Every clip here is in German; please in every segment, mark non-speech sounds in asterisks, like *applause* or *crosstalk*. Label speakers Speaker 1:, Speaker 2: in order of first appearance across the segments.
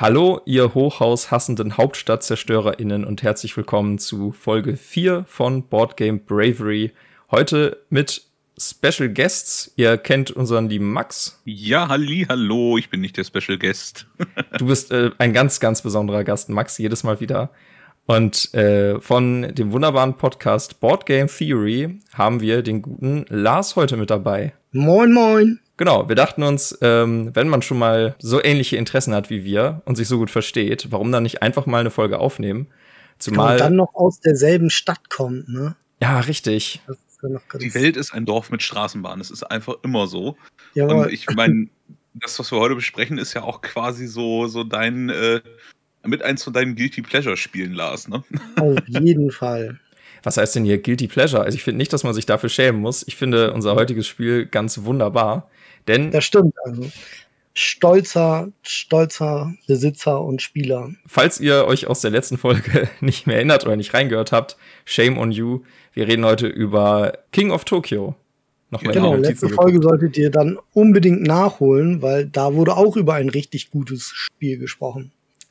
Speaker 1: Hallo, ihr hochhaushassenden HauptstadtzerstörerInnen und herzlich willkommen zu Folge 4 von Boardgame Bravery. Heute mit Special Guests. Ihr kennt unseren lieben Max.
Speaker 2: Ja, halli, hallo, ich bin nicht der Special Guest. *laughs*
Speaker 1: du bist äh, ein ganz, ganz besonderer Gast, Max, jedes Mal wieder. Und äh, von dem wunderbaren Podcast Board Game Theory haben wir den guten Lars heute mit dabei.
Speaker 3: Moin, moin.
Speaker 1: Genau, wir dachten uns, ähm, wenn man schon mal so ähnliche Interessen hat wie wir und sich so gut versteht, warum dann nicht einfach mal eine Folge aufnehmen?
Speaker 3: Zumal und dann noch aus derselben Stadt kommt, ne?
Speaker 1: Ja, richtig.
Speaker 2: Die Welt ist ein Dorf mit Straßenbahn. Es ist einfach immer so. Ja, und ich meine, das, was wir heute besprechen, ist ja auch quasi so, so dein, äh, mit eins von deinen Guilty Pleasure Spielen, Lars, ne? *laughs*
Speaker 3: Auf jeden Fall.
Speaker 1: Was heißt denn hier Guilty Pleasure? Also ich finde nicht, dass man sich dafür schämen muss. Ich finde unser heutiges Spiel ganz wunderbar. Denn
Speaker 3: das stimmt. Also stolzer, stolzer Besitzer und Spieler.
Speaker 1: Falls ihr euch aus der letzten Folge *laughs* nicht mehr erinnert oder nicht reingehört habt, shame on you. Wir reden heute über King of Tokyo.
Speaker 3: Nochmal genau, letzte Folge solltet ihr dann unbedingt nachholen, weil da wurde auch über ein richtig gutes Spiel gesprochen.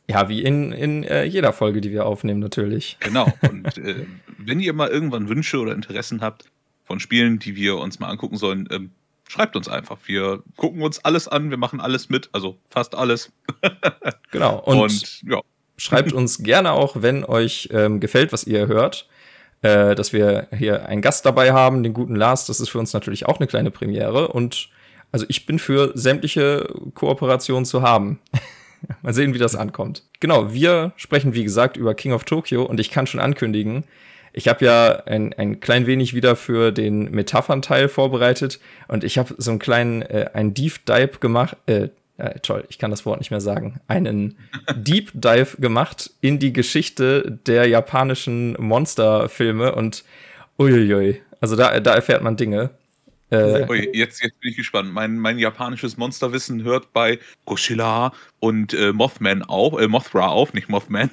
Speaker 1: Ja, wie in, in äh, jeder Folge, die wir aufnehmen, natürlich.
Speaker 2: Genau. *laughs* Und äh, wenn ihr mal irgendwann Wünsche oder Interessen habt von Spielen, die wir uns mal angucken sollen, ähm, schreibt uns einfach. Wir gucken uns alles an, wir machen alles mit, also fast alles. *laughs*
Speaker 1: genau. Und, und ja. schreibt uns gerne auch, wenn euch ähm, gefällt, was ihr hört. Äh, dass wir hier einen Gast dabei haben, den guten Lars. Das ist für uns natürlich auch eine kleine Premiere. Und also ich bin für sämtliche Kooperationen zu haben. *laughs* Mal sehen, wie das ankommt. Genau, wir sprechen wie gesagt über King of Tokyo und ich kann schon ankündigen, ich habe ja ein, ein klein wenig wieder für den Metaphern-Teil vorbereitet und ich habe so einen kleinen, äh, einen Deep Dive gemacht, äh, äh, toll, ich kann das Wort nicht mehr sagen, einen *laughs* Deep Dive gemacht in die Geschichte der japanischen Monsterfilme und uiuiui, also da, da erfährt man Dinge.
Speaker 2: Äh, Ui, jetzt, jetzt bin ich gespannt. Mein, mein japanisches Monsterwissen hört bei Godzilla und äh, Mothman auf, äh, Mothra auf, nicht Mothman.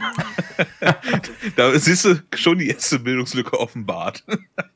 Speaker 2: *laughs* da siehst du schon die erste Bildungslücke offenbart.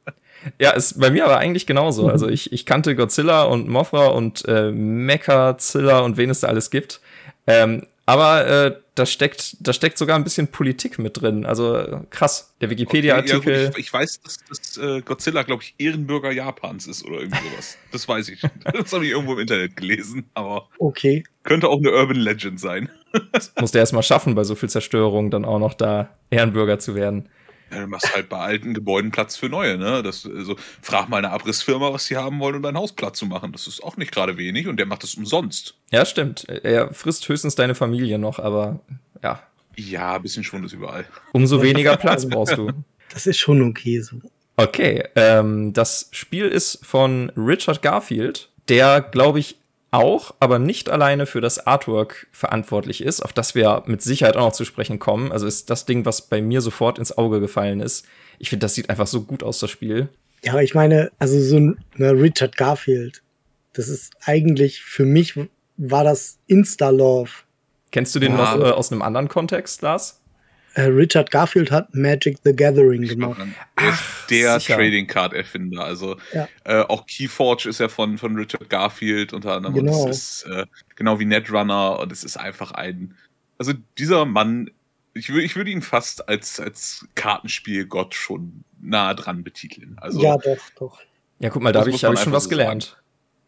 Speaker 2: *laughs*
Speaker 1: ja, ist bei mir aber eigentlich genauso. Also ich, ich kannte Godzilla und Mothra und äh, Mecha-Zilla und wen es da alles gibt. Ähm, aber äh, da steckt, da steckt sogar ein bisschen Politik mit drin. Also krass. Der Wikipedia-Artikel. Okay,
Speaker 2: ja, ich, ich, weiß, dass, dass äh, Godzilla, glaube ich, Ehrenbürger Japans ist oder irgendwie sowas. Das weiß ich. *laughs* Das habe ich irgendwo im Internet gelesen. Aber
Speaker 3: okay.
Speaker 2: könnte auch eine Urban Legend sein.
Speaker 1: Das muss der erstmal schaffen, bei so viel Zerstörung dann auch noch da Ehrenbürger zu werden.
Speaker 2: Ja, du machst halt bei alten Gebäuden Platz für neue, ne? Das, also, frag mal eine Abrissfirma, was sie haben wollen, um dein Haus platt zu machen. Das ist auch nicht gerade wenig und der macht es umsonst.
Speaker 1: Ja, stimmt. Er frisst höchstens deine Familie noch, aber ja.
Speaker 2: Ja, ein bisschen Schwund ist überall.
Speaker 1: Umso weniger Platz brauchst du. *laughs*
Speaker 3: Das ist schon okay so.
Speaker 1: Okay, ähm, das Spiel ist von Richard Garfield, der, glaube ich, auch, aber nicht alleine für das Artwork verantwortlich ist, auf das wir mit Sicherheit auch noch zu sprechen kommen. Also ist das Ding, was bei mir sofort ins Auge gefallen ist. Ich finde, das sieht einfach so gut aus, das Spiel.
Speaker 3: Ja, ich meine, also so ein ne, Richard Garfield, das ist eigentlich für mich war das Insta-Love.
Speaker 1: Kennst du den ja. noch äh, aus einem anderen Kontext, Lars?
Speaker 3: Äh, Richard Garfield hat Magic the Gathering gemacht.
Speaker 2: Er ist der sicher. Trading Card Erfinder. Also ja. äh, auch Keyforge ist ja von, von Richard Garfield unter anderem. Genau. Ist äh, genau wie Netrunner und es ist einfach ein. Also dieser Mann, ich, ich würde ihn fast als, als Kartenspielgott schon nah dran betiteln. Also,
Speaker 3: ja, doch, doch.
Speaker 1: Ja, guck mal, da habe ich, hab ich schon was gelernt.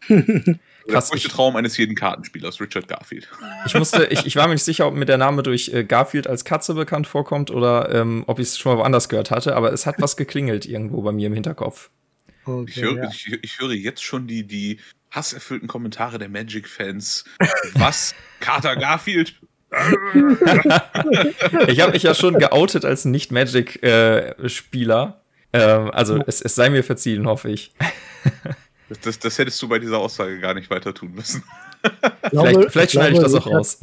Speaker 1: *laughs*
Speaker 2: Krass. Der Traum eines jeden Kartenspielers, Richard Garfield. *laughs*
Speaker 1: Ich musste, ich, ich war mir nicht sicher, ob mir der Name durch äh, Garfield als Katze bekannt vorkommt oder ähm, ob ich es schon mal woanders gehört hatte, aber es hat was geklingelt irgendwo bei mir im Hinterkopf.
Speaker 2: Okay, ich, höre, ja. ich, ich, höre jetzt schon die, die hasserfüllten Kommentare der Magic-Fans. Was? *laughs* Carter Garfield?
Speaker 1: ich habe mich ja schon geoutet als Nicht-Magic-Spieler. Äh, ähm, also es, es sei mir verziehen, hoffe ich.
Speaker 2: Das, das, das, hättest du bei dieser Aussage gar nicht weiter tun müssen.
Speaker 1: Glaube, vielleicht vielleicht schneide ich das auch raus.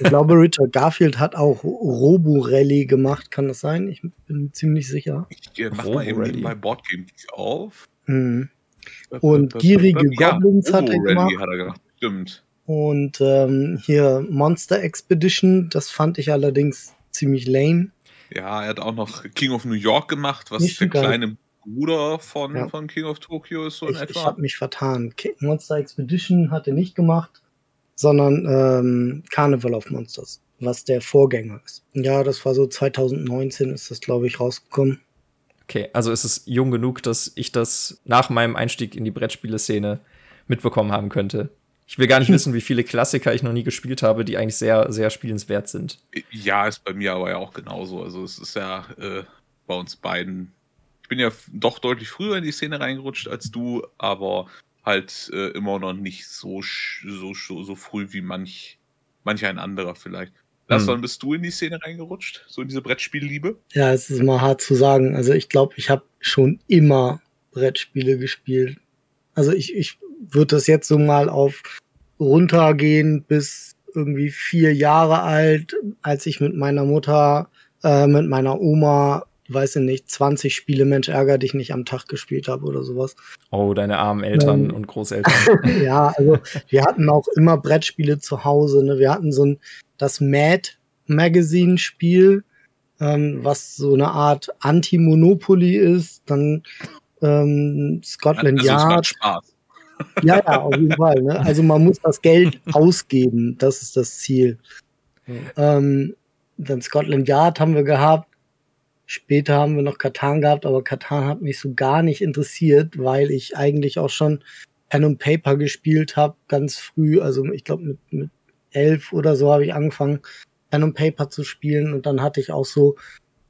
Speaker 3: Ich glaube, Richard Garfield hat auch Robo-Rally gemacht. Kann das sein? Ich bin mir ziemlich sicher.
Speaker 2: Ich äh, mach mal eben bei Boardgame auf.
Speaker 3: Mhm. Und gierige ja, Goblins hat er gemacht.
Speaker 2: Hat er gemacht. Stimmt.
Speaker 3: Und ähm, hier Monster Expedition, das fand ich allerdings ziemlich lame.
Speaker 2: Ja, er hat auch noch King of New York gemacht, was Nicht der kleine Bruder von, ja. von King of Tokyo ist so
Speaker 3: in
Speaker 2: ich,
Speaker 3: etwa. Ich habe mich vertan. Monster Expedition hat er nicht gemacht, sondern ähm, Carnival of Monsters. was der Vorgänger ist. Ja, das war so 2019 ist das, glaube ich, rausgekommen.
Speaker 1: Okay, also ist es jung genug, dass ich das nach meinem Einstieg in die Brettspieleszene mitbekommen haben könnte. Ich will gar nicht *laughs* wissen, wie viele Klassiker ich noch nie gespielt habe, die eigentlich sehr, sehr spielenswert sind.
Speaker 2: Ja, ist bei mir aber ja auch genauso. Also es ist ja äh, bei uns beiden. Ich bin ja doch deutlich früher in die Szene reingerutscht als du, aber halt äh, immer noch nicht so, so, so, früh wie manch, manch ein anderer vielleicht. Lars, hm. wann bist du in die Szene reingerutscht? So in diese Brettspielliebe?
Speaker 3: Ja, es ist immer hart zu sagen. Also ich glaube, ich habe schon immer Brettspiele gespielt. Also ich, ich würde das jetzt so mal auf runtergehen bis irgendwie vier Jahre alt, als ich mit meiner Mutter, äh, mit meiner Oma, weiß ich nicht, 20 Spiele Mensch ärger dich nicht am Tag gespielt habe oder sowas.
Speaker 1: Oh, deine armen Eltern ähm, und Großeltern. *laughs*
Speaker 3: ja, also wir hatten auch immer Brettspiele zu Hause. Ne? Wir hatten so ein das Mad Magazine Spiel, ähm, was so eine Art Anti-Monopoly ist. Dann ähm, Scotland also Yard. Spaß. Ja, ja, auf jeden Fall. Ne? Also man muss das Geld *laughs* ausgeben, das ist das Ziel. Ähm, dann Scotland Yard haben wir gehabt. Später haben wir noch Katan gehabt, aber Katan hat mich so gar nicht interessiert, weil ich eigentlich auch schon Pen und Paper gespielt habe, ganz früh. Also ich glaube mit, mit elf oder so habe ich angefangen, Pen und Paper zu spielen und dann hatte ich auch so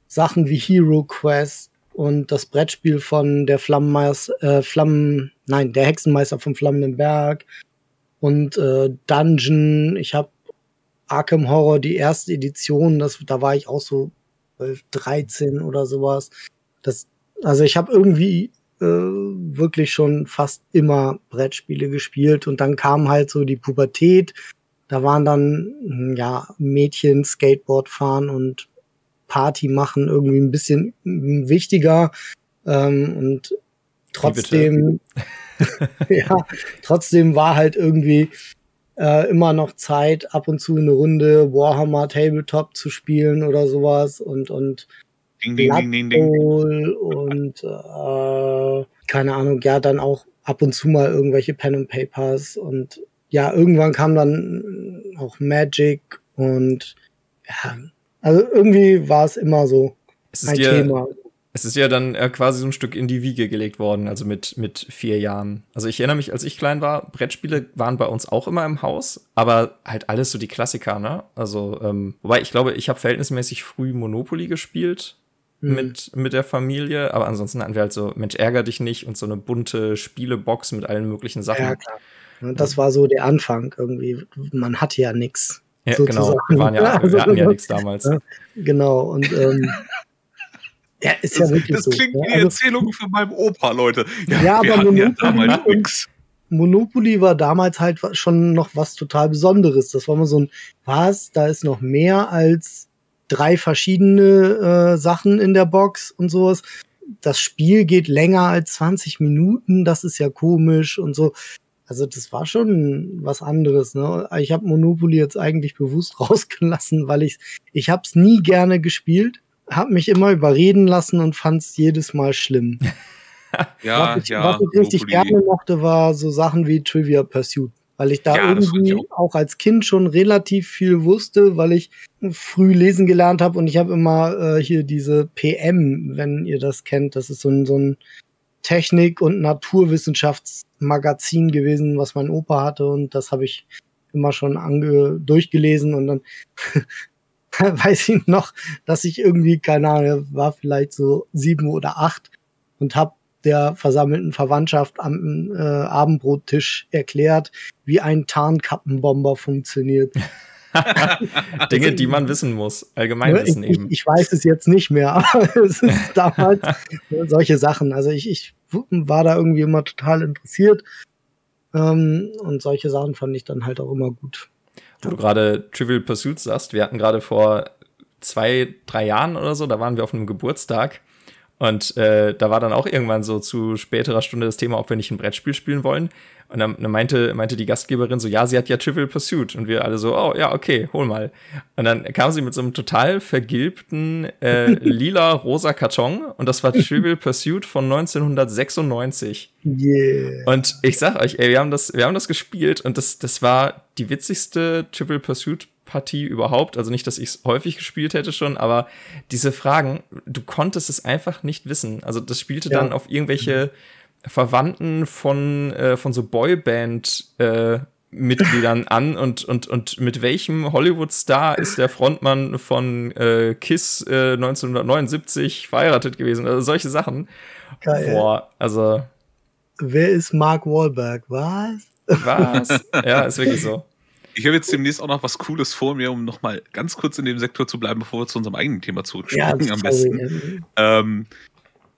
Speaker 3: Sachen wie Hero Quest und das Brettspiel von der Flammenmeister, äh, Flammen, nein, der Hexenmeister vom Flammenden Berg und äh, Dungeon. Ich habe Arkham Horror, die erste Edition, das, da war ich auch so 12, 13 oder sowas. Das, also ich habe irgendwie äh, wirklich schon fast immer Brettspiele gespielt und dann kam halt so die Pubertät. Da waren dann hm, ja Mädchen Skateboard fahren und Party machen irgendwie ein bisschen wichtiger. Ähm, und trotzdem, *laughs* ja, trotzdem war halt irgendwie äh, immer noch Zeit, ab und zu eine Runde Warhammer Tabletop zu spielen oder sowas und und ding, ding, ding, ding, und äh, keine Ahnung, ja, dann auch ab und zu mal irgendwelche Pen and Papers und ja, irgendwann kam dann auch Magic und ja, also irgendwie war es immer so
Speaker 1: es ein dir, Thema. Es ist ja dann äh, quasi so ein Stück in die Wiege gelegt worden, also mit, mit vier Jahren. Also ich erinnere mich, als ich klein war, Brettspiele waren bei uns auch immer im Haus, aber halt alles so die Klassiker, ne? Also, ähm, wobei ich glaube, ich habe verhältnismäßig früh Monopoly gespielt hm. mit, mit der Familie, aber ansonsten hatten wir halt so, Mensch, ärger dich nicht und so eine bunte Spielebox mit allen möglichen Sachen. Ja, klar.
Speaker 3: Und das war so der Anfang irgendwie. Man hatte ja nichts.
Speaker 1: Ja, genau. Wir, waren ja, *laughs* wir also hatten ja nichts damals. *laughs* Ja,
Speaker 3: genau. Und ähm, *laughs* ja, ist
Speaker 2: das,
Speaker 3: ja wirklich
Speaker 2: das
Speaker 3: so.
Speaker 2: Das klingt wie die also, Erzählung von meinem Opa, Leute.
Speaker 3: Ja, ja aber Monopoly, ja Monopoly war damals halt schon noch was total Besonderes. Das war mal so ein, was, da ist noch mehr als drei verschiedene äh, Sachen in der Box und sowas. Das Spiel geht länger als 20 Minuten, das ist ja komisch und so. Also das war schon was anderes. Ne? Ich habe Monopoly jetzt eigentlich bewusst *laughs* rausgelassen, weil ich ich habe es nie gerne gespielt, habe mich immer überreden lassen und fand es jedes Mal schlimm. *laughs*
Speaker 2: ja,
Speaker 3: was ich,
Speaker 2: ja,
Speaker 3: was ich richtig gerne mochte, war so Sachen wie Trivia Pursuit, weil ich da ja, irgendwie auch. auch. als Kind schon relativ viel wusste, weil ich früh lesen gelernt habe und ich habe immer äh, hier diese PM, wenn ihr das kennt, das ist so ein, so ein Technik- und Naturwissenschaftsmagazin gewesen, was mein Opa hatte und das habe ich immer schon ange durchgelesen und dann *laughs* *laughs* weiß ich noch, dass ich irgendwie, keine Ahnung, war vielleicht so sieben oder acht und habe der versammelten Verwandtschaft am äh, Abendbrottisch erklärt, wie ein Tarnkappenbomber funktioniert. *laughs*
Speaker 1: Dinge, die man wissen muss. Allgemeinwissen
Speaker 3: ich, eben. Ich, ich, weiß es jetzt nicht mehr, aber *laughs* es ist damals solche Sachen. Also ich, ich war da irgendwie immer total interessiert. Ähm, und solche Sachen fand ich dann halt auch immer gut.
Speaker 1: Wo du gerade Trivial Pursuit sagst, wir hatten gerade vor zwei, drei Jahren oder so, da waren wir auf einem Geburtstag und äh, da war dann auch irgendwann so zu späterer Stunde das Thema, ob wir nicht ein Brettspiel spielen wollen. Und dann, dann meinte, meinte die Gastgeberin so, ja, sie hat ja Trivial Pursuit. Und wir alle so, oh ja, okay, hol mal. Und dann kam sie mit so einem total vergilbten äh, *laughs* lila-rosa Karton und das war Trivial Pursuit von 1996.
Speaker 3: Yeah.
Speaker 1: Und ich sag euch, ey, wir haben das, wir haben das gespielt und das, das war die witzigste Trivial Pursuit Partie überhaupt. Also nicht, dass ich es häufig gespielt hätte schon, aber diese Fragen, du konntest es einfach nicht wissen. Also das spielte ja. dann auf irgendwelche Verwandten von, äh, von so Boyband äh, Mitgliedern an und, und, und mit welchem Hollywood-Star ist der Frontmann von äh, Kiss äh, 1979 verheiratet gewesen? Also solche Sachen. Geil. Boah, also.
Speaker 3: Wer ist Mark Wahlberg? Was?
Speaker 1: Was? ja, ist wirklich so.
Speaker 2: Ich habe jetzt demnächst auch noch was Cooles vor mir, um nochmal ganz kurz in dem Sektor zu bleiben, bevor wir zu unserem eigenen Thema zurückspringen ja, am besten. Ähm,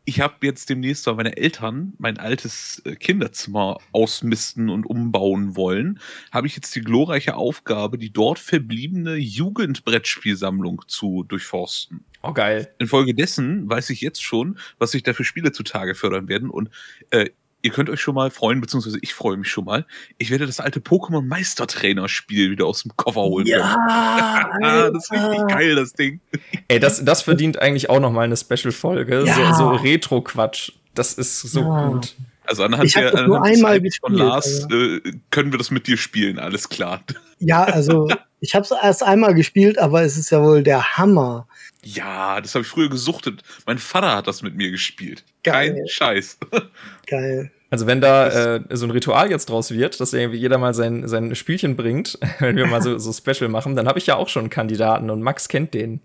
Speaker 2: ich habe jetzt demnächst, weil meine Eltern mein altes äh, Kinderzimmer ausmisten und umbauen wollen, habe ich jetzt die glorreiche Aufgabe, die dort verbliebene Jugendbrettspielsammlung zu durchforsten.
Speaker 1: Oh, geil.
Speaker 2: Infolgedessen weiß ich jetzt schon, was sich da für Spiele zutage fördern werden. Und äh, ihr könnt euch schon mal freuen, beziehungsweise ich freue mich schon mal. Ich werde das alte Pokémon Meistertrainer Spiel wieder aus dem Koffer holen
Speaker 3: ja,
Speaker 2: können. *laughs* das ist richtig geil, das Ding.
Speaker 1: Ey, das, das verdient eigentlich auch noch mal eine Special-Folge. Ja. So, so Retro-Quatsch. Das ist so ja. gut.
Speaker 2: Also anhand ich der
Speaker 3: nur einmal gespielt,
Speaker 2: von Lars äh, können wir das mit dir spielen, alles klar. *laughs*
Speaker 3: Ja, also ich habe es erst einmal gespielt, aber es ist ja wohl der Hammer.
Speaker 2: Ja, das habe ich früher gesuchtet. Mein Vater hat das mit mir gespielt. Geil. Kein Scheiß. *laughs*
Speaker 3: Geil.
Speaker 1: Also wenn da äh, so ein Ritual jetzt draus wird, dass irgendwie jeder mal sein, sein Spielchen bringt, *laughs* wenn wir mal so, so Special machen, dann habe ich ja auch schon einen Kandidaten und Max kennt den.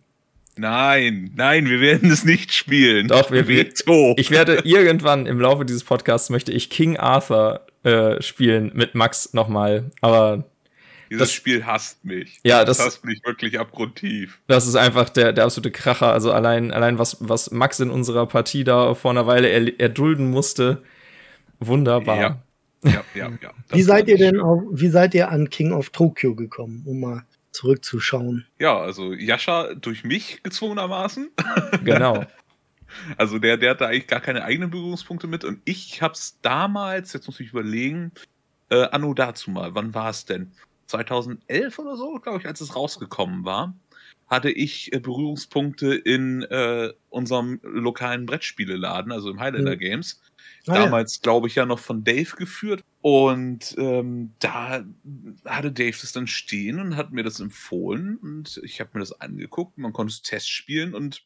Speaker 2: Nein, nein, wir werden es nicht spielen.
Speaker 1: Doch, wir werden. Ich werde irgendwann im Laufe dieses Podcasts möchte ich King Arthur äh, spielen mit Max nochmal. Aber
Speaker 2: dieses das, Spiel hasst mich.
Speaker 1: Ja, das, das
Speaker 2: hasst mich wirklich abgrundtief.
Speaker 1: Das ist einfach der, der absolute Kracher. Also allein, allein was, was Max in unserer Partie da vor einer Weile er, erdulden musste. Wunderbar.
Speaker 2: Ja, ja, ja. ja.
Speaker 3: wie seid ihr denn auf, wie seid ihr an King of Tokyo gekommen, um mal zurückzuschauen?
Speaker 2: Ja, also Yasha durch mich gezwungenermaßen.
Speaker 1: Genau. *laughs*
Speaker 2: Also der, der hatte eigentlich gar keine eigenen Berührungspunkte mit und ich hab's damals, jetzt muss ich überlegen, äh, anno dazu mal, wann war es denn? 2011 oder so, glaube ich, als es rausgekommen war, hatte ich äh, Berührungspunkte in äh, unserem lokalen Brettspieleladen, also im Highlander mhm. Games. Ah, Damals, ja. glaube ich, ja noch von Dave geführt. Und ähm, da hatte Dave das dann stehen und hat mir das empfohlen. Und ich habe mir das angeguckt. Man konnte es Test spielen und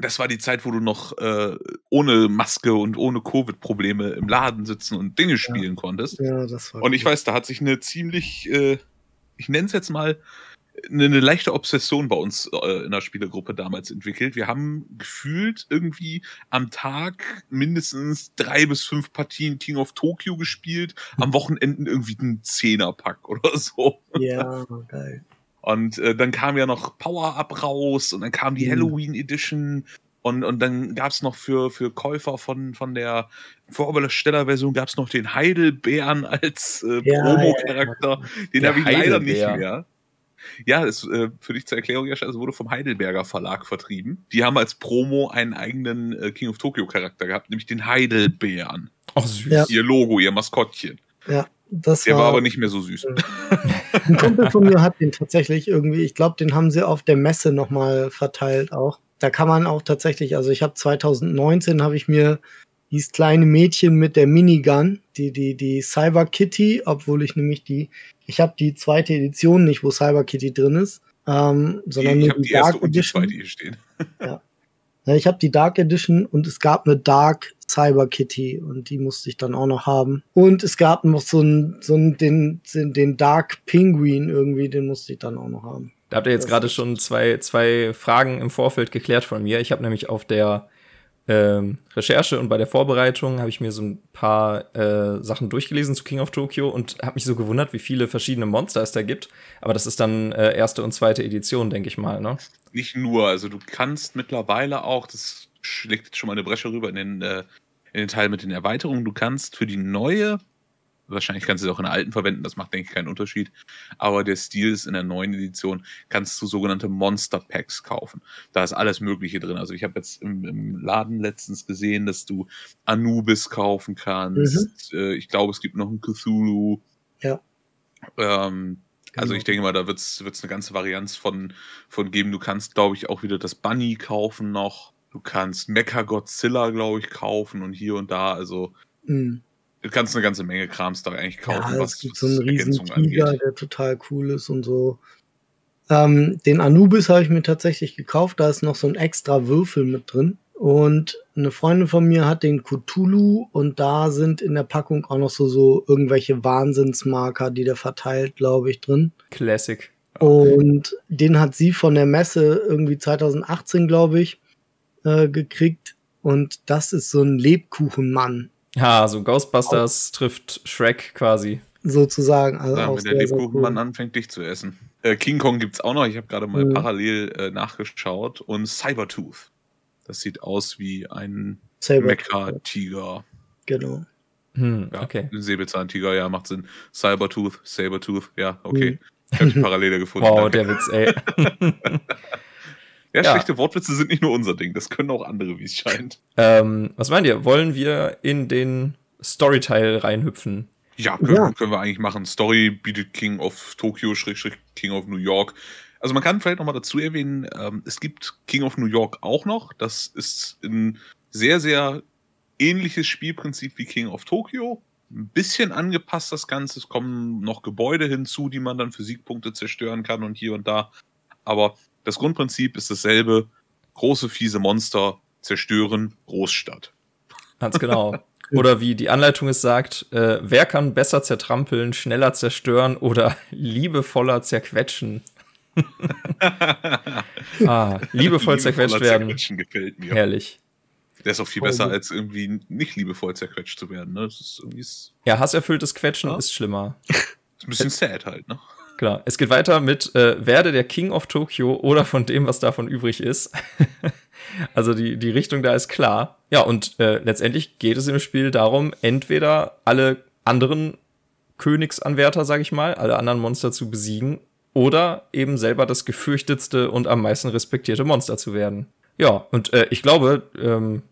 Speaker 2: das war die Zeit, wo du noch äh, ohne Maske und ohne Covid-Probleme im Laden sitzen und Dinge spielen ja. konntest.
Speaker 3: Ja, das war
Speaker 2: und ich weiß, da hat sich eine ziemlich äh, ich nenne es jetzt mal, eine, eine, leichte Obsession bei uns äh, in der Spielergruppe damals entwickelt. Wir haben gefühlt irgendwie am Tag mindestens drei bis fünf Partien King of Tokyo gespielt, am Wochenenden irgendwie einen Zehnerpack oder so.
Speaker 3: Ja, *laughs* geil.
Speaker 2: Und äh, dann kam ja noch Power-Up raus und dann kam die mhm. Halloween Edition und, und dann gab es noch für, für Käufer von, von der Vorbestellerversion gab es noch den Heidelbeeren als äh, ja, Promo-Charakter. Ja, Den habe ich leider nicht mehr. Ja, das, äh, für dich zur Erklärung, Jascha, es wurde vom Heidelberger Verlag vertrieben. Die haben als Promo einen eigenen äh, King of Tokyo Charakter gehabt, nämlich den Heidelbeeren.
Speaker 1: Ach, süß. Ja.
Speaker 2: Ihr Logo, ihr Maskottchen.
Speaker 3: Ja, das
Speaker 2: Der war, war aber nicht mehr so süß.
Speaker 3: Ein Kumpel von mir hat den tatsächlich irgendwie, ich glaube, den haben sie auf der Messe nochmal verteilt auch da kann man auch tatsächlich, also ich habe 2019 habe ich mir dieses kleine Mädchen mit der Minigun, die die die Cyber Kitty, obwohl ich nämlich die, ich habe die zweite Edition nicht, wo Cyber Kitty drin ist, ähm, sondern
Speaker 2: ich nur die, die Dark Edition. Die hier stehen. *laughs*
Speaker 3: ja. ja. ich habe die Dark Edition und es gab eine Dark Cyber Kitty und die musste ich dann auch noch haben. Und es gab noch so einen, so einen den, den Dark Penguin irgendwie, den musste ich dann auch noch haben.
Speaker 1: Da habt ihr jetzt gerade schon zwei, zwei Fragen im Vorfeld geklärt von mir. Ich habe nämlich auf der ähm, Recherche und bei der Vorbereitung habe ich mir so ein paar äh, Sachen durchgelesen zu King of Tokyo und habe mich so gewundert, wie viele verschiedene Monster es da gibt. Aber das ist dann äh, erste und zweite Edition, denke ich mal, ne?
Speaker 2: Nicht nur, also du kannst mittlerweile auch, das schlägt jetzt schon mal eine Bresche rüber in den, äh, in den Teil mit den Erweiterungen, du kannst für die neue Wahrscheinlich kannst du es auch in der alten verwenden, das macht, denke ich, keinen Unterschied. Aber der Stil ist in der neuen Edition, kannst du sogenannte Monster Packs kaufen. Da ist alles Mögliche drin. Also ich habe jetzt im, im, Laden letztens gesehen, dass du Anubis kaufen kannst. Mhm. Äh, ich glaube, es gibt noch einen Cthulhu.
Speaker 3: Ja.
Speaker 2: Ähm, also ich genau. denke mal, da wird es eine ganze Varianz von, von geben. Du kannst, glaube ich, auch wieder das Bunny kaufen noch. Du kannst Mecha Godzilla, glaube ich, kaufen und hier und da. Also mhm. Du kannst eine ganze Menge Krams da eigentlich kaufen,
Speaker 3: ja, was, es gibt was so einen riesen Tiger, angeht. der total cool ist und so. Ähm, den Anubis habe ich mir tatsächlich gekauft. Da ist noch so ein extra Würfel mit drin. Und eine Freundin von mir hat den Cthulhu und da sind in der Packung auch noch so, so irgendwelche Wahnsinnsmarker, die der verteilt, glaube ich, drin.
Speaker 1: Classic.
Speaker 3: Und den hat sie von der Messe irgendwie 2018, glaube ich, äh, gekriegt. Und das ist so ein Lebkuchenmann. *laughs*
Speaker 1: Ja, so Ghostbusters auch. trifft Shrek quasi.
Speaker 3: Sozusagen.
Speaker 2: Also ja, wenn der Lebkuchenmann cool. anfängt, dich zu essen. Äh, King Kong gibt es auch noch. Ich habe gerade mal mhm. parallel äh, nachgeschaut. Und Cybertooth. Das sieht aus wie ein Mecha-Tiger.
Speaker 3: Genau.
Speaker 1: Hm, ja, okay.
Speaker 2: Ein Säbelzahntiger, ja, macht Sinn. Cybertooth, Sabertooth, ja, okay. Hm. Ich habe die Parallele gefunden.
Speaker 1: Wow, der Witz, ey. *laughs* *laughs*
Speaker 2: ja, ja, schlechte Wortwitze sind nicht nur unser Ding, das können auch andere, wie es scheint.
Speaker 1: Ähm, was meint ihr? Wollen wir in den Storyteil reinhüpfen?
Speaker 2: Ja können, ja. können wir eigentlich machen. Story bietet King of Tokyo, King of New York. Also man kann vielleicht nochmal dazu erwähnen, ähm, es gibt King of New York auch noch. Das ist ein sehr, sehr ähnliches Spielprinzip wie King of Tokyo. Ein bisschen angepasst das Ganze. Es kommen noch Gebäude hinzu, die man dann für Siegpunkte zerstören kann und hier und da. Aber das Grundprinzip ist dasselbe. Große, fiese Monster zerstören Großstadt.
Speaker 1: Ganz genau. Oder wie die Anleitung es sagt, äh, wer kann besser zertrampeln, schneller zerstören oder liebevoller zerquetschen? *laughs* ah, liebevoll zerquetscht werden.
Speaker 2: gefällt mir.
Speaker 1: Herrlich.
Speaker 2: Der ist auch viel besser, als irgendwie nicht liebevoll zerquetscht zu werden. Ne? Das ist irgendwie
Speaker 1: ja, hasserfülltes Quetschen ja? ist schlimmer.
Speaker 2: Ist ein bisschen sad halt, ne?
Speaker 1: Genau. Es geht weiter mit äh, werde der King of Tokyo oder von dem, was davon übrig ist. *laughs* also die, die Richtung da ist klar. Ja, und äh, letztendlich geht es im Spiel darum, entweder alle anderen Königsanwärter, sag ich mal, alle anderen Monster zu besiegen oder eben selber das gefürchtetste und am meisten respektierte Monster zu werden. Ja, und äh, ich glaube, ähm,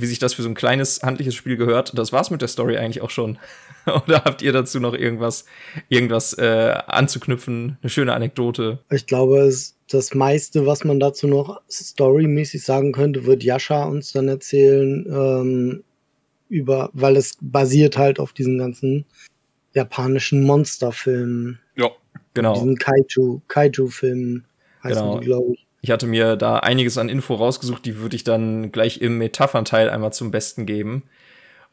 Speaker 1: wie sich das für so ein kleines handliches Spiel gehört, das war's mit der Story eigentlich auch schon. *laughs* Oder habt ihr dazu noch irgendwas, irgendwas äh, anzuknüpfen, eine schöne Anekdote?
Speaker 3: Ich glaube, das meiste, was man dazu noch storymäßig sagen könnte, wird Yasha uns dann erzählen, ähm, über, weil es basiert halt auf diesen ganzen japanischen Monsterfilmen.
Speaker 2: Ja.
Speaker 1: Genau.
Speaker 3: Diesen Kaiju, Kaiju-Filmen
Speaker 1: heißen genau. die, glaube ich. Ich hatte mir da einiges an Info rausgesucht, die würde ich dann gleich im Metaphernteil einmal zum Besten geben.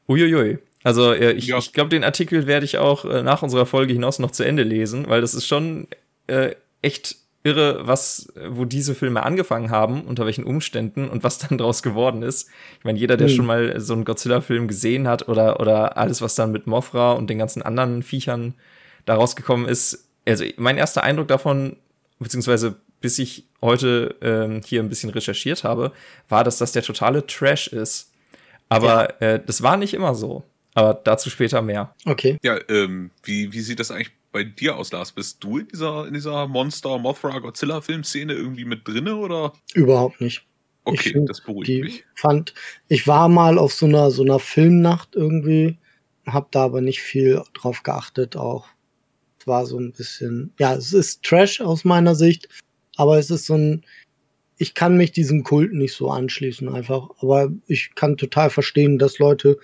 Speaker 1: Uiuiui. Also äh, ich, ja. ich glaube, den Artikel werde ich auch äh, nach unserer Folge hinaus noch zu Ende lesen, weil das ist schon äh, echt irre, was, wo diese Filme angefangen haben, unter welchen Umständen und was dann draus geworden ist. Ich meine, jeder, der mhm. schon mal so einen Godzilla-Film gesehen hat oder, oder alles, was dann mit Mothra und den ganzen anderen Viechern da rausgekommen ist, also mein erster Eindruck davon, beziehungsweise bis ich heute ähm, hier ein bisschen recherchiert habe, war, dass das der totale Trash ist. Aber ja. äh, das war nicht immer so. Aber dazu später mehr.
Speaker 3: Okay.
Speaker 2: Ja, ähm, wie, wie sieht das eigentlich bei dir aus, Lars? Bist du in dieser, in dieser Monster, Mothra, Godzilla-Filmszene irgendwie mit drinne oder?
Speaker 3: Überhaupt nicht.
Speaker 2: Okay, find, das beruhigt mich.
Speaker 3: Fand, ich war mal auf so einer, so einer Filmnacht irgendwie, hab da aber nicht viel drauf geachtet auch war so ein bisschen, ja, es ist Trash aus meiner Sicht, aber es ist so ein, ich kann mich diesem Kult nicht so anschließen einfach, aber ich kann total verstehen, dass Leute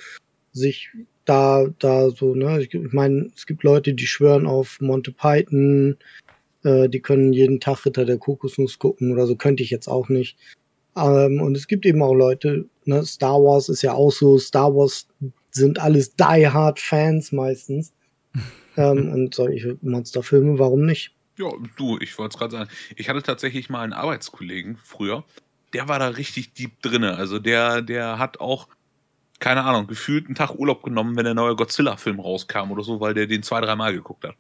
Speaker 3: sich da, da so, ne, ich, ich meine, es gibt Leute, die schwören auf Monty Python, äh, die können jeden Tag Ritter der Kokosnuss gucken oder so, könnte ich jetzt auch nicht. Ähm, und es gibt eben auch Leute, ne, Star Wars ist ja auch so, Star Wars sind alles Die Hard Fans meistens. *laughs* Ähm, und solche Monsterfilme, warum nicht?
Speaker 2: Ja, du, ich wollte es gerade sagen. Ich hatte tatsächlich mal einen Arbeitskollegen früher, der war da richtig deep drinne. Also der, der hat auch, keine Ahnung, gefühlt einen Tag Urlaub genommen, wenn der neue Godzilla-Film rauskam oder so, weil der den zwei, dreimal geguckt hat.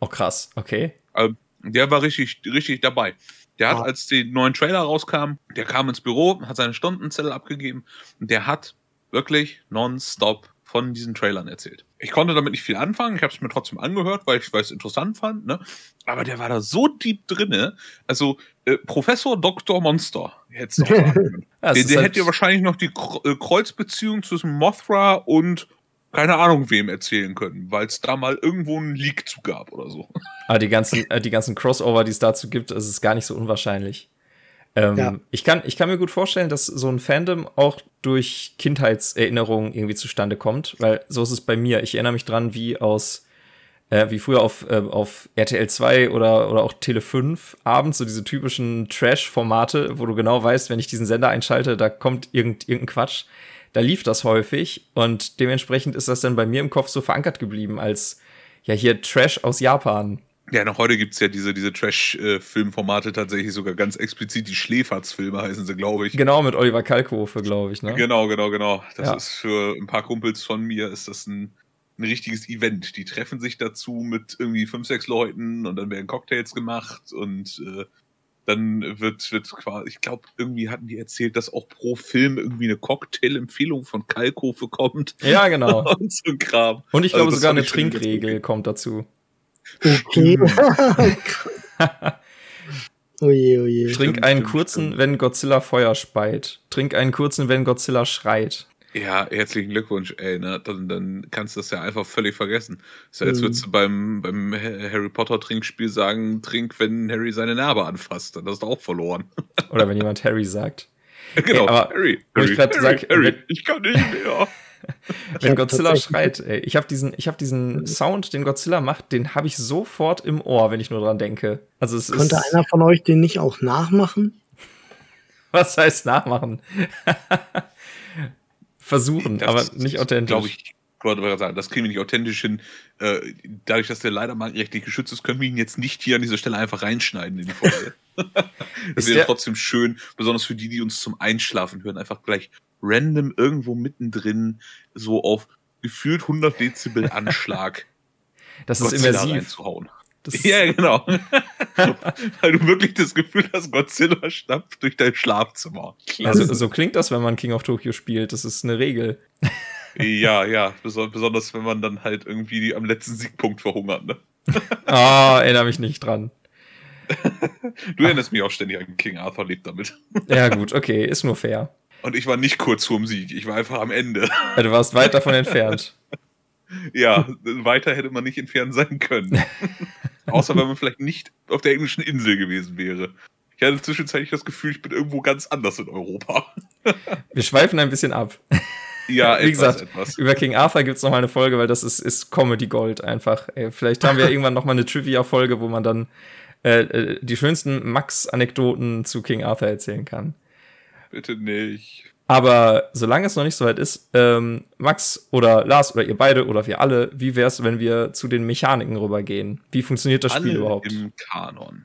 Speaker 1: Oh, krass, okay.
Speaker 2: Also, der war richtig, richtig dabei. Der hat, ah. als die neuen Trailer rauskamen, der kam ins Büro, hat seine Stundenzettel abgegeben und der hat wirklich nonstop von diesen Trailern erzählt. Ich konnte damit nicht viel anfangen, ich habe es mir trotzdem angehört, weil ich es interessant fand, ne? Aber der war da so deep drinne, also äh, Professor Dr. Monster, hätte noch sagen *laughs* ja, Der, der halt hätte ja wahrscheinlich noch die äh, Kreuzbeziehung zwischen Mothra und keine Ahnung wem erzählen können, weil es da mal irgendwo einen Leak zu gab oder so.
Speaker 1: Aber die ganzen, äh, die ganzen Crossover, die es dazu gibt, ist es gar nicht so unwahrscheinlich. Ähm, ja. ich, kann, ich kann mir gut vorstellen, dass so ein Fandom auch durch Kindheitserinnerungen irgendwie zustande kommt, weil so ist es bei mir. Ich erinnere mich dran, wie aus äh, wie früher auf, äh, auf RTL 2 oder, oder auch Tele 5 abends, so diese typischen Trash-Formate, wo du genau weißt, wenn ich diesen Sender einschalte, da kommt irgend, irgendein Quatsch. Da lief das häufig und dementsprechend ist das dann bei mir im Kopf so verankert geblieben als ja hier Trash aus Japan.
Speaker 2: Ja, noch heute gibt es ja diese, diese Trash-Filmformate tatsächlich sogar ganz explizit. Die Schläferz-Filme heißen sie, glaube ich.
Speaker 1: Genau, mit Oliver Kalkofe, glaube ich. Ne?
Speaker 2: Genau, genau, genau. Das ja. ist für ein paar Kumpels von mir, ist das ein, ein richtiges Event. Die treffen sich dazu mit irgendwie fünf, sechs Leuten und dann werden Cocktails gemacht und äh, dann wird, wird quasi, ich glaube, irgendwie hatten die erzählt, dass auch pro Film irgendwie eine Cocktail-Empfehlung von Kalkofe kommt.
Speaker 1: Ja, genau. *laughs*
Speaker 2: und so Kram.
Speaker 1: Und ich glaube also, sogar eine Trinkregel kommt dazu.
Speaker 3: Okay. *laughs* oje, oje.
Speaker 1: Trink einen kurzen, wenn Godzilla Feuer speit. Trink einen kurzen, wenn Godzilla schreit.
Speaker 2: Ja, herzlichen Glückwunsch, ey, ne? Dann, dann kannst du das ja einfach völlig vergessen. So, jetzt mhm. würdest du beim, beim Harry Potter Trinkspiel sagen, trink, wenn Harry seine Narbe anfasst. Dann hast du auch verloren.
Speaker 1: Oder wenn jemand Harry sagt. *laughs*
Speaker 2: Genau, ey, Harry, Harry,
Speaker 1: ich Harry, sag,
Speaker 2: Harry, ich kann nicht mehr. *laughs*
Speaker 1: Wenn Godzilla schreit, ey, ich habe diesen, ich hab diesen Sound, den Godzilla macht, den habe ich sofort im Ohr, wenn ich nur dran denke. Also es
Speaker 3: Könnte ist, einer von euch den nicht auch nachmachen? *laughs*
Speaker 1: Was heißt nachmachen? *laughs* Versuchen, das aber nicht authentisch.
Speaker 2: Glaube ich, wollte sagen, das kriegen wir nicht authentisch hin. Äh, dadurch, dass der leider markenrechtlich geschützt ist, können wir ihn jetzt nicht hier an dieser Stelle einfach reinschneiden in die Folge. das wäre trotzdem schön, besonders für die, die uns zum Einschlafen hören, einfach gleich random irgendwo mittendrin so auf gefühlt 100 Dezibel Anschlag. *laughs*
Speaker 1: das ist Godzilla immersiv.
Speaker 2: Das ja, genau. *laughs* Weil du wirklich das Gefühl hast, Godzilla schnappt durch dein Schlafzimmer.
Speaker 1: Also, so klingt das, wenn man King of Tokyo spielt. Das ist eine Regel.
Speaker 2: ja, ja. Besonders, wenn man dann halt irgendwie am letzten Siegpunkt verhungert, ne?
Speaker 1: oh, *laughs* erinnere mich nicht dran.
Speaker 2: du erinnerst mich auch ständig an King Arthur lebt damit.
Speaker 1: ja, gut, okay, ist nur fair.
Speaker 2: Und ich war nicht kurz vorm Sieg, ich war einfach am Ende.
Speaker 1: Ja, du warst weit davon entfernt. *laughs*
Speaker 2: Ja, weiter hätte man nicht entfernt sein können. *laughs* Außer wenn man vielleicht nicht auf der englischen Insel gewesen wäre. Ich hatte zwischenzeitlich das Gefühl, ich bin irgendwo ganz anders in Europa. *laughs*
Speaker 1: Wir schweifen ein bisschen ab.
Speaker 2: Ja,
Speaker 1: Wie etwas, gesagt, etwas. über King Arthur gibt es nochmal eine Folge, weil das ist, ist Comedy Gold einfach. Vielleicht haben wir irgendwann nochmal eine Trivia-Folge, wo man dann äh, äh, die schönsten Max-Anekdoten zu King Arthur erzählen kann.
Speaker 2: Bitte nicht.
Speaker 1: Aber solange es noch nicht so weit ist, ähm, Max oder Lars oder ihr beide oder wir alle, wie wäre es, wenn wir zu den Mechaniken rübergehen? Wie funktioniert das alle Spiel überhaupt?
Speaker 2: Im Kanon.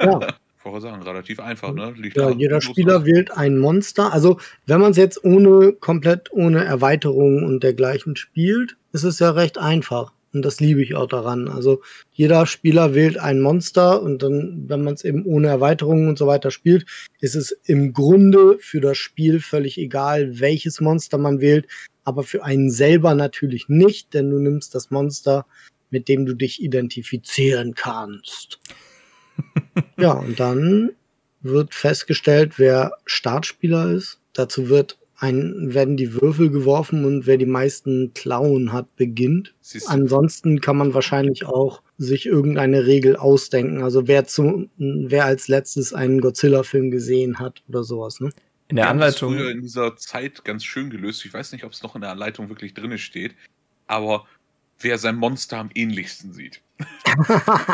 Speaker 2: Ja. *laughs* Vorher sagen, relativ einfach, ne?
Speaker 3: Liegt ja, jeder Spieler wählt ein Monster. Also, wenn man es jetzt ohne, komplett ohne Erweiterungen und dergleichen spielt, ist es ja recht einfach. Und das liebe ich auch daran. Also jeder Spieler wählt ein Monster und dann, wenn man es eben ohne Erweiterungen und so weiter spielt, ist es im Grunde für das Spiel völlig egal, welches Monster man wählt, aber für einen selber natürlich nicht, denn du nimmst das Monster, mit dem du dich identifizieren kannst. *laughs* ja, und dann wird festgestellt, wer Startspieler ist. Dazu wird ein, werden die Würfel geworfen und wer die meisten Klauen hat, beginnt. Ansonsten kann man wahrscheinlich auch sich irgendeine Regel ausdenken. Also wer zu, wer als letztes einen Godzilla-Film gesehen hat oder sowas, ne?
Speaker 1: In der Anleitung.
Speaker 2: Das früher in dieser Zeit ganz schön gelöst. Ich weiß nicht, ob es noch in der Anleitung wirklich drin steht, aber wer sein Monster am ähnlichsten sieht.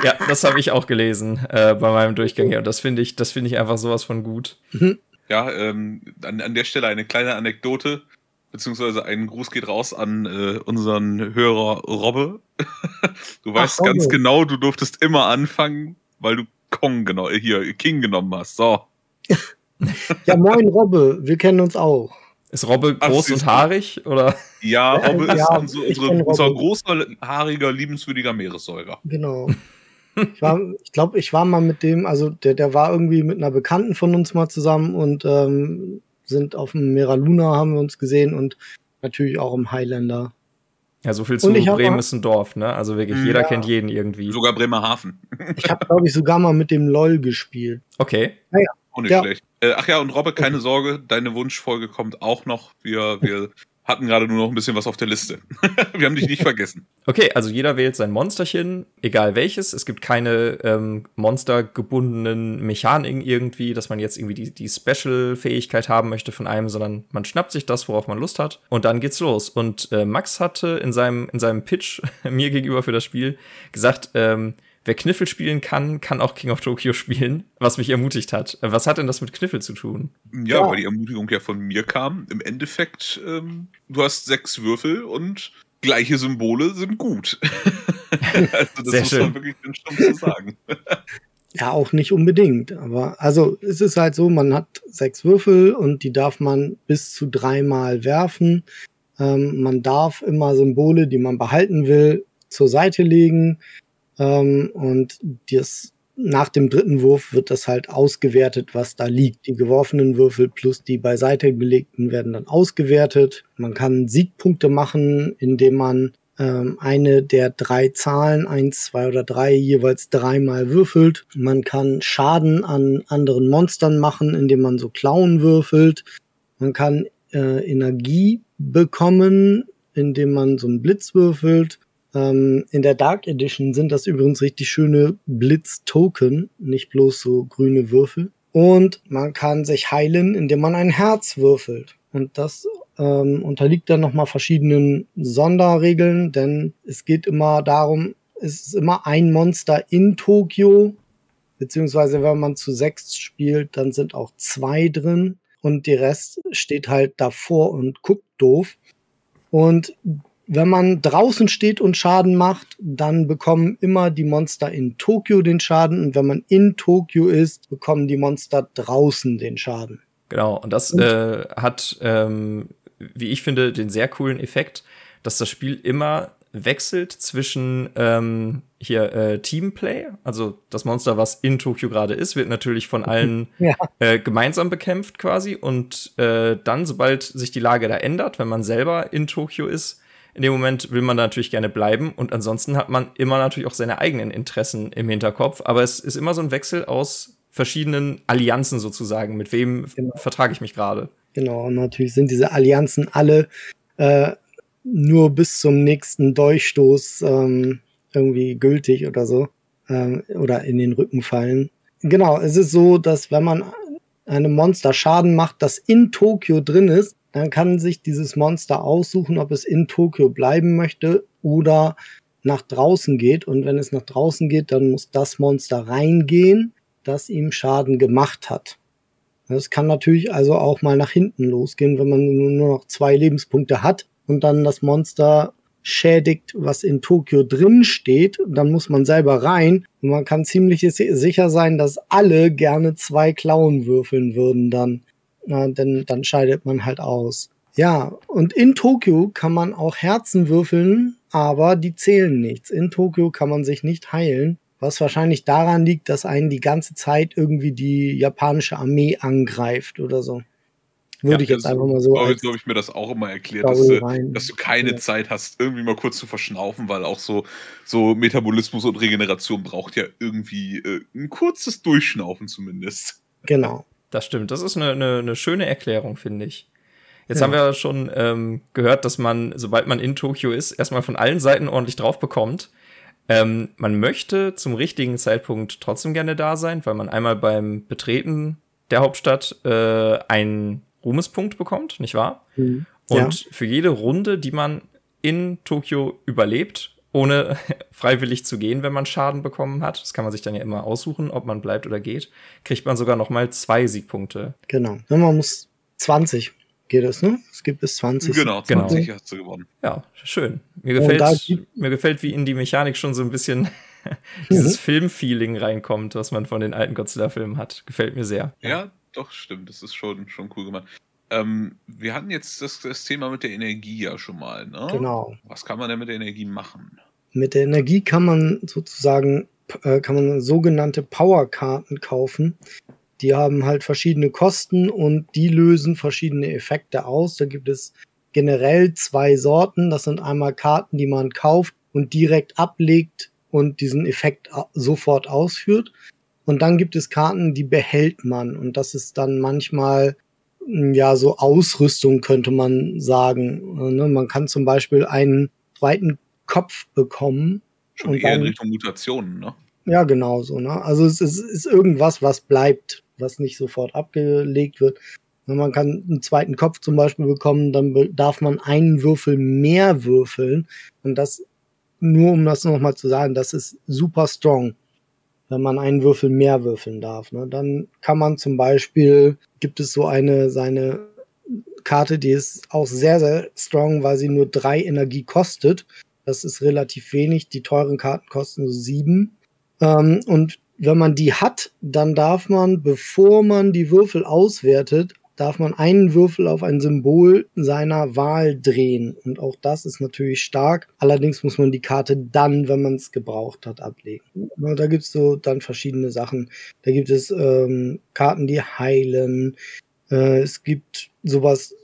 Speaker 1: ja, das habe ich auch gelesen äh, bei meinem Durchgang hier. Und das finde ich, das finde ich einfach sowas von gut. Mhm.
Speaker 2: Ja, ähm, an, an der Stelle eine kleine Anekdote, beziehungsweise ein Gruß geht raus an äh, unseren Hörer Robbe. *laughs* du weißt Ach, ganz genau, du durftest immer anfangen, weil du Kong genau, hier, King genommen hast. So. *laughs*
Speaker 3: ja, moin Robbe, wir kennen uns auch.
Speaker 1: Ist Robbe groß Ach, und haarig? Oder?
Speaker 2: Ja, *laughs* Robbe ja, ist unsere, unsere, unser großer, haariger, liebenswürdiger Meeressäuger.
Speaker 3: Genau. Ich, war, ich glaube, ich war mal mit dem, also der, der war irgendwie mit einer Bekannten von uns mal zusammen und ähm, sind auf dem Mera Luna, haben wir uns gesehen und natürlich auch im Highlander.
Speaker 1: Ja, so viel zu Bremen ist ein Dorf, ne? Also wirklich, jeder ja. kennt jeden irgendwie.
Speaker 2: Sogar Bremerhaven.
Speaker 3: ich habe, glaube ich, sogar mal mit dem LOL gespielt.
Speaker 1: Okay.
Speaker 2: Naja. Auch nicht ja. schlecht. Äh, ach ja, und Robbe, keine Sorge, deine Wunschfolge kommt auch noch. Wir, wir hatten gerade nur noch ein bisschen was auf der Liste. *laughs* wir haben dich nicht *laughs* vergessen.
Speaker 1: Okay, also jeder wählt sein Monsterchen, egal welches. Es gibt keine ähm, monstergebundenen Mechaniken irgendwie, dass man jetzt irgendwie die, die Special-Fähigkeit haben möchte von einem, sondern man schnappt sich das, worauf man Lust hat und dann geht's los. Und äh, Max hatte in seinem, in seinem Pitch *laughs* mir gegenüber für das Spiel gesagt, ähm, wer Kniffel spielen kann, kann auch King of Tokyo spielen, was mich ermutigt hat. Was hat denn das mit Kniffel zu tun?
Speaker 2: Ja, ja. weil die Ermutigung ja von mir kam. Im Endeffekt, ähm, du hast sechs Würfel und gleiche Symbole sind gut. *laughs*
Speaker 1: also das Sehr muss schön. man wirklich
Speaker 3: schon zu sagen. *laughs* Ja, auch nicht unbedingt. Aber also es ist halt so, man hat sechs Würfel und die darf man bis zu dreimal werfen. Ähm, man darf immer Symbole, die man behalten will, zur Seite legen. Ähm, und das, nach dem dritten Wurf wird das halt ausgewertet, was da liegt. Die geworfenen Würfel plus die beiseite gelegten werden dann ausgewertet. Man kann Siegpunkte machen, indem man ähm, eine der drei Zahlen, eins, zwei oder drei, jeweils dreimal würfelt. Man kann Schaden an anderen Monstern machen, indem man so Klauen würfelt. Man kann äh, Energie bekommen, indem man so einen Blitz würfelt. Ähm, in der Dark Edition sind das übrigens richtig schöne Blitz-Token, nicht bloß so grüne Würfel. Und man kann sich heilen, indem man ein Herz würfelt. Und das ähm, unterliegt dann nochmal verschiedenen Sonderregeln, denn es geht immer darum, es ist immer ein Monster in Tokio, beziehungsweise wenn man zu sechs spielt, dann sind auch zwei drin und die Rest steht halt davor und guckt doof. Und wenn man draußen steht und Schaden macht, dann bekommen immer die Monster in Tokio den Schaden und wenn man in Tokio ist, bekommen die Monster draußen den Schaden.
Speaker 1: Genau, und das äh, hat, ähm, wie ich finde, den sehr coolen Effekt, dass das Spiel immer wechselt zwischen ähm, hier äh, Teamplay, also das Monster, was in Tokio gerade ist, wird natürlich von allen *laughs* ja. äh, gemeinsam bekämpft quasi und äh, dann, sobald sich die Lage da ändert, wenn man selber in Tokio ist, in dem Moment will man da natürlich gerne bleiben und ansonsten hat man immer natürlich auch seine eigenen Interessen im Hinterkopf. Aber es ist immer so ein Wechsel aus verschiedenen Allianzen sozusagen. Mit wem genau. vertrage ich mich gerade?
Speaker 3: Genau, und natürlich sind diese Allianzen alle äh, nur bis zum nächsten Durchstoß ähm, irgendwie gültig oder so. Ähm, oder in den Rücken fallen. Genau, es ist so, dass wenn man einem Monster Schaden macht, das in Tokio drin ist, dann kann sich dieses Monster aussuchen, ob es in Tokio bleiben möchte oder nach draußen geht. Und wenn es nach draußen geht, dann muss das Monster reingehen, das ihm Schaden gemacht hat. Das kann natürlich also auch mal nach hinten losgehen, wenn man nur noch zwei Lebenspunkte hat und dann das Monster schädigt, was in Tokio drin steht, dann muss man selber rein und man kann ziemlich sicher sein, dass alle gerne zwei Klauen würfeln würden dann na, denn dann scheidet man halt aus. Ja, und in Tokio kann man auch Herzen würfeln, aber die zählen nichts. In Tokio kann man sich nicht heilen, was wahrscheinlich daran liegt, dass einen die ganze Zeit irgendwie die japanische Armee angreift oder so. Würde ja, ich jetzt einfach mal so.
Speaker 2: Glaube glaub ich mir das auch immer erklärt, dass du, dass du, keine ja. Zeit hast, irgendwie mal kurz zu verschnaufen, weil auch so, so Metabolismus und Regeneration braucht ja irgendwie äh, ein kurzes Durchschnaufen zumindest.
Speaker 3: Genau.
Speaker 1: Das stimmt. Das ist eine, eine, eine schöne Erklärung, finde ich. Jetzt ja. haben wir schon ähm, gehört, dass man, sobald man in Tokio ist, erstmal von allen Seiten ordentlich drauf bekommt. Ähm, man möchte zum richtigen Zeitpunkt trotzdem gerne da sein, weil man einmal beim Betreten der Hauptstadt äh, einen Ruhmespunkt bekommt, nicht wahr? Mhm. Und ja. für jede Runde, die man in Tokio überlebt, ohne *laughs* freiwillig zu gehen, wenn man Schaden bekommen hat. Das kann man sich dann ja immer aussuchen, ob man bleibt oder geht. Kriegt man sogar noch mal zwei Siegpunkte.
Speaker 3: Genau. Und man muss 20 geht es, ne? Es gibt bis 20.
Speaker 2: Genau, 20 genau. hast du gewonnen.
Speaker 1: Ja, schön. Mir gefällt, mir gefällt, wie in die Mechanik schon so ein bisschen *laughs* dieses mhm. Filmfeeling reinkommt, was man von den alten Godzilla-Filmen hat. Gefällt mir sehr.
Speaker 2: Ja, doch, stimmt. Das ist schon, schon cool gemacht. Ähm, wir hatten jetzt das, das, Thema mit der Energie ja schon mal. Ne?
Speaker 3: Genau.
Speaker 2: Was kann man denn mit der Energie machen?
Speaker 3: Mit der Energie kann man sozusagen äh, kann man sogenannte Powerkarten kaufen. Die haben halt verschiedene Kosten und die lösen verschiedene Effekte aus. Da gibt es generell zwei Sorten. Das sind einmal Karten, die man kauft und direkt ablegt und diesen Effekt sofort ausführt. Und dann gibt es Karten, die behält man. Und das ist dann manchmal ja, so Ausrüstung könnte man sagen. Ne? Man kann zum Beispiel einen zweiten Kopf bekommen.
Speaker 2: Schon eher dann, in Richtung Mutationen, ne?
Speaker 3: Ja, genau so. Ne? Also es ist, ist irgendwas, was bleibt, was nicht sofort abgelegt wird. Wenn man kann einen zweiten Kopf zum Beispiel bekommen, dann darf man einen Würfel mehr würfeln. Und das, nur um das nochmal zu sagen, das ist super strong, wenn man einen Würfel mehr würfeln darf. Ne? Dann kann man zum Beispiel, gibt es so eine, seine Karte, die ist auch sehr, sehr strong, weil sie nur drei Energie kostet. Das ist relativ wenig. Die teuren Karten kosten so sieben. Ähm, und wenn man die hat, dann darf man, bevor man die Würfel auswertet, darf man einen Würfel auf ein Symbol seiner Wahl drehen. Und auch das ist natürlich stark. Allerdings muss man die Karte dann, wenn man es gebraucht hat, ablegen. Da gibt es so dann verschiedene Sachen. Da gibt es ähm, Karten, die heilen. Äh, es gibt sowas,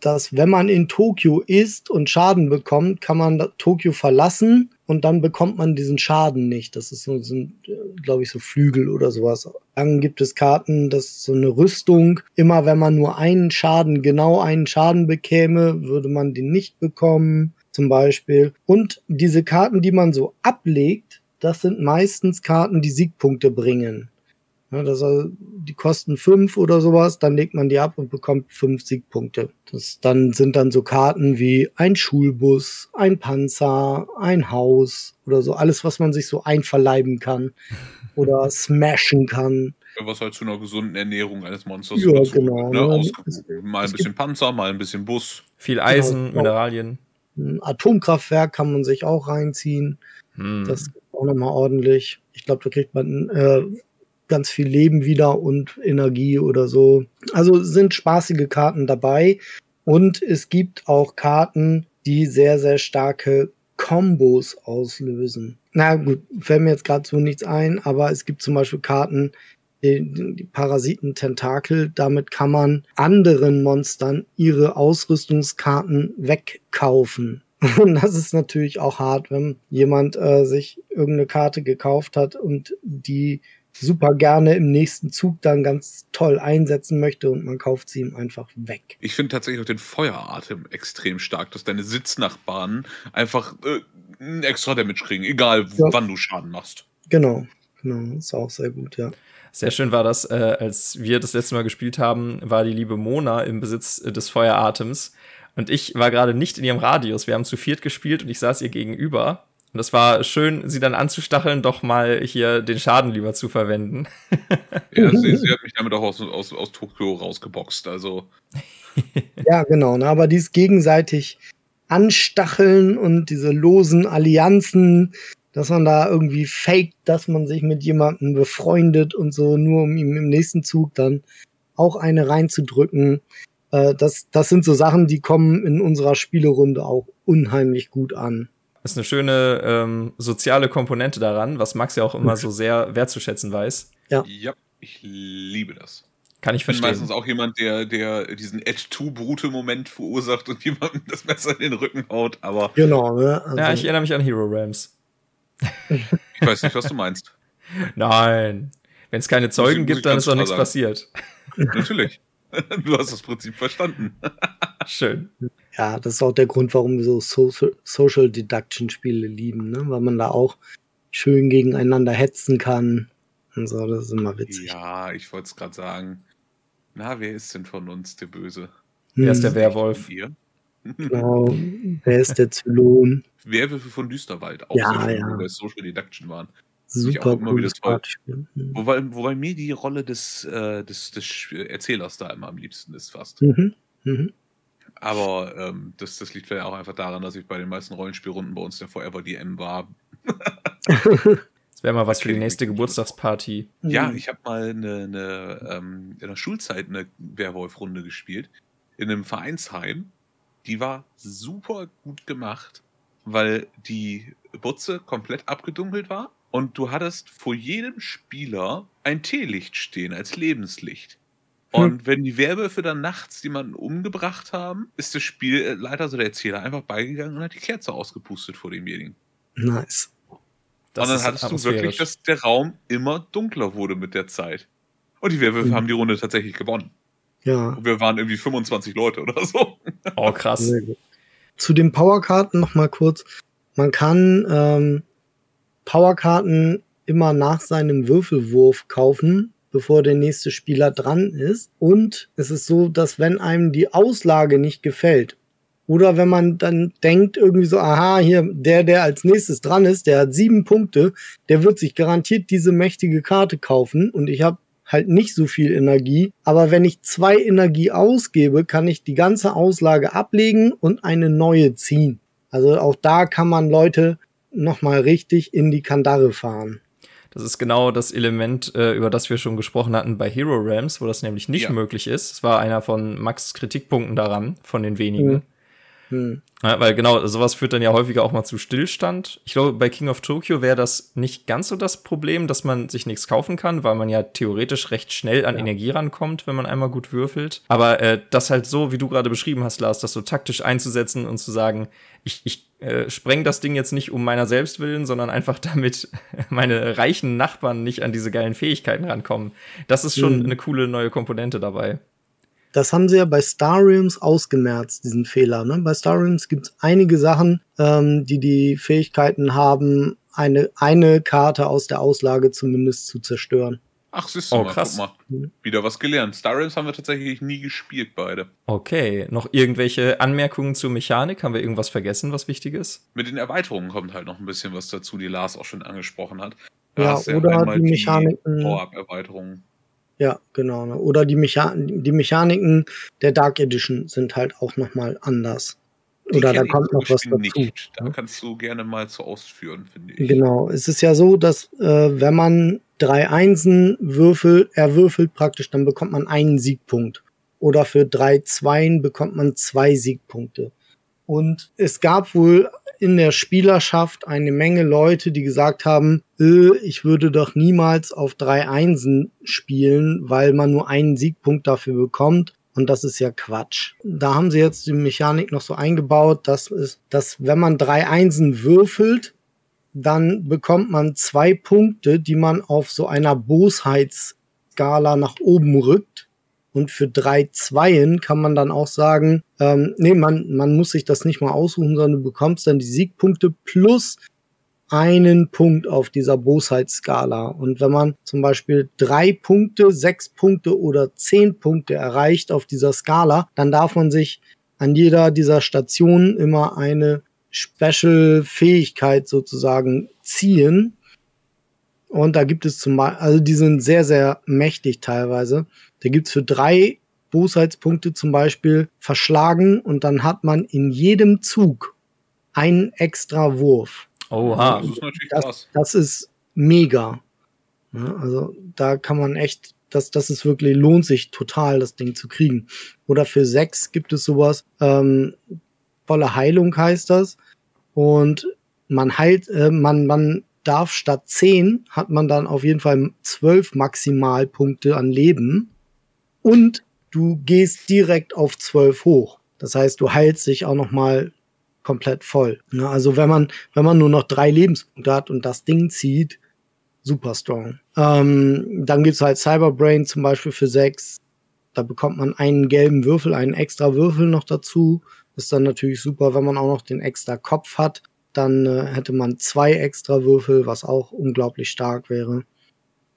Speaker 3: dass wenn man in Tokio ist und Schaden bekommt, kann man Tokio verlassen und dann bekommt man diesen Schaden nicht. Das ist so, so glaube ich, so Flügel oder sowas. Dann gibt es Karten, das ist so eine Rüstung. Immer wenn man nur einen Schaden, genau einen Schaden bekäme, würde man den nicht bekommen, zum Beispiel. Und diese Karten, die man so ablegt, das sind meistens Karten, die Siegpunkte bringen. Ja, das, die kosten fünf oder sowas, dann legt man die ab und bekommt fünf Siegpunkte. Das dann sind dann so Karten wie ein Schulbus, ein Panzer, ein Haus oder so, alles, was man sich so einverleiben kann *laughs* oder smashen kann.
Speaker 2: Was halt zu einer gesunden Ernährung eines Monsters
Speaker 3: ja, dazu, genau,
Speaker 2: ne? ne? Mal ein bisschen Panzer, mal ein bisschen Bus.
Speaker 1: Viel Eisen, genau, Mineralien.
Speaker 3: Ein Atomkraftwerk kann man sich auch reinziehen. Hm. Das ist auch nochmal ordentlich. Ich glaube, da kriegt man äh, ganz viel Leben wieder und Energie oder so. Also sind spaßige Karten dabei. Und es gibt auch Karten, die sehr, sehr starke Kombos auslösen. Na gut, fällt mir jetzt gerade so nichts ein, aber es gibt zum Beispiel Karten, die, die Parasiten-Tentakel, damit kann man anderen Monstern ihre Ausrüstungskarten wegkaufen. *laughs* Und das ist natürlich auch hart, wenn jemand äh, sich irgendeine Karte gekauft hat und die super gerne im nächsten Zug dann ganz toll einsetzen möchte und man kauft sie ihm einfach weg.
Speaker 2: Ich finde tatsächlich auch den Feueratem extrem stark, dass deine Sitznachbarn einfach äh, einen extra Damage kriegen, egal ja. wann du Schaden machst.
Speaker 3: Genau, genau, ist auch sehr gut, ja.
Speaker 1: Sehr schön war das, äh, als wir das letzte Mal gespielt haben, war die liebe Mona im Besitz äh, des Feueratems. Und ich war gerade nicht in ihrem Radius. Wir haben zu viert gespielt und ich saß ihr gegenüber. Und es war schön, sie dann anzustacheln, doch mal hier den Schaden lieber zu verwenden.
Speaker 2: ja, sie, sie, *laughs* hat mich damit auch aus, aus, aus Tokio rausgeboxt, also. *laughs*
Speaker 3: ja, genau, ne, aber dies gegenseitig anstacheln und diese losen Allianzen, dass man da irgendwie faked, dass man sich mit jemandem befreundet und so, nur um ihm im nächsten Zug dann auch eine reinzudrücken. Äh, das, das sind so Sachen, die kommen in unserer Spielerunde auch unheimlich gut an
Speaker 1: ist eine schöne ähm, soziale Komponente daran, was Max ja auch immer so sehr wertzuschätzen weiß.
Speaker 2: Ja. Ja, ich liebe das.
Speaker 1: Kann ich verstehen.
Speaker 2: Ich bin meistens auch jemand, der, der diesen Ed-2-Brute-Moment verursacht und *laughs* jemandem das Messer in den Rücken haut, aber.
Speaker 3: Genau, ne?
Speaker 1: Also ja, ich erinnere mich an Hero Rams.
Speaker 2: ich weiß nicht, was du meinst. *laughs*
Speaker 1: Nein. Wenn es keine Zeugen gibt, dann ist doch nichts sagen. passiert.
Speaker 2: Natürlich. *laughs* Du hast das Prinzip verstanden.
Speaker 1: Schön.
Speaker 3: Ja, das ist auch der Grund, warum wir so Social, Social Deduction Spiele lieben, ne? weil man da auch schön gegeneinander hetzen kann und so. Das ist immer witzig.
Speaker 2: Ja, ich wollte es gerade sagen. Na, wer ist denn von uns der Böse?
Speaker 1: Wer ist der hm. Werwolf?
Speaker 3: Genau. *laughs* wer ist der Zylon?
Speaker 2: Werwölfe von Düsterwald. Auch
Speaker 3: ja, sehr schön,
Speaker 2: ja. Social Deduction waren.
Speaker 3: Super auch
Speaker 2: immer wieder toll. Mhm. Wobei, wobei mir die Rolle des, äh, des, des Erzählers da immer am liebsten ist, fast. Mhm. Mhm. Aber ähm, das, das liegt vielleicht auch einfach daran, dass ich bei den meisten Rollenspielrunden bei uns der Forever DM war. *laughs*
Speaker 1: das wäre mal was für die nächste Geburtstagsparty.
Speaker 2: Ja, ich habe mal eine, eine ähm, in der Schulzeit eine Werwolf-Runde gespielt. In einem Vereinsheim. Die war super gut gemacht, weil die Butze komplett abgedunkelt war und du hattest vor jedem Spieler ein Teelicht stehen als Lebenslicht. Hm. Und wenn die Werwölfe dann nachts jemanden umgebracht haben, ist der Spielleiter, also der Erzähler, einfach beigegangen und hat die Kerze ausgepustet vor demjenigen.
Speaker 3: Nice.
Speaker 2: Das und dann hattest du wirklich, dass der Raum immer dunkler wurde mit der Zeit. Und die Werwölfe mhm. haben die Runde tatsächlich gewonnen. Ja. Und wir waren irgendwie 25 Leute oder so. *laughs*
Speaker 1: Oh, krass.
Speaker 3: Zu den Powerkarten noch mal kurz. Man kann ähm, Powerkarten immer nach seinem Würfelwurf kaufen, bevor der nächste Spieler dran ist. Und es ist so, dass wenn einem die Auslage nicht gefällt, oder wenn man dann denkt irgendwie so, aha, hier, der, der als nächstes dran ist, der hat sieben Punkte, der wird sich garantiert diese mächtige Karte kaufen und ich habe halt nicht so viel Energie. Aber wenn ich zwei Energie ausgebe, kann ich die ganze Auslage ablegen und eine neue ziehen. Also auch da kann man Leute nochmal richtig in die Kandare fahren.
Speaker 1: Das ist genau das Element, äh, über das wir schon gesprochen hatten bei Hero Realms, wo das nämlich nicht ja. möglich ist. Es war einer von Max Kritikpunkten daran, von den wenigen. Mhm. Hm. Ja, weil genau, sowas führt dann ja häufiger auch mal zu Stillstand. Ich glaube, bei King of Tokyo wäre das nicht ganz so das Problem, dass man sich nichts kaufen kann, weil man ja theoretisch recht schnell an ja. Energie rankommt, wenn man einmal gut würfelt. Aber äh, das halt so, wie du gerade beschrieben hast, Lars, das so taktisch einzusetzen und zu sagen, ich, ich äh, spreng das Ding jetzt nicht um meiner selbst willen, sondern einfach *laughs* damit meine reichen Nachbarn nicht an diese geilen Fähigkeiten rankommen. Das ist schon mhm. eine coole neue Komponente dabei.
Speaker 3: Das haben sie ja bei Star Realms ausgemerzt, diesen Fehler. Ne? Bei Star Realms gibt es einige Sachen, ähm, die die Fähigkeiten haben, eine, eine Karte aus der Auslage zumindest zu zerstören.
Speaker 2: Ach, siehst du oh, mal, krass. guck mal. Wieder was gelernt. Star Realms haben wir tatsächlich nie gespielt, beide.
Speaker 1: Okay, noch irgendwelche Anmerkungen zur Mechanik? Haben wir irgendwas vergessen, was wichtig ist?
Speaker 2: Mit den Erweiterungen kommt halt noch ein bisschen was dazu, die Lars auch schon angesprochen hat.
Speaker 3: Da ja, oder die Mechaniken.
Speaker 2: Power-Up-Erweiterungen.
Speaker 3: Ja, genau. Ne? Oder die, Mecha die Mechaniken der Dark Edition sind halt auch nochmal anders. Die Oder da kommt noch was dazu. Nicht.
Speaker 2: Da kannst du gerne mal zu ausführen, finde ich.
Speaker 3: Genau. Es ist ja so, dass äh, wenn man drei Einsen würfelt, erwürfelt praktisch, dann bekommt man einen Siegpunkt. Oder für drei Zweien bekommt man zwei Siegpunkte. Und es gab wohl in der Spielerschaft eine Menge Leute, die gesagt haben, äh, ich würde doch niemals auf drei Einsen spielen, weil man nur einen Siegpunkt dafür bekommt. Und das ist ja Quatsch. Da haben sie jetzt die Mechanik noch so eingebaut, dass, es, dass wenn man drei Einsen würfelt, dann bekommt man zwei Punkte, die man auf so einer Bosheitsskala nach oben rückt. Und für drei Zweien kann man dann auch sagen, ähm, nee, man, man muss sich das nicht mal aussuchen, sondern du bekommst dann die Siegpunkte plus einen Punkt auf dieser Bosheitsskala. Und wenn man zum Beispiel drei Punkte, sechs Punkte oder zehn Punkte erreicht auf dieser Skala, dann darf man sich an jeder dieser Stationen immer eine Special-Fähigkeit sozusagen ziehen. Und da gibt es zum Beispiel, also die sind sehr, sehr mächtig teilweise. Da gibt's für drei Bosheitspunkte zum Beispiel verschlagen und dann hat man in jedem Zug einen extra Wurf.
Speaker 1: Oha.
Speaker 3: Das ist natürlich das, krass. Das ist mega. Ja, also da kann man echt, das, das ist wirklich, lohnt sich total, das Ding zu kriegen. Oder für sechs gibt es sowas, ähm, volle Heilung heißt das. Und man heilt, äh, man, man darf statt zehn hat man dann auf jeden Fall zwölf Maximalpunkte an Leben und du gehst direkt auf 12 hoch. Das heißt, du heilst dich auch noch mal komplett voll. Ne? Also wenn man, wenn man nur noch drei Lebenspunkte hat und das Ding zieht, super strong. Ähm, dann gibt's halt Cyberbrain zum Beispiel für sechs. Da bekommt man einen gelben Würfel, einen extra Würfel noch dazu. Ist dann natürlich super, wenn man auch noch den extra Kopf hat. Dann äh, hätte man zwei extra Würfel, was auch unglaublich stark wäre.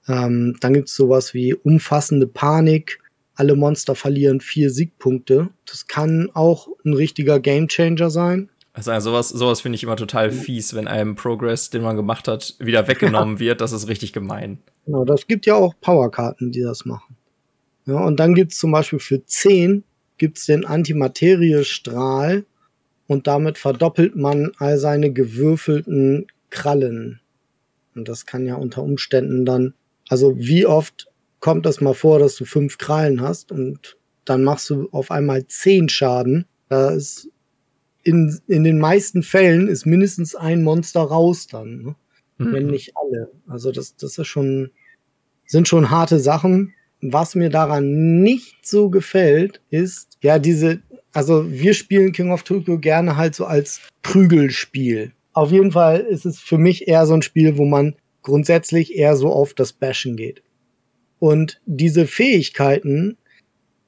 Speaker 3: Ähm, dann gibt's sowas wie umfassende Panik alle Monster verlieren vier Siegpunkte. Das kann auch ein richtiger Gamechanger sein.
Speaker 1: Also sowas, sowas finde ich immer total fies, wenn einem Progress, den man gemacht hat, wieder weggenommen *laughs* wird. Das ist richtig gemein.
Speaker 3: Genau, das gibt ja auch Powerkarten, die das machen. Ja, und dann gibt's zum Beispiel für 10 gibt's den Antimateriestrahl und damit verdoppelt man all seine gewürfelten Krallen. Und das kann ja unter Umständen dann, also wie oft kommt das mal vor, dass du fünf Krallen hast und dann machst du auf einmal zehn Schaden. Da ist in, in den meisten Fällen ist mindestens ein Monster raus dann, ne? mhm. wenn nicht alle. Also das, das ist schon, sind schon harte Sachen. Was mir daran nicht so gefällt, ist, ja, diese, also wir spielen King of Tokyo gerne halt so als Prügelspiel. Auf jeden Fall ist es für mich eher so ein Spiel, wo man grundsätzlich eher so auf das Bashen geht. Und diese Fähigkeiten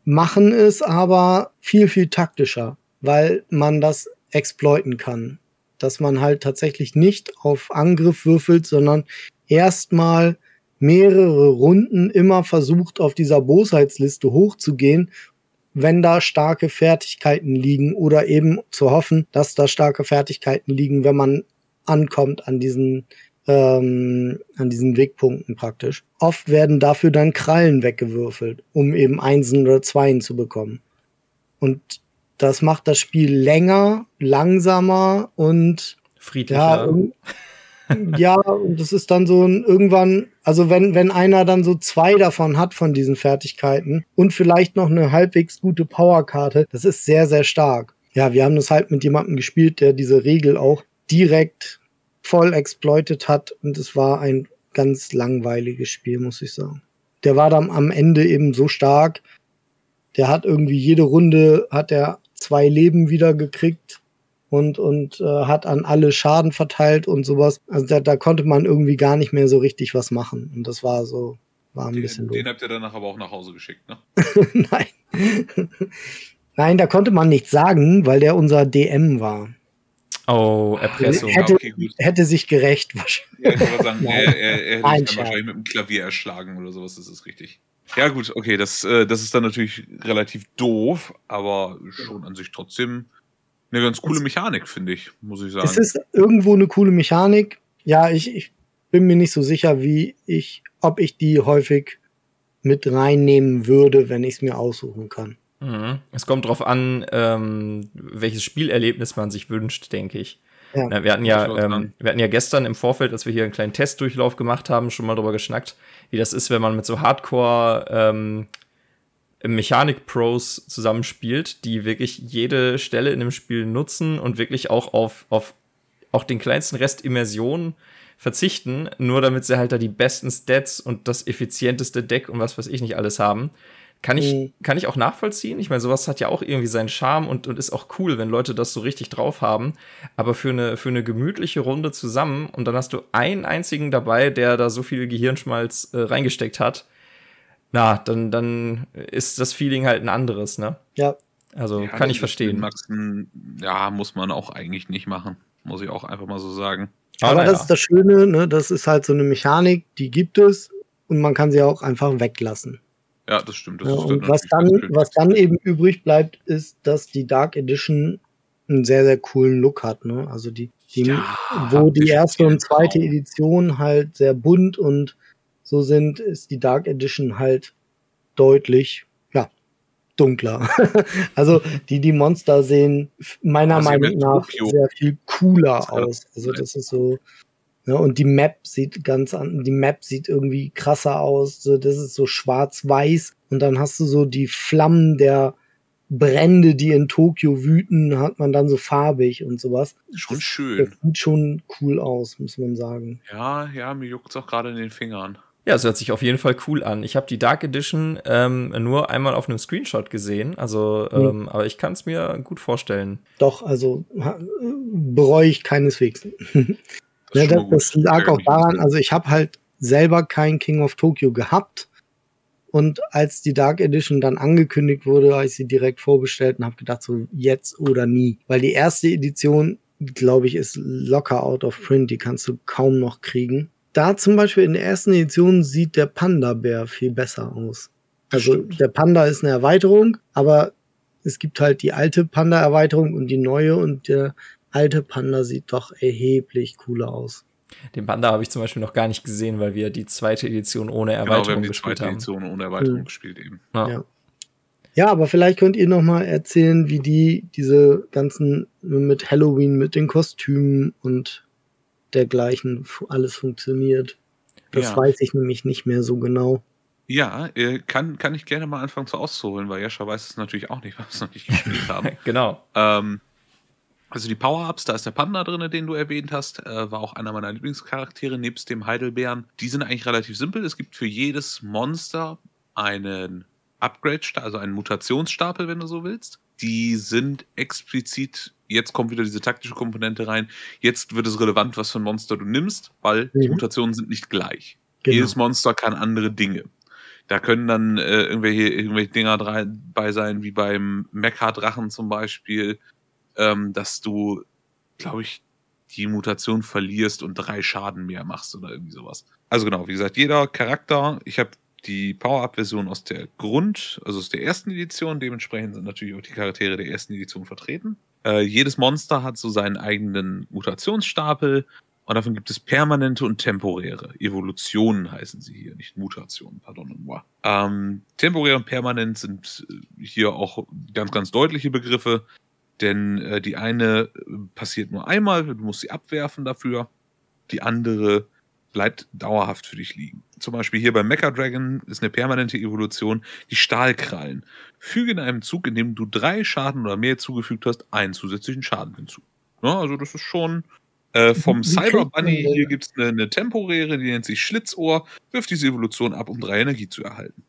Speaker 3: machen es aber viel, viel taktischer, weil man das exploiten kann. Dass man halt tatsächlich nicht auf Angriff würfelt, sondern erstmal mehrere Runden immer versucht, auf dieser Bosheitsliste hochzugehen, wenn da starke Fertigkeiten liegen oder eben zu hoffen, dass da starke Fertigkeiten liegen, wenn man ankommt an diesen ähm, an diesen Wegpunkten praktisch. Oft werden dafür dann Krallen weggewürfelt, um eben Einsen oder Zweien zu bekommen. Und das macht das Spiel länger, langsamer und
Speaker 1: friedlicher.
Speaker 3: Ja, ja, und das ist dann so ein irgendwann, also wenn, wenn einer dann so zwei davon hat von diesen Fertigkeiten und vielleicht noch eine halbwegs gute Powerkarte, das ist sehr, sehr stark. Ja, wir haben das halt mit jemandem gespielt, der diese Regel auch direkt voll exploitet hat und es war ein ganz langweiliges Spiel, muss ich sagen. Der war dann am Ende eben so stark, der hat irgendwie jede Runde hat er zwei Leben wieder gekriegt und, und äh, hat an alle Schaden verteilt und sowas. Also da, da konnte man irgendwie gar nicht mehr so richtig was machen. Und das war so, war ein
Speaker 2: den,
Speaker 3: bisschen
Speaker 2: Den habt ihr danach aber auch nach Hause geschickt, ne? *laughs*
Speaker 3: Nein. *laughs* Nein, da konnte man nichts sagen, weil der unser DM war.
Speaker 1: Oh, Erpressung.
Speaker 3: Hätte, okay, hätte sich gerecht
Speaker 2: wahrscheinlich. Ja, sagen, *laughs* er, er, er hätte sich wahrscheinlich mit dem Klavier erschlagen oder sowas, das ist richtig. Ja, gut, okay, das, äh, das ist dann natürlich relativ doof, aber schon an sich trotzdem eine ganz coole Mechanik, finde ich, muss ich sagen.
Speaker 3: Es ist irgendwo eine coole Mechanik. Ja, ich, ich bin mir nicht so sicher, wie ich, ob ich die häufig mit reinnehmen würde, wenn ich es mir aussuchen kann.
Speaker 1: Mhm. Es kommt darauf an, ähm, welches Spielerlebnis man sich wünscht, denke ich. Ja. Na, wir, hatten ja, ähm, wir hatten ja gestern im Vorfeld, als wir hier einen kleinen Testdurchlauf gemacht haben, schon mal darüber geschnackt, wie das ist, wenn man mit so Hardcore ähm, Mechanik-Pros zusammenspielt, die wirklich jede Stelle in dem Spiel nutzen und wirklich auch auf, auf auch den kleinsten Rest Immersion verzichten, nur damit sie halt da die besten Stats und das effizienteste Deck und was weiß ich nicht alles haben. Kann ich, mhm. kann ich auch nachvollziehen. Ich meine, sowas hat ja auch irgendwie seinen Charme und, und ist auch cool, wenn Leute das so richtig drauf haben. Aber für eine, für eine gemütliche Runde zusammen und dann hast du einen einzigen dabei, der da so viel Gehirnschmalz äh, reingesteckt hat, na, dann, dann ist das Feeling halt ein anderes, ne?
Speaker 3: Ja.
Speaker 1: Also ja, kann ich verstehen.
Speaker 2: Maxen, ja, muss man auch eigentlich nicht machen. Muss ich auch einfach mal so sagen.
Speaker 3: Aber, Aber das ja. ist das Schöne, ne? Das ist halt so eine Mechanik, die gibt es und man kann sie auch einfach weglassen.
Speaker 2: Ja, das stimmt. Das
Speaker 3: ja, und was dann, was dann eben übrig bleibt, ist, dass die Dark Edition einen sehr, sehr coolen Look hat. Ne? Also die, die ja, wo die erste und zweite Traum. Edition halt sehr bunt und so sind, ist die Dark Edition halt deutlich, ja, dunkler. *laughs* also die, die Monster sehen meiner also Meinung nach Tokio. sehr viel cooler aus. Also das ist so, ne, und die Map sieht ganz an, die Map sieht irgendwie krasser aus. So, das ist so schwarz-weiß. Und dann hast du so die Flammen der Brände, die in Tokio wüten, hat man dann so farbig und sowas.
Speaker 2: Schon das, schön.
Speaker 3: Das sieht schon cool aus, muss man sagen.
Speaker 2: Ja, ja, mir juckt es auch gerade in den Fingern.
Speaker 1: Ja, es hört sich auf jeden Fall cool an. Ich habe die Dark Edition ähm, nur einmal auf einem Screenshot gesehen, also, mhm. ähm, aber ich kann es mir gut vorstellen.
Speaker 3: Doch, also bereue ich keineswegs. *laughs* Das, ja, das, das lag auch daran, also ich habe halt selber kein King of Tokyo gehabt. Und als die Dark Edition dann angekündigt wurde, habe ich sie direkt vorbestellt und habe gedacht, so jetzt oder nie. Weil die erste Edition, glaube ich, ist locker out of print. Die kannst du kaum noch kriegen. Da zum Beispiel in der ersten Edition sieht der Panda-Bär viel besser aus. Also der Panda ist eine Erweiterung, aber es gibt halt die alte Panda-Erweiterung und die neue und der alte Panda sieht doch erheblich cooler aus.
Speaker 1: Den Panda habe ich zum Beispiel noch gar nicht gesehen, weil wir die zweite Edition ohne Erweiterung genau, wir haben die gespielt zweite haben. Edition
Speaker 2: ohne Erweiterung mhm. gespielt eben.
Speaker 3: Ja. ja. ja. aber vielleicht könnt ihr noch mal erzählen, wie die diese ganzen mit Halloween, mit den Kostümen und dergleichen alles funktioniert. Das ja. weiß ich nämlich nicht mehr so genau.
Speaker 2: Ja, äh, kann, kann ich gerne mal anfangen zu auszuholen, weil Jascha weiß es natürlich auch nicht, weil wir es noch nicht gespielt haben. *laughs*
Speaker 1: genau.
Speaker 2: Ähm, also die Power-Ups, da ist der Panda drin, den du erwähnt hast, äh, war auch einer meiner Lieblingscharaktere nebst dem Heidelbeeren. Die sind eigentlich relativ simpel. Es gibt für jedes Monster einen Upgrade, also einen Mutationsstapel, wenn du so willst. Die sind explizit, jetzt kommt wieder diese taktische Komponente rein. Jetzt wird es relevant, was für ein Monster du nimmst, weil mhm. die Mutationen sind nicht gleich. Genau. Jedes Monster kann andere Dinge. Da können dann äh, irgendwelche, irgendwelche Dinger dabei sein, wie beim Mecha-Drachen zum Beispiel, ähm, dass du, glaube ich, die Mutation verlierst und drei Schaden mehr machst oder irgendwie sowas. Also genau, wie gesagt, jeder Charakter, ich habe die Power-Up-Version aus der Grund, also aus der ersten Edition, dementsprechend sind natürlich auch die Charaktere der ersten Edition vertreten. Äh, jedes Monster hat so seinen eigenen Mutationsstapel und davon gibt es permanente und temporäre. Evolutionen heißen sie hier, nicht Mutationen, pardon moi. Ähm, temporär und permanent sind äh, hier auch ganz, ganz deutliche Begriffe, denn äh, die eine äh, passiert nur einmal, du musst sie abwerfen dafür. Die andere bleibt dauerhaft für dich liegen. Zum Beispiel hier beim Mecha Dragon ist eine permanente Evolution die Stahlkrallen. Füge in einem Zug, in dem du drei Schaden oder mehr zugefügt hast, einen zusätzlichen Schaden hinzu. Ja, also das ist schon äh, vom Cyber Bunny. Hier gibt es eine, eine, temporäre, die nennt sich Schlitzohr. Wirft diese Evolution ab, um drei Energie zu erhalten.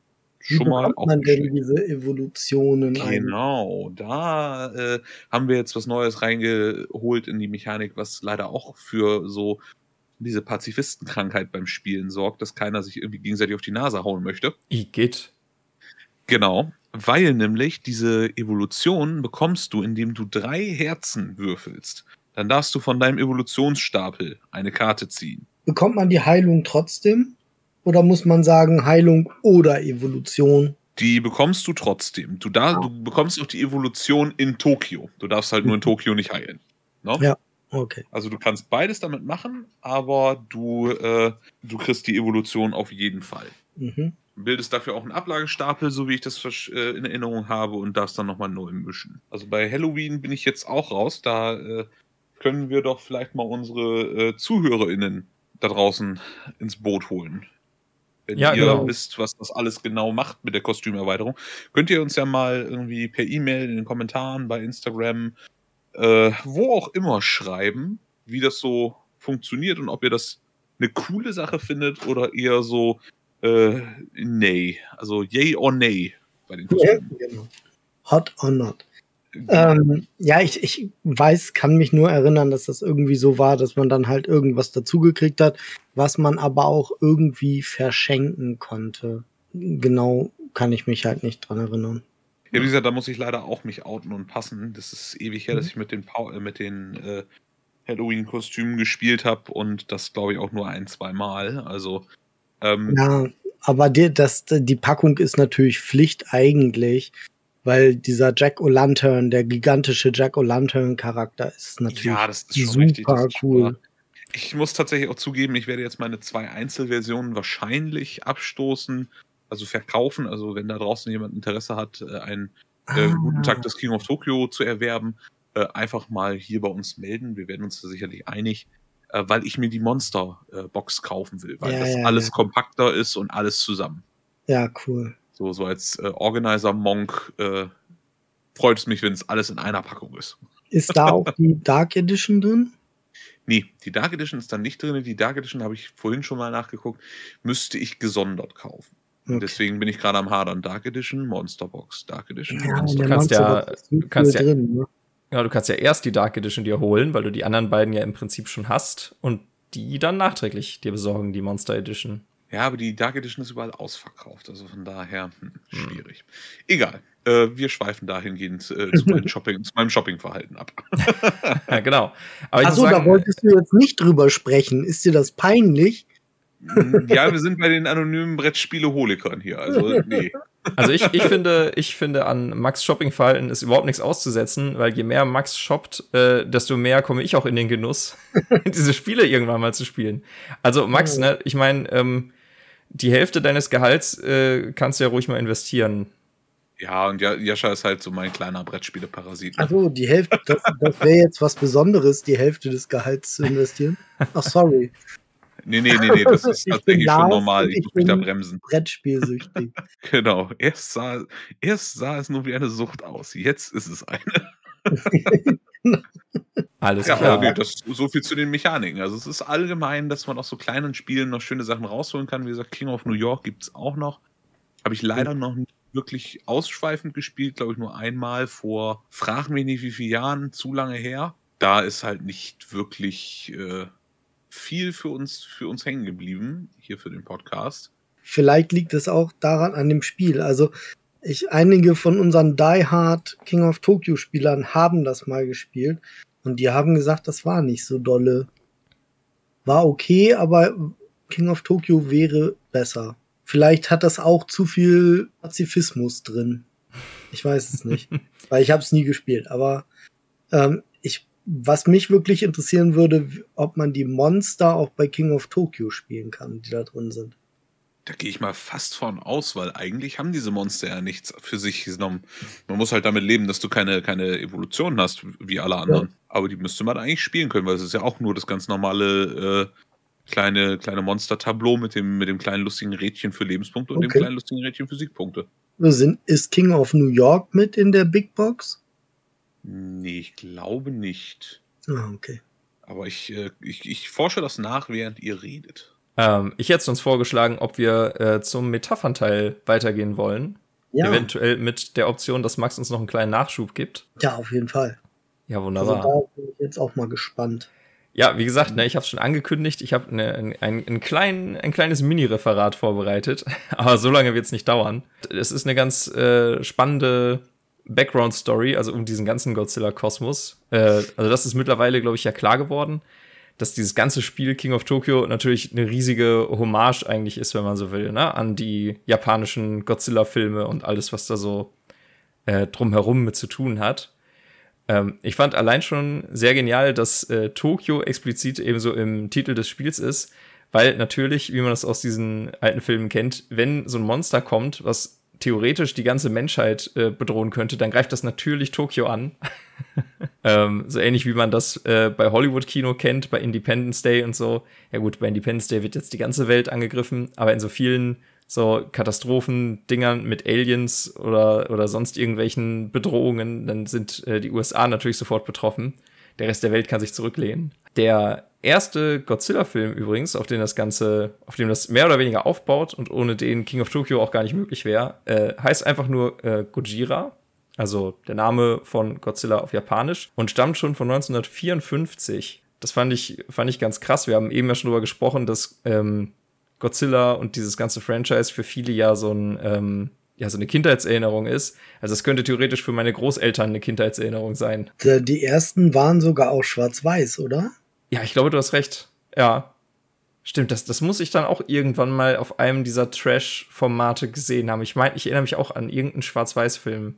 Speaker 3: Wie schon mal auch man denn diese Evolutionen
Speaker 2: Genau, ein? da äh, haben wir jetzt was Neues reingeholt in die Mechanik, was leider auch für so diese Pazifistenkrankheit beim Spielen sorgt, dass keiner sich irgendwie gegenseitig auf die Nase hauen möchte.
Speaker 1: Igitt.
Speaker 2: Genau, weil nämlich diese Evolution bekommst du, indem du drei Herzen würfelst. Dann darfst du von deinem Evolutionsstapel eine Karte ziehen.
Speaker 3: Bekommt man die Heilung trotzdem? Oder muss man sagen Heilung oder Evolution?
Speaker 2: Die bekommst du trotzdem. Du, da, du bekommst auch die Evolution in Tokio. Du darfst halt nur in Tokio nicht heilen.
Speaker 3: No? Ne? Ja. Okay.
Speaker 2: Also du kannst beides damit machen, aber du, äh, du kriegst die Evolution auf jeden Fall. Mhm. Bildest dafür auch einen Ablagestapel, so wie ich das äh, in Erinnerung habe, und darfst dann nochmal neu mischen. Also bei Halloween bin ich jetzt auch raus. Da äh, können wir doch vielleicht mal unsere äh, ZuhörerInnen da draußen ins Boot holen. Wenn ja, ihr genau. wisst, was das alles genau macht mit der Kostümerweiterung, könnt ihr uns ja mal irgendwie per E-Mail in den Kommentaren bei Instagram äh, wo auch immer schreiben, wie das so funktioniert und ob ihr das eine coole Sache findet oder eher so äh, nee, also yay or nay bei den Kostümen. Ja, genau.
Speaker 3: Hot or not. Ähm, ja, ich, ich weiß, kann mich nur erinnern, dass das irgendwie so war, dass man dann halt irgendwas dazugekriegt hat, was man aber auch irgendwie verschenken konnte. Genau kann ich mich halt nicht dran erinnern.
Speaker 2: Ja, wie gesagt, da muss ich leider auch mich outen und passen. Das ist ewig her, dass mhm. ich mit den, äh, mit den äh, Halloween-Kostümen gespielt habe und das glaube ich auch nur ein, zwei Mal. Also.
Speaker 3: Ähm, ja, aber die, das, die Packung ist natürlich Pflicht eigentlich, weil dieser Jack O'Lantern, der gigantische Jack O'Lantern-Charakter ist natürlich ja, das ist super richtig, ist cool.
Speaker 2: Ich muss tatsächlich auch zugeben, ich werde jetzt meine zwei Einzelversionen wahrscheinlich abstoßen also verkaufen. Also wenn da draußen jemand Interesse hat, äh, einen äh, ah. guten Tag des King of Tokyo zu erwerben, äh, einfach mal hier bei uns melden. Wir werden uns da sicherlich einig, weil ich mir die Monster-Box kaufen will, weil ja, das ja, alles ja. kompakter ist und alles zusammen.
Speaker 3: Ja, cool.
Speaker 2: So, so als äh, Organizer-Monk freut es mich, wenn es alles in einer Packung ist.
Speaker 3: Ist da auch die Dark Edition drin?
Speaker 2: Nee, die Dark Edition ist dann nicht drin. Die Dark Edition habe ich vorhin schon mal nachgeguckt. Müsste ich gesondert kaufen. Okay. Deswegen bin ich gerade am Hadern. Dark Edition, Monster Box, Dark Edition.
Speaker 1: Ja, du kannst ja, du kannst ja, drin, ne? ja, du kannst ja erst die Dark Edition dir holen, weil du die anderen beiden ja im Prinzip schon hast und die dann nachträglich dir besorgen, die Monster Edition.
Speaker 2: Ja, aber die Dark Edition ist überall ausverkauft, also von daher hm, hm. schwierig. Hm. Egal. Äh, wir schweifen dahingehend äh, zu, meinem *laughs* Shopping, zu meinem Shoppingverhalten ab. *laughs*
Speaker 1: ja, genau.
Speaker 3: Achso, da wolltest du jetzt nicht drüber sprechen. Ist dir das peinlich?
Speaker 2: Ja, wir sind bei den anonymen Brettspiele-Holikern hier. Also, nee. *laughs*
Speaker 1: Also ich, ich finde, ich finde an Max Shopping-Verhalten ist überhaupt nichts auszusetzen, weil je mehr Max shoppt, äh, desto mehr komme ich auch in den Genuss, diese Spiele irgendwann mal zu spielen. Also Max, ne, ich meine, ähm, die Hälfte deines Gehalts äh, kannst du ja ruhig mal investieren.
Speaker 2: Ja, und Jascha ist halt so mein kleiner Brettspiele-Parasit.
Speaker 3: Also die Hälfte, das, das wäre jetzt was Besonderes, die Hälfte des Gehalts zu investieren. Ach, sorry.
Speaker 2: Nee, nee, nee, nee, das ist *laughs* tatsächlich schon normal. Ich, ich muss mich da bremsen.
Speaker 3: Brettspielsüchtig. *laughs*
Speaker 2: genau. Erst sah, erst sah es nur wie eine Sucht aus. Jetzt ist es eine. *laughs*
Speaker 1: Alles ja, klar. Nee,
Speaker 2: das, so viel zu den Mechaniken. Also es ist allgemein, dass man aus so kleinen Spielen noch schöne Sachen rausholen kann. Wie gesagt, King of New York gibt es auch noch. Habe ich leider noch nicht wirklich ausschweifend gespielt, glaube ich, nur einmal vor, frag mich nicht wie viele Jahren, zu lange her. Da ist halt nicht wirklich äh, viel für uns, für uns hängen geblieben, hier für den Podcast.
Speaker 3: vielleicht liegt es auch daran an dem Spiel. Also ich, einige von unseren Die Hard King of Tokyo Spielern haben das mal gespielt und die haben gesagt, das war nicht so dolle. War okay, aber King of Tokyo wäre besser. Vielleicht hat das auch zu viel Pazifismus drin. Ich weiß es nicht, *laughs* weil ich habe es nie gespielt. Aber ähm, ich, was mich wirklich interessieren würde, ob man die Monster auch bei King of Tokyo spielen kann, die da drin sind.
Speaker 2: Da gehe ich mal fast von aus, weil eigentlich haben diese Monster ja nichts für sich genommen. Man muss halt damit leben, dass du keine, keine Evolution hast, wie alle anderen. Ja. Aber die müsste man eigentlich spielen können, weil es ist ja auch nur das ganz normale äh, kleine, kleine Monster-Tableau mit dem, mit dem kleinen lustigen Rädchen für Lebenspunkte und okay. dem kleinen lustigen Rädchen für Siegpunkte.
Speaker 3: Sind, ist King of New York mit in der Big Box?
Speaker 2: Nee, ich glaube nicht.
Speaker 3: Ah, okay.
Speaker 2: Aber ich, äh, ich, ich forsche das nach, während ihr redet.
Speaker 1: Ähm, ich hätte uns vorgeschlagen, ob wir äh, zum Metaphernteil weitergehen wollen. Ja. Eventuell mit der Option, dass Max uns noch einen kleinen Nachschub gibt.
Speaker 3: Ja, auf jeden Fall.
Speaker 1: Ja, wunderbar. Also
Speaker 3: da bin ich jetzt auch mal gespannt.
Speaker 1: Ja, wie gesagt, ne, ich habe es schon angekündigt. Ich habe ne, ein, ein, ein, klein, ein kleines Mini-Referat vorbereitet, *laughs* aber so lange wird es nicht dauern. Es ist eine ganz äh, spannende Background-Story, also um diesen ganzen Godzilla-Kosmos. Äh, also das ist mittlerweile, glaube ich, ja klar geworden dass dieses ganze Spiel King of Tokyo natürlich eine riesige Hommage eigentlich ist, wenn man so will, ne? an die japanischen Godzilla-Filme und alles, was da so äh, drumherum mit zu tun hat. Ähm, ich fand allein schon sehr genial, dass äh, Tokio explizit ebenso im Titel des Spiels ist, weil natürlich, wie man das aus diesen alten Filmen kennt, wenn so ein Monster kommt, was theoretisch die ganze Menschheit äh, bedrohen könnte, dann greift das natürlich Tokio an. *laughs* ähm, so ähnlich wie man das äh, bei Hollywood-Kino kennt, bei Independence Day und so. Ja gut, bei Independence Day wird jetzt die ganze Welt angegriffen, aber in so vielen so Katastrophendingern mit Aliens oder, oder sonst irgendwelchen Bedrohungen, dann sind äh, die USA natürlich sofort betroffen. Der Rest der Welt kann sich zurücklehnen. Der erste Godzilla-Film übrigens, auf den das Ganze, auf dem das mehr oder weniger aufbaut und ohne den King of Tokyo auch gar nicht möglich wäre, äh, heißt einfach nur äh, Gojira, also der Name von Godzilla auf Japanisch und stammt schon von 1954. Das fand ich, fand ich ganz krass. Wir haben eben ja schon darüber gesprochen, dass ähm, Godzilla und dieses ganze Franchise für viele ja so ein ähm, ja, so eine Kindheitserinnerung ist. Also es könnte theoretisch für meine Großeltern eine Kindheitserinnerung sein.
Speaker 3: Die ersten waren sogar auch schwarz-weiß, oder?
Speaker 1: Ja, ich glaube, du hast recht. Ja. Stimmt, das, das muss ich dann auch irgendwann mal auf einem dieser Trash-Formate gesehen haben. Ich meine, ich erinnere mich auch an irgendeinen Schwarz-Weiß-Film.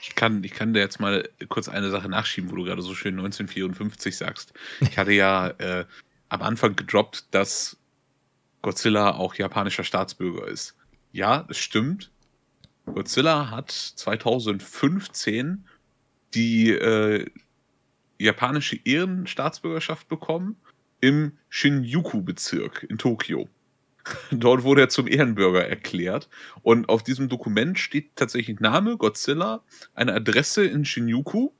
Speaker 2: Ich kann, ich kann dir jetzt mal kurz eine Sache nachschieben, wo du gerade so schön 1954 sagst. Ich hatte ja äh, am Anfang gedroppt, dass Godzilla auch japanischer Staatsbürger ist. Ja, es stimmt. Godzilla hat 2015 die äh, japanische Ehrenstaatsbürgerschaft bekommen im Shinjuku-Bezirk in Tokio. *laughs* Dort wurde er zum Ehrenbürger erklärt. Und auf diesem Dokument steht tatsächlich Name Godzilla, eine Adresse in Shinjuku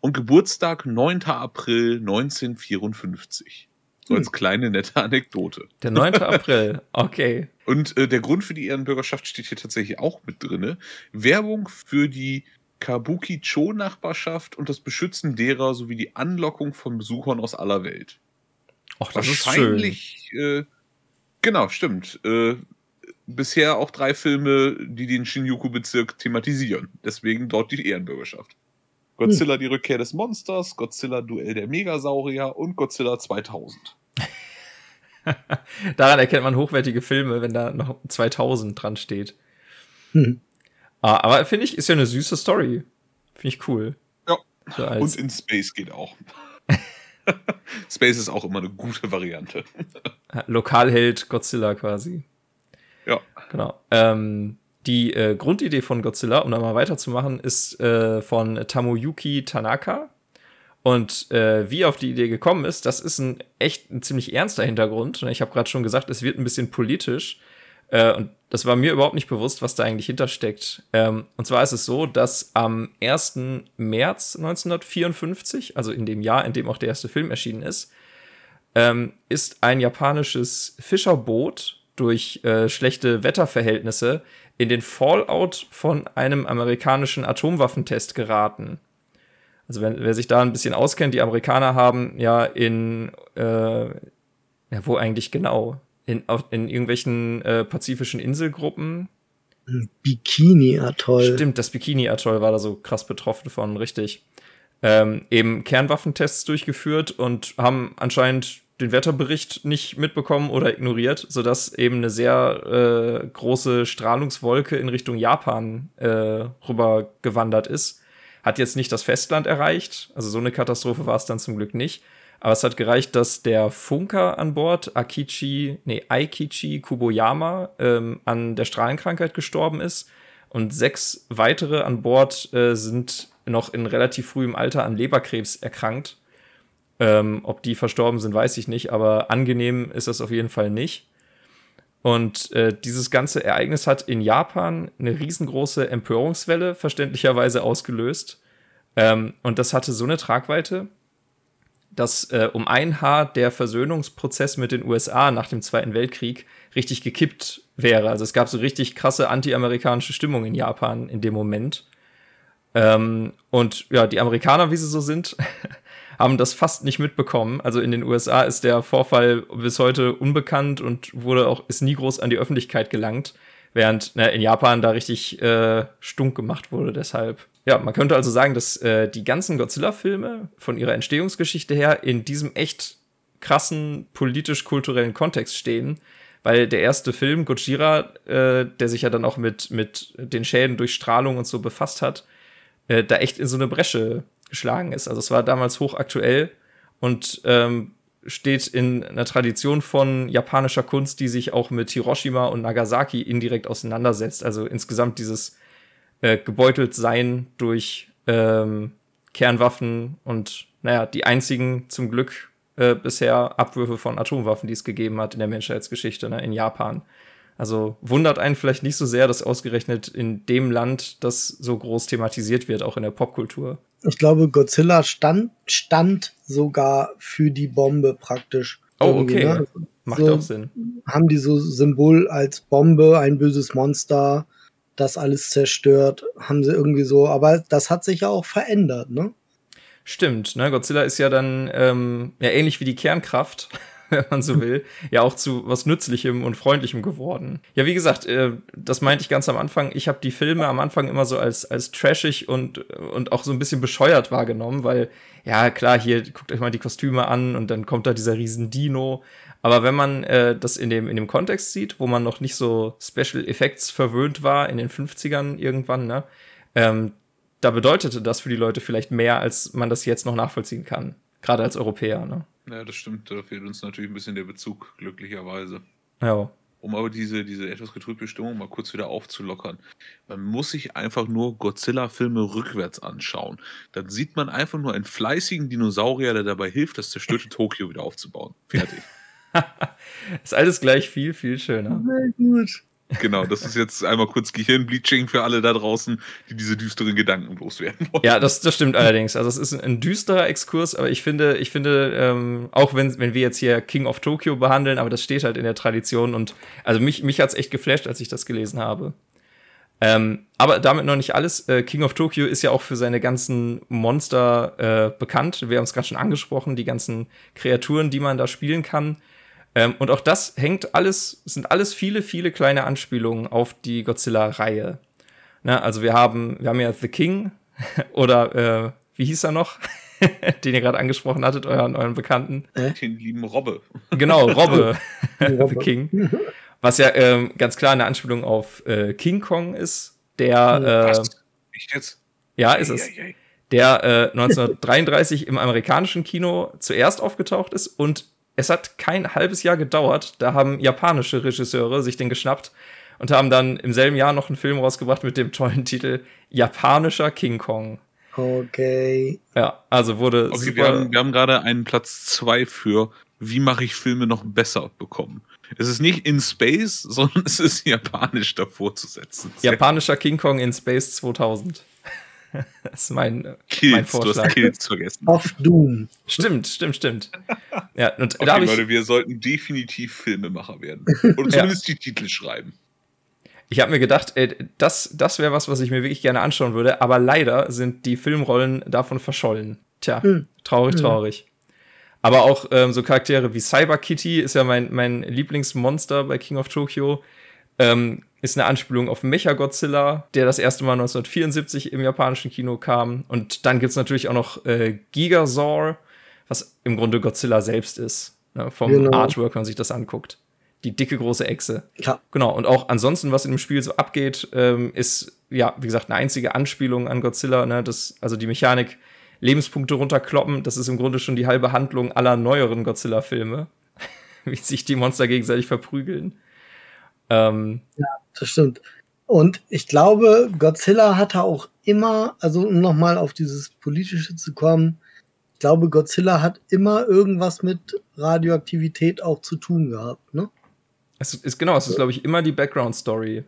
Speaker 2: und Geburtstag 9. April 1954. So als hm. kleine nette Anekdote.
Speaker 1: Der 9. April, okay.
Speaker 2: Und äh, der Grund für die Ehrenbürgerschaft steht hier tatsächlich auch mit drin. Werbung für die Kabuki-Cho-Nachbarschaft und das Beschützen derer sowie die Anlockung von Besuchern aus aller Welt.
Speaker 1: Ach, das Wahrscheinlich,
Speaker 2: ist schön. Äh, genau, stimmt. Äh, bisher auch drei Filme, die den Shinjuku-Bezirk thematisieren. Deswegen dort die Ehrenbürgerschaft. Godzilla, hm. die Rückkehr des Monsters, Godzilla, Duell der Megasaurier und Godzilla 2000. *laughs*
Speaker 1: Daran erkennt man hochwertige Filme, wenn da noch 2000 dran steht. Hm. Ah, aber finde ich, ist ja eine süße Story. Finde ich cool.
Speaker 2: Ja. So Und in Space geht auch. *laughs* Space ist auch immer eine gute Variante. *laughs*
Speaker 1: Lokalheld Godzilla quasi.
Speaker 2: Ja.
Speaker 1: Genau. Ähm, die äh, Grundidee von Godzilla, um da mal weiterzumachen, ist äh, von Tamoyuki Tanaka. Und äh, wie auf die Idee gekommen ist, das ist ein echt ein ziemlich ernster Hintergrund. Ich habe gerade schon gesagt, es wird ein bisschen politisch. Äh, und das war mir überhaupt nicht bewusst, was da eigentlich hintersteckt. Ähm, und zwar ist es so, dass am 1. März 1954, also in dem Jahr, in dem auch der erste Film erschienen ist, ähm, ist ein japanisches Fischerboot durch äh, schlechte Wetterverhältnisse in den Fallout von einem amerikanischen Atomwaffentest geraten. Also wenn, wer sich da ein bisschen auskennt, die Amerikaner haben ja in, äh, ja, wo eigentlich genau? in, in irgendwelchen äh, pazifischen Inselgruppen.
Speaker 3: Bikini-Atoll.
Speaker 1: Stimmt, das Bikini-Atoll war da so krass betroffen von, richtig. Ähm, eben Kernwaffentests durchgeführt und haben anscheinend den Wetterbericht nicht mitbekommen oder ignoriert, sodass eben eine sehr äh, große Strahlungswolke in Richtung Japan äh, rüber ist. Hat jetzt nicht das Festland erreicht, also so eine Katastrophe war es dann zum Glück nicht. Aber es hat gereicht, dass der Funker an Bord, Akichi, nee, Aikichi Kuboyama, ähm, an der Strahlenkrankheit gestorben ist. Und sechs weitere an Bord äh, sind noch in relativ frühem Alter an Leberkrebs erkrankt. Ähm, ob die verstorben sind, weiß ich nicht, aber angenehm ist das auf jeden Fall nicht. Und äh, dieses ganze Ereignis hat in Japan eine riesengroße Empörungswelle verständlicherweise ausgelöst. Ähm, und das hatte so eine Tragweite, dass äh, um ein Haar der Versöhnungsprozess mit den USA nach dem Zweiten Weltkrieg richtig gekippt wäre. Also es gab so richtig krasse anti-amerikanische Stimmung in Japan in dem Moment. Ähm, und ja, die Amerikaner, wie sie so sind, *laughs* haben das fast nicht mitbekommen. Also in den USA ist der Vorfall bis heute unbekannt und wurde auch, ist nie groß an die Öffentlichkeit gelangt, während ne, in Japan da richtig äh, stunk gemacht wurde deshalb. Ja, man könnte also sagen, dass äh, die ganzen Godzilla-Filme von ihrer Entstehungsgeschichte her in diesem echt krassen politisch-kulturellen Kontext stehen, weil der erste Film, Gojira, äh, der sich ja dann auch mit, mit den Schäden durch Strahlung und so befasst hat, äh, da echt in so eine Bresche geschlagen ist. Also es war damals hochaktuell und ähm, steht in einer Tradition von japanischer Kunst, die sich auch mit Hiroshima und Nagasaki indirekt auseinandersetzt. Also insgesamt dieses äh, gebeutelt sein durch ähm, Kernwaffen und naja, die einzigen zum Glück äh, bisher Abwürfe von Atomwaffen, die es gegeben hat in der Menschheitsgeschichte, ne, in Japan. Also wundert einen vielleicht nicht so sehr, dass ausgerechnet in dem Land das so groß thematisiert wird, auch in der Popkultur.
Speaker 3: Ich glaube, Godzilla stand, stand sogar für die Bombe praktisch.
Speaker 1: Oh, okay. Ne? Macht
Speaker 3: so
Speaker 1: auch Sinn.
Speaker 3: Haben die so Symbol als Bombe, ein böses Monster, das alles zerstört, haben sie irgendwie so, aber das hat sich ja auch verändert, ne?
Speaker 1: Stimmt, ne? Godzilla ist ja dann ähm, ja ähnlich wie die Kernkraft, *laughs* wenn man so will, ja auch zu was Nützlichem und Freundlichem geworden. Ja, wie gesagt, äh, das meinte ich ganz am Anfang. Ich habe die Filme am Anfang immer so als, als trashig und, und auch so ein bisschen bescheuert wahrgenommen, weil, ja, klar, hier guckt euch mal die Kostüme an und dann kommt da dieser riesen Dino. Aber wenn man äh, das in dem, in dem Kontext sieht, wo man noch nicht so Special Effects verwöhnt war, in den 50ern irgendwann, ne, ähm, da bedeutete das für die Leute vielleicht mehr, als man das jetzt noch nachvollziehen kann. Gerade als Europäer, ne?
Speaker 2: Ja, das stimmt. Da fehlt uns natürlich ein bisschen der Bezug, glücklicherweise.
Speaker 1: Ja.
Speaker 2: Um aber diese, diese etwas getrübte Stimmung mal kurz wieder aufzulockern. Man muss sich einfach nur Godzilla-Filme rückwärts anschauen. Dann sieht man einfach nur einen fleißigen Dinosaurier, der dabei hilft, das zerstörte *laughs* Tokio wieder aufzubauen. Fertig. *laughs*
Speaker 1: ist alles gleich viel, viel schöner.
Speaker 3: Sehr gut.
Speaker 2: Genau, das ist jetzt einmal kurz Gehirnbleaching für alle da draußen, die diese düsteren Gedanken loswerden
Speaker 1: wollen. Ja, das, das stimmt allerdings. Also es ist ein, düsterer Exkurs, aber ich finde, ich finde, ähm, auch wenn, wenn wir jetzt hier King of Tokyo behandeln, aber das steht halt in der Tradition und also mich, mich hat es echt geflasht, als ich das gelesen habe. Ähm, aber damit noch nicht alles. Äh, King of Tokyo ist ja auch für seine ganzen Monster äh, bekannt. Wir haben es gerade schon angesprochen, die ganzen Kreaturen, die man da spielen kann. Ähm, und auch das hängt alles, sind alles viele, viele kleine Anspielungen auf die Godzilla-Reihe. Ne, also wir haben, wir haben ja The King *laughs* oder äh, wie hieß er noch? *laughs* Den ihr gerade angesprochen hattet, euren, euren Bekannten.
Speaker 2: Äh? Den lieben Robbe.
Speaker 1: Genau, *laughs* Robbe. The King. Was ja ähm, ganz klar eine Anspielung auf äh, King Kong ist, der. Äh,
Speaker 2: Echt jetzt?
Speaker 1: Ja, ist es. Der äh, 1933 im amerikanischen Kino zuerst aufgetaucht ist und es hat kein halbes Jahr gedauert. Da haben japanische Regisseure sich den geschnappt und haben dann im selben Jahr noch einen Film rausgebracht mit dem tollen Titel Japanischer King Kong.
Speaker 3: Okay.
Speaker 1: Ja, also wurde
Speaker 2: okay, super. Wir haben, wir haben gerade einen Platz zwei für Wie mache ich Filme noch besser bekommen. Es ist nicht in Space, *laughs* sondern es ist japanisch davor zu setzen.
Speaker 1: Japanischer King Kong in Space 2000. *laughs* das ist mein,
Speaker 2: Kills,
Speaker 1: mein Vorschlag.
Speaker 2: Du hast Kills vergessen.
Speaker 3: Of Doom.
Speaker 1: Stimmt, stimmt, stimmt. Ja, und
Speaker 2: okay,
Speaker 1: da ich,
Speaker 2: Leute, wir sollten definitiv Filmemacher werden. *laughs* Oder zumindest ja. die Titel schreiben.
Speaker 1: Ich habe mir gedacht, ey, das, das wäre was, was ich mir wirklich gerne anschauen würde, aber leider sind die Filmrollen davon verschollen. Tja, hm. traurig, hm. traurig. Aber auch ähm, so Charaktere wie Cyber Kitty ist ja mein, mein Lieblingsmonster bei King of Tokyo. Ähm, ist eine Anspielung auf Mecha-Godzilla, der das erste Mal 1974 im japanischen Kino kam. Und dann gibt es natürlich auch noch äh, Gigasaur, was im Grunde Godzilla selbst ist. Ne, vom genau. Artwork, wenn man sich das anguckt. Die dicke große Echse. Ja. Genau. Und auch ansonsten, was in dem Spiel so abgeht, ähm, ist, ja, wie gesagt, eine einzige Anspielung an Godzilla. Ne? Das, also die Mechanik, Lebenspunkte runterkloppen, das ist im Grunde schon die halbe Handlung aller neueren Godzilla-Filme. *laughs* wie sich die Monster gegenseitig verprügeln.
Speaker 3: Ähm, ja, das stimmt. Und ich glaube, Godzilla hatte auch immer, also um nochmal auf dieses Politische zu kommen, ich glaube, Godzilla hat immer irgendwas mit Radioaktivität auch zu tun gehabt, ne?
Speaker 1: Es ist genau, es ist, glaube ich, immer die Background-Story.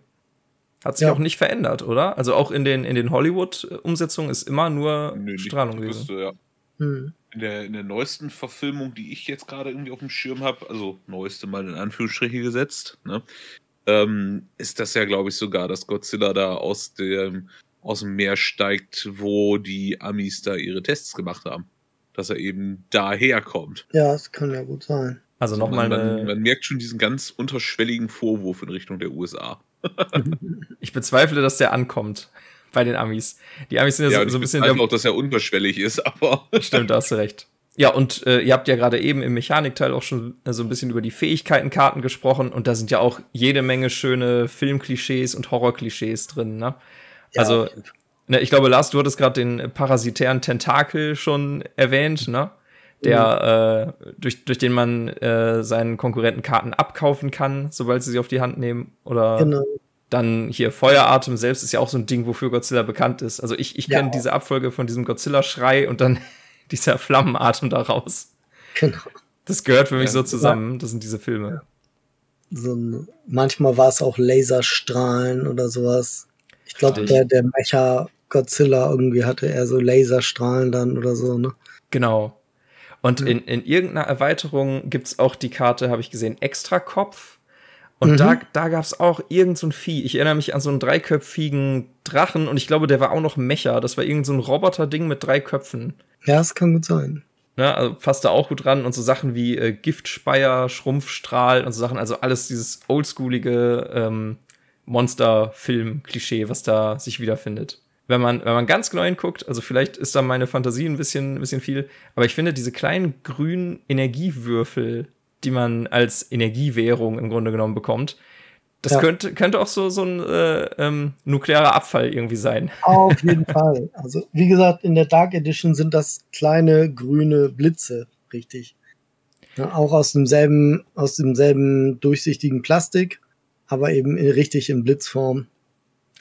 Speaker 1: Hat sich ja. auch nicht verändert, oder? Also auch in den, in den Hollywood-Umsetzungen ist immer nur Nö, Strahlung gewesen. Ja.
Speaker 2: Hm. In, der, in der neuesten Verfilmung, die ich jetzt gerade irgendwie auf dem Schirm habe, also neueste mal in Anführungsstriche gesetzt, ne, ähm, ist das ja, glaube ich, sogar, dass Godzilla da aus dem, aus dem Meer steigt, wo die Amis da ihre Tests gemacht haben. Dass er eben daher kommt.
Speaker 3: Ja, das kann ja gut sein.
Speaker 1: Also nochmal.
Speaker 2: Man, man, man merkt schon diesen ganz unterschwelligen Vorwurf in Richtung der USA. *laughs*
Speaker 1: ich bezweifle, dass der ankommt bei den Amis. Die Amis sind ja, ja so, so ein bisschen.
Speaker 2: Ich auch, dass er unterschwellig ist, aber.
Speaker 1: Stimmt, da hast du recht. Ja, und äh, ihr habt ja gerade eben im Mechanikteil auch schon äh, so ein bisschen über die Fähigkeitenkarten gesprochen und da sind ja auch jede Menge schöne Filmklischees und Horrorklischees drin, ne? Ja, also, ne, ich glaube, Lars, du hattest gerade den parasitären Tentakel schon erwähnt, ne? Der, mhm. äh, durch, durch den man äh, seinen Konkurrenten Karten abkaufen kann, sobald sie sie auf die Hand nehmen. Oder genau. dann hier Feueratem selbst ist ja auch so ein Ding, wofür Godzilla bekannt ist. Also ich, ich kenne ja. diese Abfolge von diesem Godzilla-Schrei und dann dieser Flammenatem daraus. Genau. Das gehört für mich ja, so zusammen. Das sind diese Filme.
Speaker 3: So ein, manchmal war es auch Laserstrahlen oder sowas. Ich glaube, der, der Mecha Godzilla irgendwie hatte er so Laserstrahlen dann oder so, ne?
Speaker 1: Genau. Und in, in irgendeiner Erweiterung gibt es auch die Karte, habe ich gesehen, Extra Kopf. Und mhm. da, da gab es auch irgend so ein Vieh. Ich erinnere mich an so einen dreiköpfigen Drachen und ich glaube, der war auch noch Mecha. Das war irgend so ein Roboter-Ding mit drei Köpfen.
Speaker 3: Ja, es kann gut sein.
Speaker 1: Ja, also passt da auch gut ran und so Sachen wie äh, Giftspeier, Schrumpfstrahl und so Sachen, also alles dieses oldschoolige ähm, Monsterfilm-Klischee, was da sich wiederfindet. Wenn man, wenn man ganz genau hinguckt, also vielleicht ist da meine Fantasie ein bisschen, ein bisschen viel, aber ich finde diese kleinen grünen Energiewürfel, die man als Energiewährung im Grunde genommen bekommt, das ja. könnte, könnte auch so, so ein äh, ähm, nuklearer Abfall irgendwie sein.
Speaker 3: Auf jeden *laughs* Fall. Also, wie gesagt, in der Dark Edition sind das kleine grüne Blitze, richtig. Ja, auch aus demselben, aus demselben durchsichtigen Plastik, aber eben richtig in Blitzform.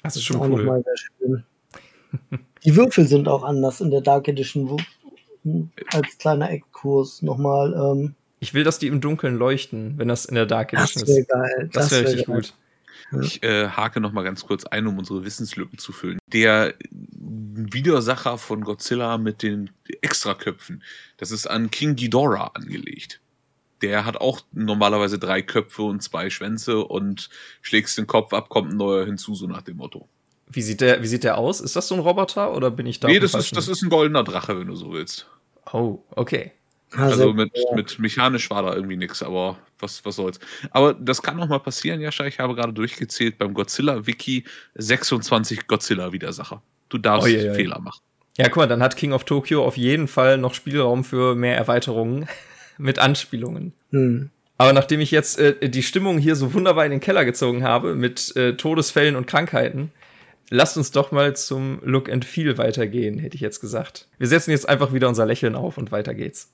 Speaker 1: Das ist schon das ist cool. *laughs*
Speaker 3: Die Würfel sind auch anders in der Dark Edition, als kleiner Eckkurs nochmal. Ähm,
Speaker 1: ich will, dass die im Dunkeln leuchten, wenn das in der Dark Edition das ist. Geil. Das, das wäre wär richtig geil. gut.
Speaker 2: Ich äh, hake noch mal ganz kurz ein, um unsere Wissenslücken zu füllen. Der Widersacher von Godzilla mit den Extraköpfen, das ist an King Ghidorah angelegt. Der hat auch normalerweise drei Köpfe und zwei Schwänze und schlägst den Kopf ab, kommt ein neuer hinzu, so nach dem Motto.
Speaker 1: Wie sieht der, wie sieht der aus? Ist das so ein Roboter oder bin ich da?
Speaker 2: Nee, das ist, das ist ein goldener Drache, wenn du so willst.
Speaker 1: Oh, okay.
Speaker 2: Also, also mit, mit mechanisch war da irgendwie nichts, aber was, was soll's. Aber das kann noch mal passieren, Jascha. Ich habe gerade durchgezählt beim Godzilla-Wiki 26 Godzilla-Widersacher. Du darfst oh, je, je. Fehler machen.
Speaker 1: Ja, guck mal, dann hat King of Tokyo auf jeden Fall noch Spielraum für mehr Erweiterungen *laughs* mit Anspielungen. Hm. Aber nachdem ich jetzt äh, die Stimmung hier so wunderbar in den Keller gezogen habe mit äh, Todesfällen und Krankheiten, lasst uns doch mal zum Look and Feel weitergehen, hätte ich jetzt gesagt. Wir setzen jetzt einfach wieder unser Lächeln auf und weiter geht's.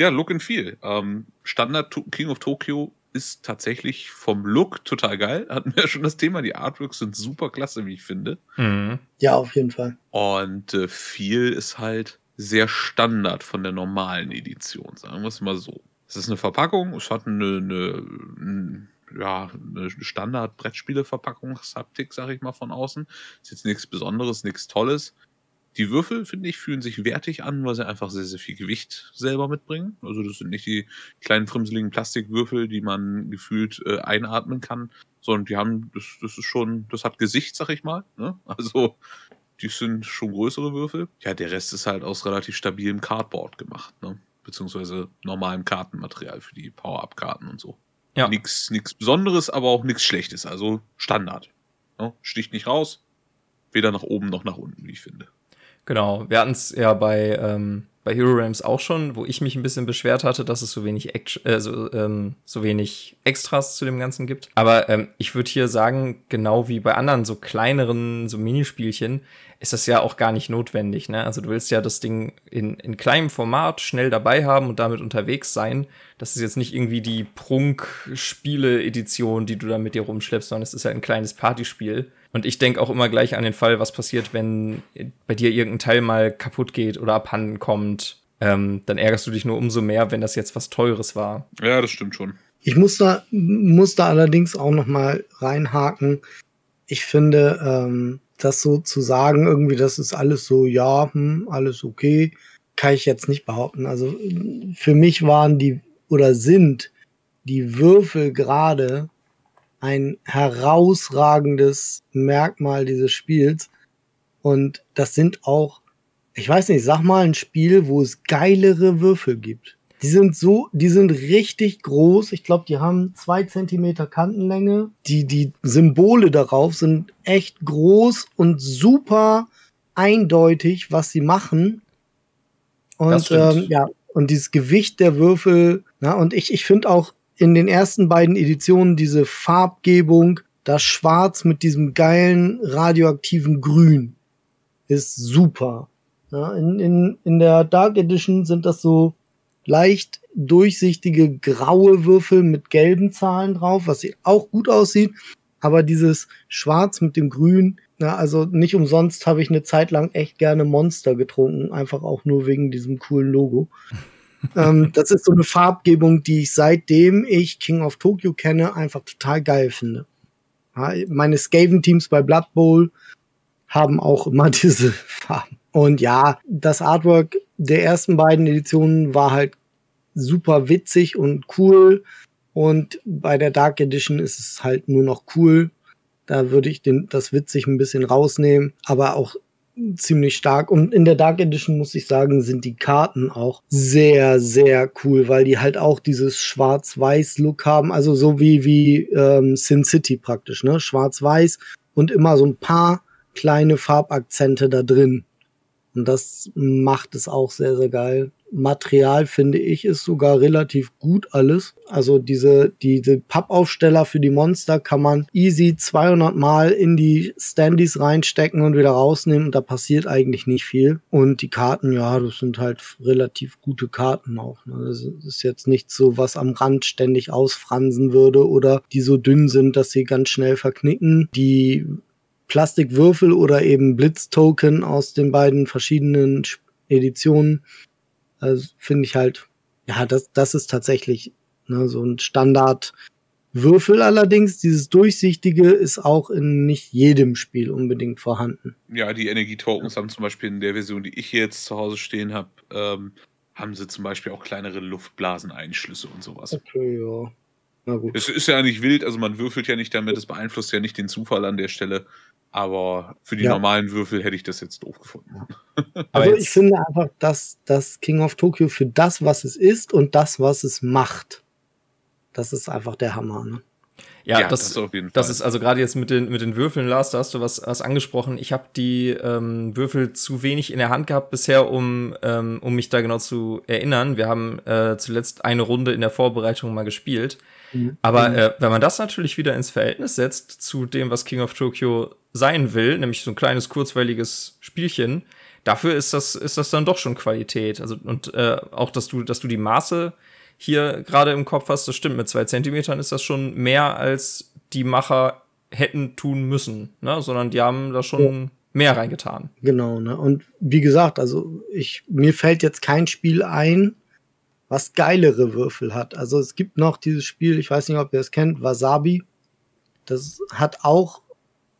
Speaker 2: Ja, Look and Feel. Ähm, Standard King of Tokyo ist tatsächlich vom Look total geil. Hatten wir ja schon das Thema. Die Artworks sind super klasse, wie ich finde.
Speaker 3: Mhm. Ja, auf jeden Fall.
Speaker 2: Und äh, Feel ist halt sehr Standard von der normalen Edition, sagen wir es mal so. Es ist eine Verpackung, es hat eine, eine, eine ja, eine Standard-Brettspiele-Verpackungshaptik, sag ich mal, von außen. Ist jetzt nichts Besonderes, nichts Tolles. Die Würfel, finde ich, fühlen sich wertig an, weil sie einfach sehr, sehr viel Gewicht selber mitbringen. Also das sind nicht die kleinen frimseligen Plastikwürfel, die man gefühlt äh, einatmen kann, sondern die haben, das, das ist schon, das hat Gesicht, sag ich mal. Ne? *laughs* Also die sind schon größere Würfel. Ja, der Rest ist halt aus relativ stabilem Cardboard gemacht. Ne? beziehungsweise normalem Kartenmaterial für die Power-Up-Karten und so. Ja. Nichts Besonderes, aber auch nichts Schlechtes, also Standard. Ja, sticht nicht raus, weder nach oben noch nach unten, wie ich finde.
Speaker 1: Genau, wir hatten es ja bei, ähm, bei Hero Realms auch schon, wo ich mich ein bisschen beschwert hatte, dass es so wenig, Action, äh, so, ähm, so wenig Extras zu dem Ganzen gibt. Aber ähm, ich würde hier sagen, genau wie bei anderen so kleineren so Minispielchen, ist das ja auch gar nicht notwendig. Ne? Also du willst ja das Ding in, in kleinem Format schnell dabei haben und damit unterwegs sein. Das ist jetzt nicht irgendwie die Prunk-Spiele-Edition, die du da mit dir rumschleppst, sondern es ist halt ein kleines Partyspiel. Und ich denke auch immer gleich an den Fall, was passiert, wenn bei dir irgendein Teil mal kaputt geht oder abhanden kommt. Ähm, dann ärgerst du dich nur umso mehr, wenn das jetzt was Teures war.
Speaker 2: Ja, das stimmt schon.
Speaker 3: Ich muss da, muss da allerdings auch noch mal reinhaken. Ich finde, ähm, das so zu sagen, irgendwie, das ist alles so, ja, hm, alles okay, kann ich jetzt nicht behaupten. Also für mich waren die oder sind die Würfel gerade ein herausragendes Merkmal dieses Spiels. Und das sind auch, ich weiß nicht, sag mal ein Spiel, wo es geilere Würfel gibt. Die sind so, die sind richtig groß. Ich glaube, die haben zwei Zentimeter Kantenlänge. Die, die Symbole darauf sind echt groß und super eindeutig, was sie machen. Und ähm, ja, und dieses Gewicht der Würfel, na, und ich, ich finde auch in den ersten beiden Editionen diese Farbgebung, das Schwarz mit diesem geilen radioaktiven Grün ist super. Ja, in, in, in der Dark Edition sind das so leicht durchsichtige graue Würfel mit gelben Zahlen drauf, was auch gut aussieht. Aber dieses Schwarz mit dem Grün, na, also nicht umsonst habe ich eine Zeit lang echt gerne Monster getrunken, einfach auch nur wegen diesem coolen Logo. Ähm, das ist so eine Farbgebung, die ich seitdem ich King of Tokyo kenne, einfach total geil finde. Ja, meine Skaven-Teams bei Blood Bowl haben auch immer *laughs* diese Farben. Und ja, das Artwork der ersten beiden Editionen war halt super witzig und cool. Und bei der Dark Edition ist es halt nur noch cool. Da würde ich den, das witzig ein bisschen rausnehmen, aber auch ziemlich stark. Und in der Dark Edition muss ich sagen, sind die Karten auch sehr, sehr cool, weil die halt auch dieses Schwarz-Weiß-Look haben. Also so wie, wie ähm, Sin City praktisch, ne? Schwarz-Weiß und immer so ein paar kleine Farbakzente da drin. Und das macht es auch sehr, sehr geil. Material finde ich ist sogar relativ gut alles. Also diese, diese Pappaufsteller für die Monster kann man easy 200 Mal in die Standys reinstecken und wieder rausnehmen und da passiert eigentlich nicht viel. Und die Karten, ja, das sind halt relativ gute Karten auch. Ne? Das ist jetzt nicht so, was am Rand ständig ausfransen würde oder die so dünn sind, dass sie ganz schnell verknicken. Die Plastikwürfel oder eben Blitztoken aus den beiden verschiedenen Editionen. Also finde ich halt, ja, das, das ist tatsächlich ne, so ein Standardwürfel allerdings. Dieses Durchsichtige ist auch in nicht jedem Spiel unbedingt vorhanden.
Speaker 2: Ja, die Energietokens haben zum Beispiel in der Version, die ich jetzt zu Hause stehen habe, ähm, haben sie zum Beispiel auch kleinere Luftblaseneinschlüsse und sowas. Okay, ja. Na gut. Es ist ja eigentlich wild, also man würfelt ja nicht damit, es beeinflusst ja nicht den Zufall an der Stelle. Aber für die ja. normalen Würfel hätte ich das jetzt doof gefunden. *laughs*
Speaker 3: also ich finde einfach, dass das King of Tokyo für das, was es ist und das, was es macht, das ist einfach der Hammer. Ne?
Speaker 1: Ja, ja, das, das, auf jeden Fall. das ist also gerade jetzt mit den, mit den Würfeln, Lars, da hast du was, was angesprochen. Ich habe die ähm, Würfel zu wenig in der Hand gehabt bisher, um, ähm, um mich da genau zu erinnern. Wir haben äh, zuletzt eine Runde in der Vorbereitung mal gespielt. Mhm. Aber mhm. äh, wenn man das natürlich wieder ins Verhältnis setzt zu dem, was King of Tokyo sein will, nämlich so ein kleines kurzweiliges Spielchen, dafür ist das ist das dann doch schon Qualität. Also und äh, auch, dass du dass du die Maße hier gerade im Kopf hast, das stimmt. Mit zwei Zentimetern ist das schon mehr als die Macher hätten tun müssen, ne? Sondern die haben da schon ja. mehr reingetan.
Speaker 3: Genau. Ne? Und wie gesagt, also ich mir fällt jetzt kein Spiel ein, was geilere Würfel hat. Also es gibt noch dieses Spiel, ich weiß nicht, ob ihr es kennt, Wasabi. Das hat auch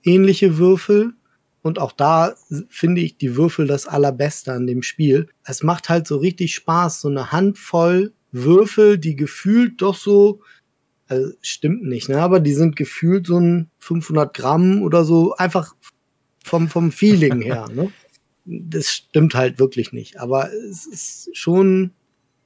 Speaker 3: ähnliche Würfel. Und auch da finde ich die Würfel das allerbeste an dem Spiel. Es macht halt so richtig Spaß, so eine Handvoll Würfel, die gefühlt doch so, also stimmt nicht, ne, aber die sind gefühlt so ein 500 Gramm oder so, einfach vom, vom Feeling *laughs* her, ne. Das stimmt halt wirklich nicht, aber es ist schon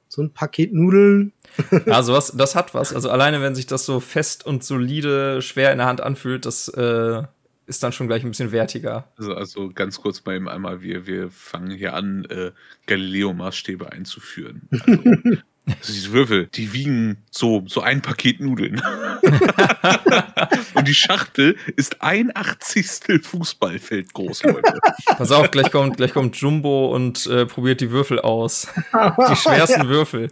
Speaker 3: so ein Paket Nudeln. *laughs*
Speaker 1: Also was, das hat was. Also alleine, wenn sich das so fest und solide, schwer in der Hand anfühlt, das äh, ist dann schon gleich ein bisschen wertiger.
Speaker 2: Also, also ganz kurz mal eben einmal, wir, wir fangen hier an, äh, Galileo-Maßstäbe einzuführen. Also, *laughs* also diese Würfel, die wiegen so, so ein Paket Nudeln. *laughs* und die Schachtel ist ein Achtzigstel Fußballfeld groß, Leute.
Speaker 1: Pass auf, gleich kommt, gleich kommt Jumbo und äh, probiert die Würfel aus. *laughs* Die schwersten ja. Würfel.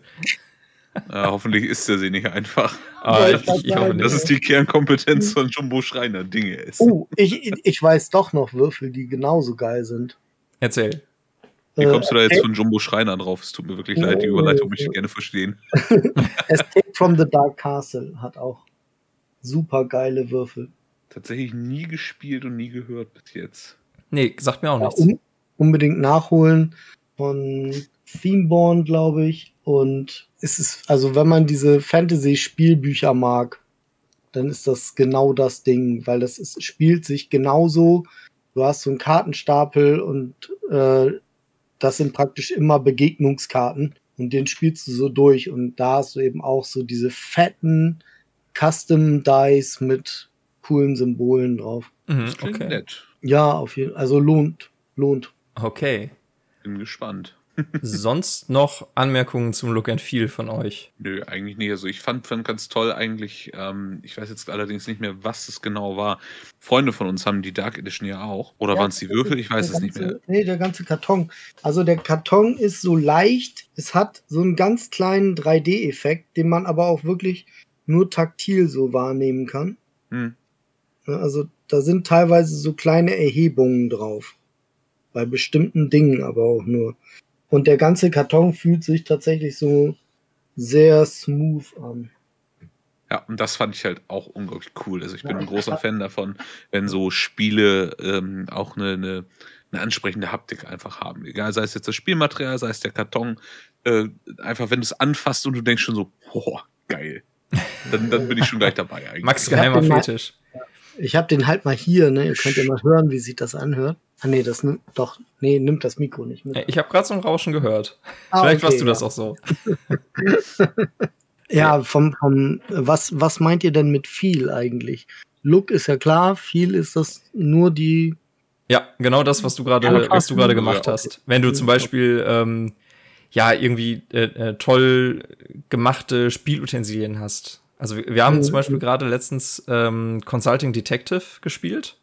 Speaker 2: Ja, hoffentlich ist er sie nicht einfach. Ah, ich, ich, ich hoffe, das ist die Kernkompetenz von Jumbo Schreiner, Dinge ist.
Speaker 3: Oh, ich, ich weiß doch noch Würfel, die genauso geil sind.
Speaker 1: Erzähl.
Speaker 2: Wie kommst du da jetzt von Jumbo Schreiner drauf? Es tut mir wirklich leid, die Überleitung möchte ich gerne verstehen. *laughs*
Speaker 3: Escape from the Dark Castle hat auch super geile Würfel.
Speaker 2: Tatsächlich nie gespielt und nie gehört bis jetzt.
Speaker 1: Nee, sagt mir auch ja, nichts. Un
Speaker 3: unbedingt nachholen von Themeborn, glaube ich. Und es ist, also wenn man diese Fantasy-Spielbücher mag, dann ist das genau das Ding, weil das ist, spielt sich genauso. Du hast so einen Kartenstapel und äh, das sind praktisch immer Begegnungskarten und den spielst du so durch und da hast du eben auch so diese fetten Custom Dice mit coolen Symbolen drauf.
Speaker 2: Mhm, okay. nett.
Speaker 3: Ja, auf jeden Fall. Also lohnt, lohnt.
Speaker 1: Okay.
Speaker 2: Bin gespannt.
Speaker 1: Sonst noch Anmerkungen zum Look and Feel von euch?
Speaker 2: Nö, eigentlich nicht. Also ich fand, fand ganz toll eigentlich, ähm, ich weiß jetzt allerdings nicht mehr, was es genau war. Freunde von uns haben die Dark Edition ja auch. Oder ja, waren es die Würfel? Ich weiß es
Speaker 3: ganze,
Speaker 2: nicht mehr.
Speaker 3: Nee, der ganze Karton. Also der Karton ist so leicht, es hat so einen ganz kleinen 3D-Effekt, den man aber auch wirklich nur taktil so wahrnehmen kann. Hm. Also da sind teilweise so kleine Erhebungen drauf. Bei bestimmten Dingen aber auch nur. Und der ganze Karton fühlt sich tatsächlich so sehr smooth an.
Speaker 2: Ja, und das fand ich halt auch unglaublich cool. Also ich bin ein großer Fan davon, wenn so Spiele ähm, auch eine, eine, eine, ansprechende Haptik einfach haben. Egal, sei es jetzt das Spielmaterial, sei es der Karton. Äh, einfach, wenn du es anfasst und du denkst schon so, boah, geil. Dann, dann bin ich schon gleich dabei
Speaker 1: eigentlich. Max geheimer Fetisch.
Speaker 3: Ich habe den halt mal hier, ne? Ihr könnt ja mal hören, wie sich das anhört. Ah, nee, das nimmt doch, nee, nimmt das Mikro nicht mit.
Speaker 1: Ich habe gerade so ein Rauschen gehört. Ah, *laughs* Vielleicht okay, warst du ja. das auch so. *laughs*
Speaker 3: ja, vom, vom, was, was meint ihr denn mit viel eigentlich? Look ist ja klar, viel ist das nur die.
Speaker 1: Ja, genau das, was du gerade, was du gerade gemacht ja, okay. hast. Wenn du zum Beispiel, ähm, ja, irgendwie äh, äh, toll gemachte Spielutensilien hast. Also wir, wir haben mhm. zum Beispiel gerade letztens ähm, Consulting Detective gespielt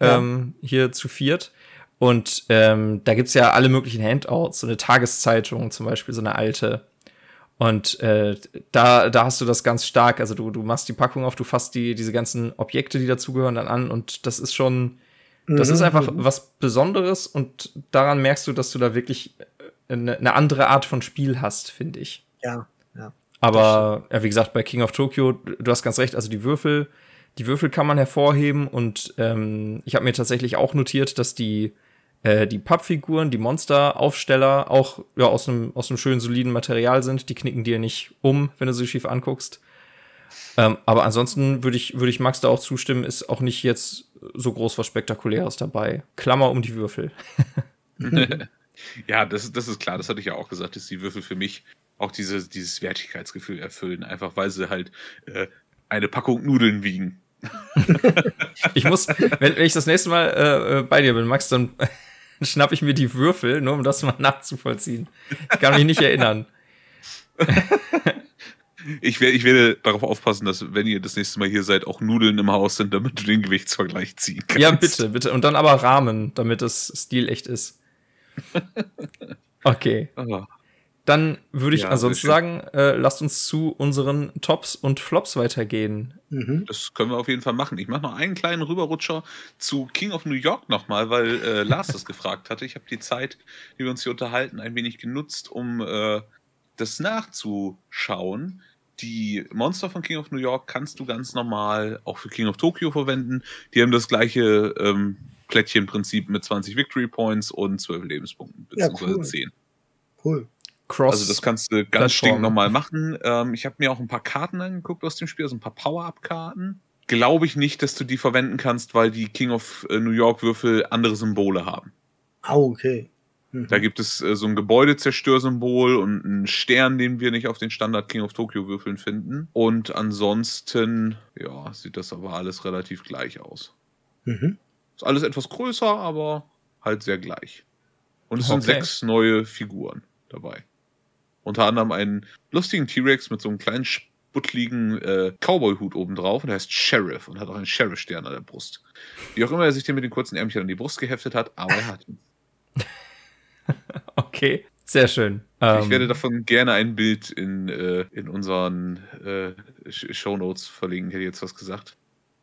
Speaker 1: ähm, hier zu viert. Und ähm, da gibt's ja alle möglichen Handouts, so eine Tageszeitung zum Beispiel, so eine alte. Und äh, da, da hast du das ganz stark. Also du, du machst die Packung auf, du fasst die, diese ganzen Objekte, die dazugehören, dann an. Und das ist schon, das mhm. ist einfach was Besonderes. Und daran merkst du, dass du da wirklich eine, eine andere Art von Spiel hast, finde ich.
Speaker 3: Ja, ja.
Speaker 1: Aber ja, wie gesagt, bei King of Tokyo, du hast ganz recht, also die Würfel, die Würfel kann man hervorheben und ähm, ich habe mir tatsächlich auch notiert, dass die äh, die Pappfiguren, die Monsteraufsteller auch ja, aus einem aus einem schönen soliden Material sind. Die knicken dir nicht um, wenn du sie schief anguckst. Ähm, aber ansonsten würde ich würde ich Max da auch zustimmen, ist auch nicht jetzt so groß was Spektakuläres dabei. Klammer um die Würfel. *laughs* *laughs* *laughs*
Speaker 2: ja, das, das ist klar. Das hatte ich ja auch gesagt, dass die Würfel für mich auch diese, dieses Wertigkeitsgefühl erfüllen, einfach weil sie halt äh, eine Packung Nudeln wiegen. *laughs*
Speaker 1: ich muss, wenn, wenn, ich das nächste Mal äh, äh bei dir bin, Max, dann *laughs* schnapp ich mir die Würfel, nur um das mal nachzuvollziehen. Ich kann mich nicht erinnern. *laughs*
Speaker 2: Ich, werde, ich werde darauf aufpassen, dass, wenn ihr das nächste Mal hier seid, auch Nudeln im Haus sind, damit du den Gewichtsvergleich ziehen kannst.
Speaker 1: Ja, bitte, bitte. Und dann aber Rahmen, damit das stilecht ist. *laughs* Okay. Oh. Dann würde ich ja, ansonsten sagen, äh, lasst uns zu unseren Tops und Flops weitergehen.
Speaker 2: Mhm. Das können wir auf jeden Fall machen. Ich mache noch einen kleinen Rüberrutscher zu King of New York nochmal, weil äh, Lars das *laughs* gefragt hatte. Ich habe die Zeit, die wir uns hier unterhalten, ein wenig genutzt, um äh, das nachzuschauen. Die Monster von King of New York kannst du ganz normal auch für King of Tokyo verwenden. Die haben das gleiche ähm, Plättchenprinzip mit 20 Victory Points und 12 Lebenspunkten, beziehungsweise ja, cool. 10.
Speaker 3: Cool.
Speaker 2: Cross. Also das kannst du ganz stinknormal machen. Ähm, ich habe mir auch ein paar Karten angeguckt aus dem Spiel, also ein paar Power-Up-Karten. Glaube ich nicht, dass du die verwenden kannst, weil die King of äh, New York Würfel andere Symbole haben.
Speaker 3: Ah, oh, okay.
Speaker 2: Mhm. Da gibt es äh, so ein Gebäudezerstörsymbol und einen Stern, den wir nicht auf den Standard King of Tokyo Würfeln finden. Und ansonsten, ja, sieht das aber alles relativ gleich aus. Mhm. Ist alles etwas größer, aber halt sehr gleich. Und es okay. sind sechs neue Figuren dabei. Unter anderem einen lustigen T-Rex mit so einem kleinen sputtligen äh, Cowboy-Hut obendrauf und der heißt Sheriff und hat auch einen Sheriff-Stern an der Brust. Wie auch immer er sich den mit den kurzen Ärmchen an die Brust geheftet hat, aber er hat ihn. *laughs*
Speaker 1: okay, sehr schön.
Speaker 2: Ich ähm, werde davon gerne ein Bild in, äh, in unseren äh, Show Notes verlinken, hätte ich jetzt was gesagt.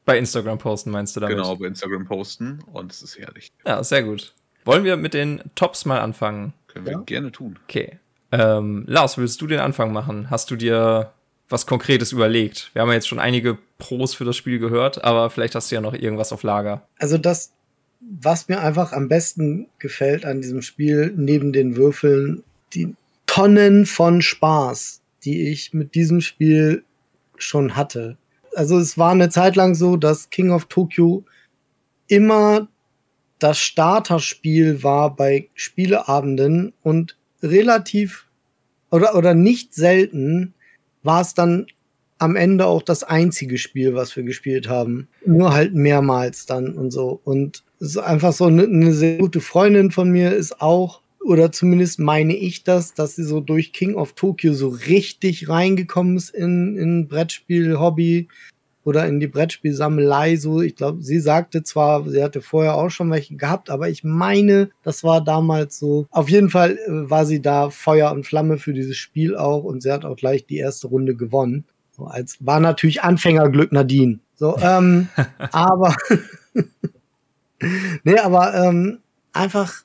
Speaker 1: Bei Instagram posten, meinst du
Speaker 2: damit? Genau, bei Instagram posten und es ist herrlich.
Speaker 1: Ja, sehr gut. Wollen wir mit den Tops mal anfangen?
Speaker 2: Können wir ja? gerne tun.
Speaker 1: Okay. Ähm, Lars, willst du den Anfang machen? Hast du dir was Konkretes überlegt? Wir haben ja jetzt schon einige Pros für das Spiel gehört, aber vielleicht hast du ja noch irgendwas auf Lager.
Speaker 3: Also das, was mir einfach am besten gefällt an diesem Spiel, neben den Würfeln, die Tonnen von Spaß, die ich mit diesem Spiel schon hatte. Also es war eine Zeit lang so, dass King of Tokyo immer das Starterspiel war bei Spieleabenden und relativ oder, oder nicht selten war es dann am Ende auch das einzige Spiel, was wir gespielt haben. Nur halt mehrmals dann und so. Und es ist einfach so eine, eine sehr gute Freundin von mir ist auch, oder zumindest meine ich das, dass sie so durch King of Tokyo so richtig reingekommen ist in, in Brettspiel-Hobby oder in die Brettspielsammelei. So, ich glaube, sie sagte zwar, sie hatte vorher auch schon welche gehabt, aber ich meine, das war damals so. Auf jeden Fall äh, war sie da Feuer und Flamme für dieses Spiel auch und sie hat auch gleich die erste Runde gewonnen. So, als war natürlich Anfängerglück Nadine. So, ähm, *laughs* aber *laughs* nee, aber ähm, einfach,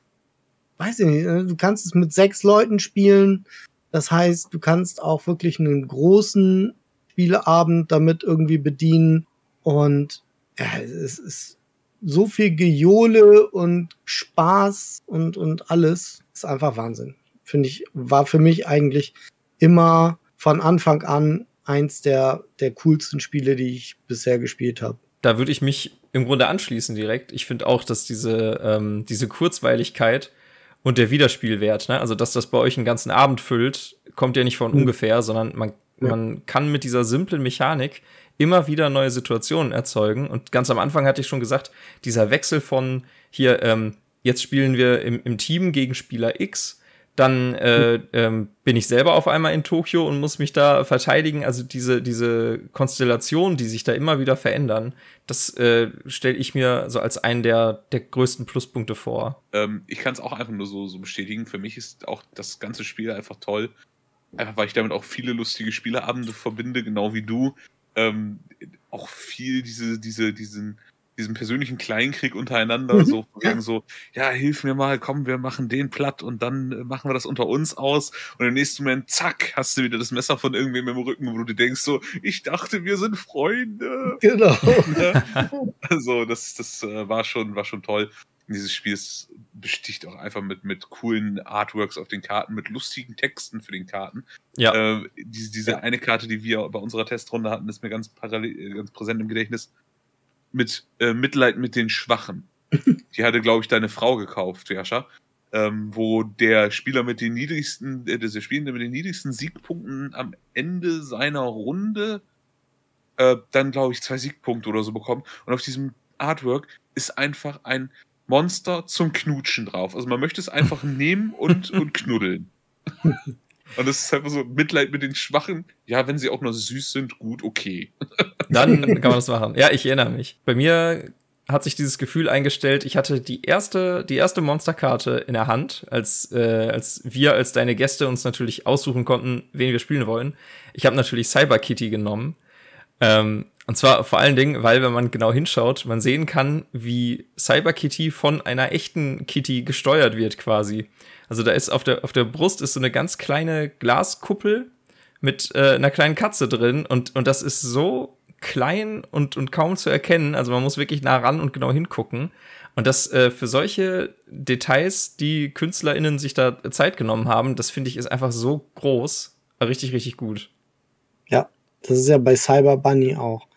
Speaker 3: weiß ich nicht, äh, du kannst es mit sechs Leuten spielen. Das heißt, du kannst auch wirklich einen großen Spieleabend damit irgendwie bedienen. Und ja, es ist so viel Gejohle und Spaß und, und alles. Ist einfach Wahnsinn. Finde ich, war für mich eigentlich immer von Anfang an eins der, der coolsten Spiele, die ich bisher gespielt habe.
Speaker 1: Da würde ich mich im Grunde anschließen direkt. Ich finde auch, dass diese, ähm, diese Kurzweiligkeit und der Wiederspielwert, ne? also dass das bei euch einen ganzen Abend füllt, kommt ja nicht von mhm. ungefähr, sondern man ja. Man kann mit dieser simplen Mechanik immer wieder neue Situationen erzeugen. Und ganz am Anfang hatte ich schon gesagt, dieser Wechsel von hier, ähm, jetzt spielen wir im, im Team gegen Spieler X, dann äh, ähm, bin ich selber auf einmal in Tokio und muss mich da verteidigen. Also diese, diese Konstellationen, die sich da immer wieder verändern, das äh, stelle ich mir so als einen der, der größten Pluspunkte vor.
Speaker 2: Ähm, ich kann es auch einfach nur so, so bestätigen. Für mich ist auch das ganze Spiel einfach toll. Einfach weil ich damit auch viele lustige Spieleabende verbinde, genau wie du. Ähm, auch viel diese, diese, diesen, diesen persönlichen Kleinkrieg untereinander, mhm. so, so, ja, hilf mir mal, komm, wir machen den platt und dann äh, machen wir das unter uns aus. Und im nächsten Moment, zack, hast du wieder das Messer von irgendwem im Rücken, wo du dir denkst, so, ich dachte, wir sind Freunde. Genau. *laughs* also, das, das äh, war schon, war schon toll dieses Spiel ist, besticht auch einfach mit, mit coolen Artworks auf den Karten, mit lustigen Texten für den Karten. Ja. Äh, diese diese ja. eine Karte, die wir bei unserer Testrunde hatten, ist mir ganz, parallel, äh, ganz präsent im Gedächtnis. Mit äh, Mitleid mit den Schwachen. *laughs* die hatte, glaube ich, deine Frau gekauft, Jascha. Ähm, wo der Spieler mit den niedrigsten, äh, der Spielende mit den niedrigsten Siegpunkten am Ende seiner Runde äh, dann, glaube ich, zwei Siegpunkte oder so bekommt. Und auf diesem Artwork ist einfach ein Monster zum Knutschen drauf. Also man möchte es einfach *laughs* nehmen und, und knuddeln. *laughs* Und das ist einfach so Mitleid mit den Schwachen. Ja, wenn sie auch nur süß sind, gut, okay. *laughs*
Speaker 1: Dann kann man das machen. Ja, ich erinnere mich. Bei mir hat sich dieses Gefühl eingestellt, ich hatte die erste, die erste Monsterkarte in der Hand, als, äh, als wir als deine Gäste uns natürlich aussuchen konnten, wen wir spielen wollen. Ich habe natürlich Cyber Kitty genommen. Ähm, und zwar vor allen Dingen, weil wenn man genau hinschaut, man sehen kann, wie Cyber Kitty von einer echten Kitty gesteuert wird quasi. Also da ist auf der, auf der Brust ist so eine ganz kleine Glaskuppel mit äh, einer kleinen Katze drin und, und das ist so klein und, und kaum zu erkennen. Also man muss wirklich nah ran und genau hingucken. Und das äh, für solche Details, die KünstlerInnen sich da Zeit genommen haben, das finde ich ist einfach so groß. Richtig, richtig gut.
Speaker 3: Ja, das ist ja bei Cyber Bunny auch.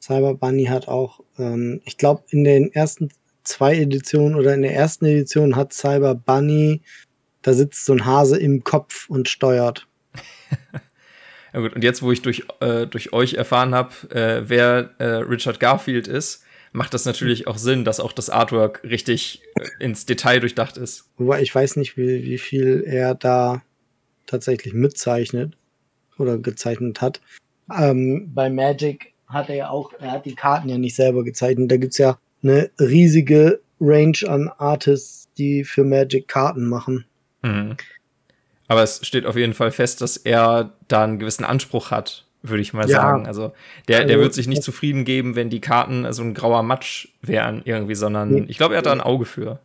Speaker 3: Cyber Bunny hat auch, ähm, ich glaube, in den ersten zwei Editionen oder in der ersten Edition hat Cyber Bunny da sitzt so ein Hase im Kopf und steuert. *laughs*
Speaker 1: ja gut, und jetzt, wo ich durch, äh, durch euch erfahren habe, äh, wer äh, Richard Garfield ist, macht das natürlich auch Sinn, dass auch das Artwork richtig äh, ins Detail durchdacht ist.
Speaker 3: Wobei ich weiß nicht, wie, wie viel er da tatsächlich mitzeichnet oder gezeichnet hat. Ähm, bei Magic hat er ja auch, er hat die Karten ja nicht selber gezeichnet. Da gibt es ja eine riesige Range an Artists, die für Magic Karten machen.
Speaker 1: Mhm. Aber es steht auf jeden Fall fest, dass er da einen gewissen Anspruch hat, würde ich mal ja. sagen. Also der, der also, wird sich nicht zufrieden geben, wenn die Karten so ein grauer Matsch wären irgendwie, sondern ich glaube, er hat da ein Auge für.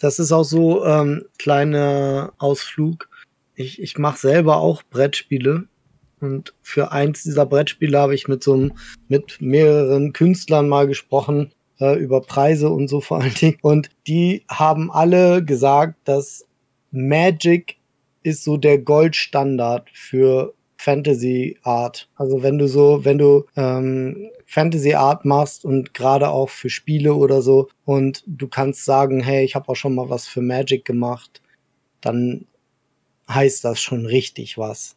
Speaker 3: Das ist auch so ähm, kleiner Ausflug. Ich, ich mache selber auch Brettspiele und für eins dieser Brettspiele habe ich mit so einem, mit mehreren Künstlern mal gesprochen äh, über Preise und so vor allen Dingen. Und die haben alle gesagt, dass Magic ist so der Goldstandard für Fantasy Art. Also wenn du so, wenn du ähm, Fantasy Art machst und gerade auch für Spiele oder so und du kannst sagen, hey, ich habe auch schon mal was für Magic gemacht, dann heißt das schon richtig was.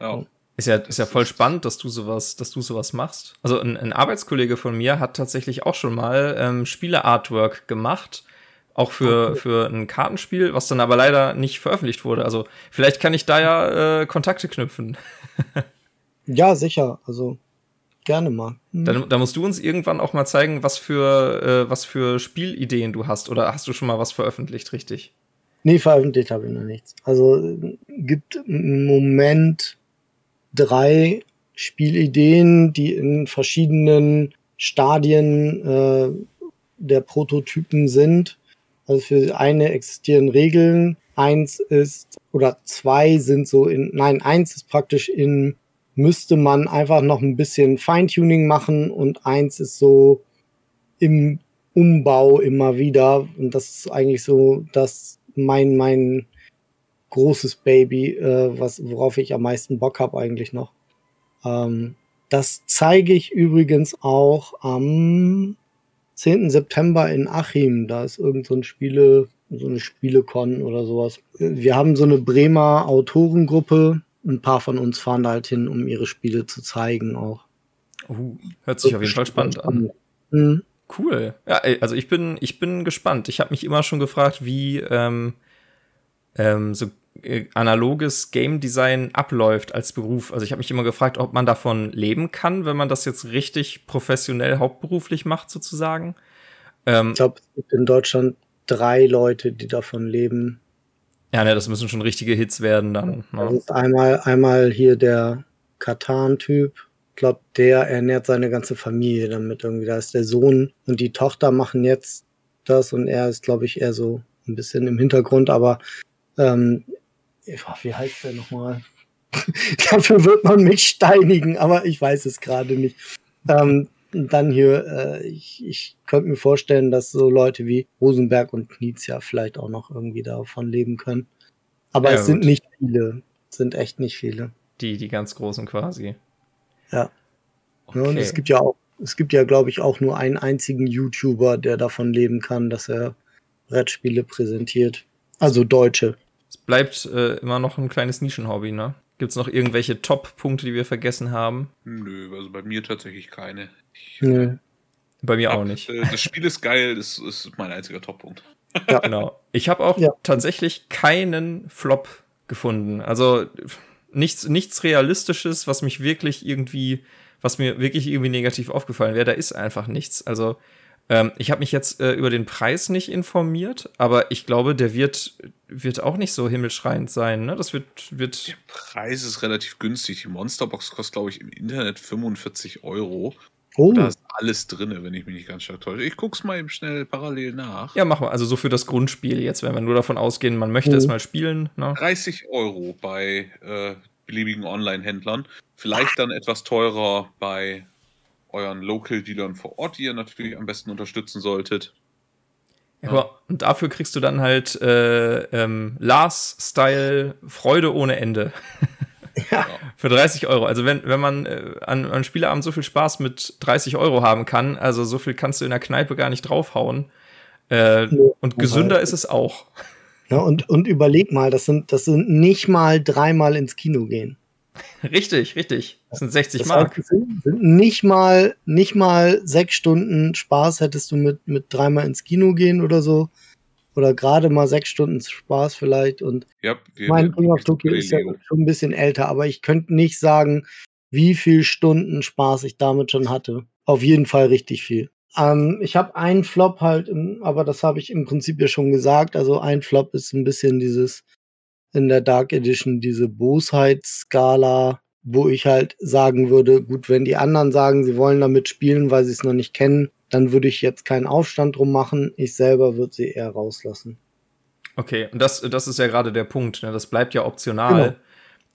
Speaker 1: Ja. Ist ja, ist ja voll spannend, dass du sowas, dass du sowas machst. Also ein, ein Arbeitskollege von mir hat tatsächlich auch schon mal ähm, Spiele-Artwork gemacht. Auch für, für ein Kartenspiel, was dann aber leider nicht veröffentlicht wurde. Also vielleicht kann ich da ja äh, Kontakte knüpfen. *laughs*
Speaker 3: ja, sicher. Also gerne mal.
Speaker 1: Hm. Dann, dann musst du uns irgendwann auch mal zeigen, was für, äh, was für Spielideen du hast. Oder hast du schon mal was veröffentlicht, richtig?
Speaker 3: Nee, veröffentlicht habe ich noch nichts. Also gibt im Moment drei Spielideen, die in verschiedenen Stadien äh, der Prototypen sind. Also für eine existieren Regeln, eins ist oder zwei sind so in, nein, eins ist praktisch in, müsste man einfach noch ein bisschen Feintuning machen und eins ist so im Umbau immer wieder und das ist eigentlich so das mein mein großes Baby, äh, was, worauf ich am meisten Bock habe eigentlich noch. Ähm, das zeige ich übrigens auch am 10. September in Achim. Da ist irgend so ein Spiele, so eine Spielecon oder sowas. Wir haben so eine Bremer Autorengruppe. Ein paar von uns fahren da halt hin, um ihre Spiele zu zeigen auch.
Speaker 1: Uh, hört sich auf jeden Fall spannend an. Mhm. Cool. Ja, also ich bin, ich bin gespannt. Ich habe mich immer schon gefragt, wie ähm, ähm, so äh, analoges Game Design abläuft als Beruf. Also ich habe mich immer gefragt, ob man davon leben kann, wenn man das jetzt richtig professionell hauptberuflich macht, sozusagen.
Speaker 3: Ähm, ich glaube, es gibt in Deutschland drei Leute, die davon leben.
Speaker 1: Ja, ne, das müssen schon richtige Hits werden dann. Ne?
Speaker 3: Das ist einmal, einmal hier der Katan-Typ. Ich glaube, der ernährt seine ganze Familie damit irgendwie. Da ist der Sohn und die Tochter machen jetzt das und er ist, glaube ich, eher so ein bisschen im Hintergrund, aber ähm, wie heißt der nochmal? *laughs* Dafür wird man mich steinigen, aber ich weiß es gerade nicht. Ähm, dann hier, äh, ich, ich könnte mir vorstellen, dass so Leute wie Rosenberg und Knizia vielleicht auch noch irgendwie davon leben können. Aber ja, es sind nicht viele. Es sind echt nicht viele.
Speaker 1: Die, die ganz großen quasi.
Speaker 3: Ja. Okay. ja und es gibt ja auch, es gibt ja, glaube ich, auch nur einen einzigen YouTuber, der davon leben kann, dass er Brettspiele präsentiert. Also Deutsche
Speaker 1: es bleibt äh, immer noch ein kleines Nischenhobby, ne? Gibt es noch irgendwelche Top-Punkte, die wir vergessen haben?
Speaker 2: Nö, also bei mir tatsächlich keine. Ich,
Speaker 1: Nö. Bei mir hab, auch nicht.
Speaker 2: Äh, das Spiel ist geil, das ist mein einziger Top-Punkt.
Speaker 1: Ja, *laughs* genau. Ich habe auch ja. tatsächlich keinen Flop gefunden. Also nichts, nichts Realistisches, was mich wirklich irgendwie, was mir wirklich irgendwie negativ aufgefallen wäre. Da ist einfach nichts. Also ähm, ich habe mich jetzt äh, über den Preis nicht informiert, aber ich glaube, der wird, wird auch nicht so himmelschreiend sein. Ne? Das wird, wird.
Speaker 2: Der Preis ist relativ günstig. Die Monsterbox kostet, glaube ich, im Internet 45 Euro. Oh. Da ist alles drin, wenn ich mich nicht ganz stark täusche. Ich gucke es mal eben schnell parallel nach.
Speaker 1: Ja, mach mal. Also so für das Grundspiel jetzt, wenn wir nur davon ausgehen, man möchte oh. es mal spielen.
Speaker 2: Ne? 30 Euro bei äh, beliebigen Online-Händlern. Vielleicht dann etwas teurer bei euren Local-Dealern vor Ort, die ihr natürlich am besten unterstützen solltet.
Speaker 1: Ja, und dafür kriegst du dann halt äh, ähm, Lars-Style Freude ohne Ende. *laughs* Ja. Für 30 Euro. Also wenn, wenn man äh, an, an Spieleabend so viel Spaß mit 30 Euro haben kann, also so viel kannst du in der Kneipe gar nicht draufhauen. Äh, und gesünder ist es auch.
Speaker 3: Ja, und, und überleg mal, das sind, das sind nicht mal dreimal ins Kino gehen. *laughs*
Speaker 1: Richtig, richtig. Das sind 60 das Mark. Heißt,
Speaker 3: nicht mal, nicht mal sechs Stunden Spaß hättest du mit, mit dreimal ins Kino gehen oder so. Oder gerade mal sechs Stunden Spaß vielleicht. Und
Speaker 2: ja,
Speaker 3: mein King of Tokyo ist ja schon ein bisschen älter, aber ich könnte nicht sagen, wie viel Stunden Spaß ich damit schon hatte. Auf jeden Fall richtig viel. Ähm, ich habe einen Flop halt, im, aber das habe ich im Prinzip ja schon gesagt. Also ein Flop ist ein bisschen dieses in der Dark Edition diese Bosheitsskala, wo ich halt sagen würde, gut, wenn die anderen sagen, sie wollen damit spielen, weil sie es noch nicht kennen, dann würde ich jetzt keinen Aufstand drum machen. Ich selber würde sie eher rauslassen.
Speaker 1: Okay, und das, das ist ja gerade der Punkt. Ne? Das bleibt ja optional. Genau.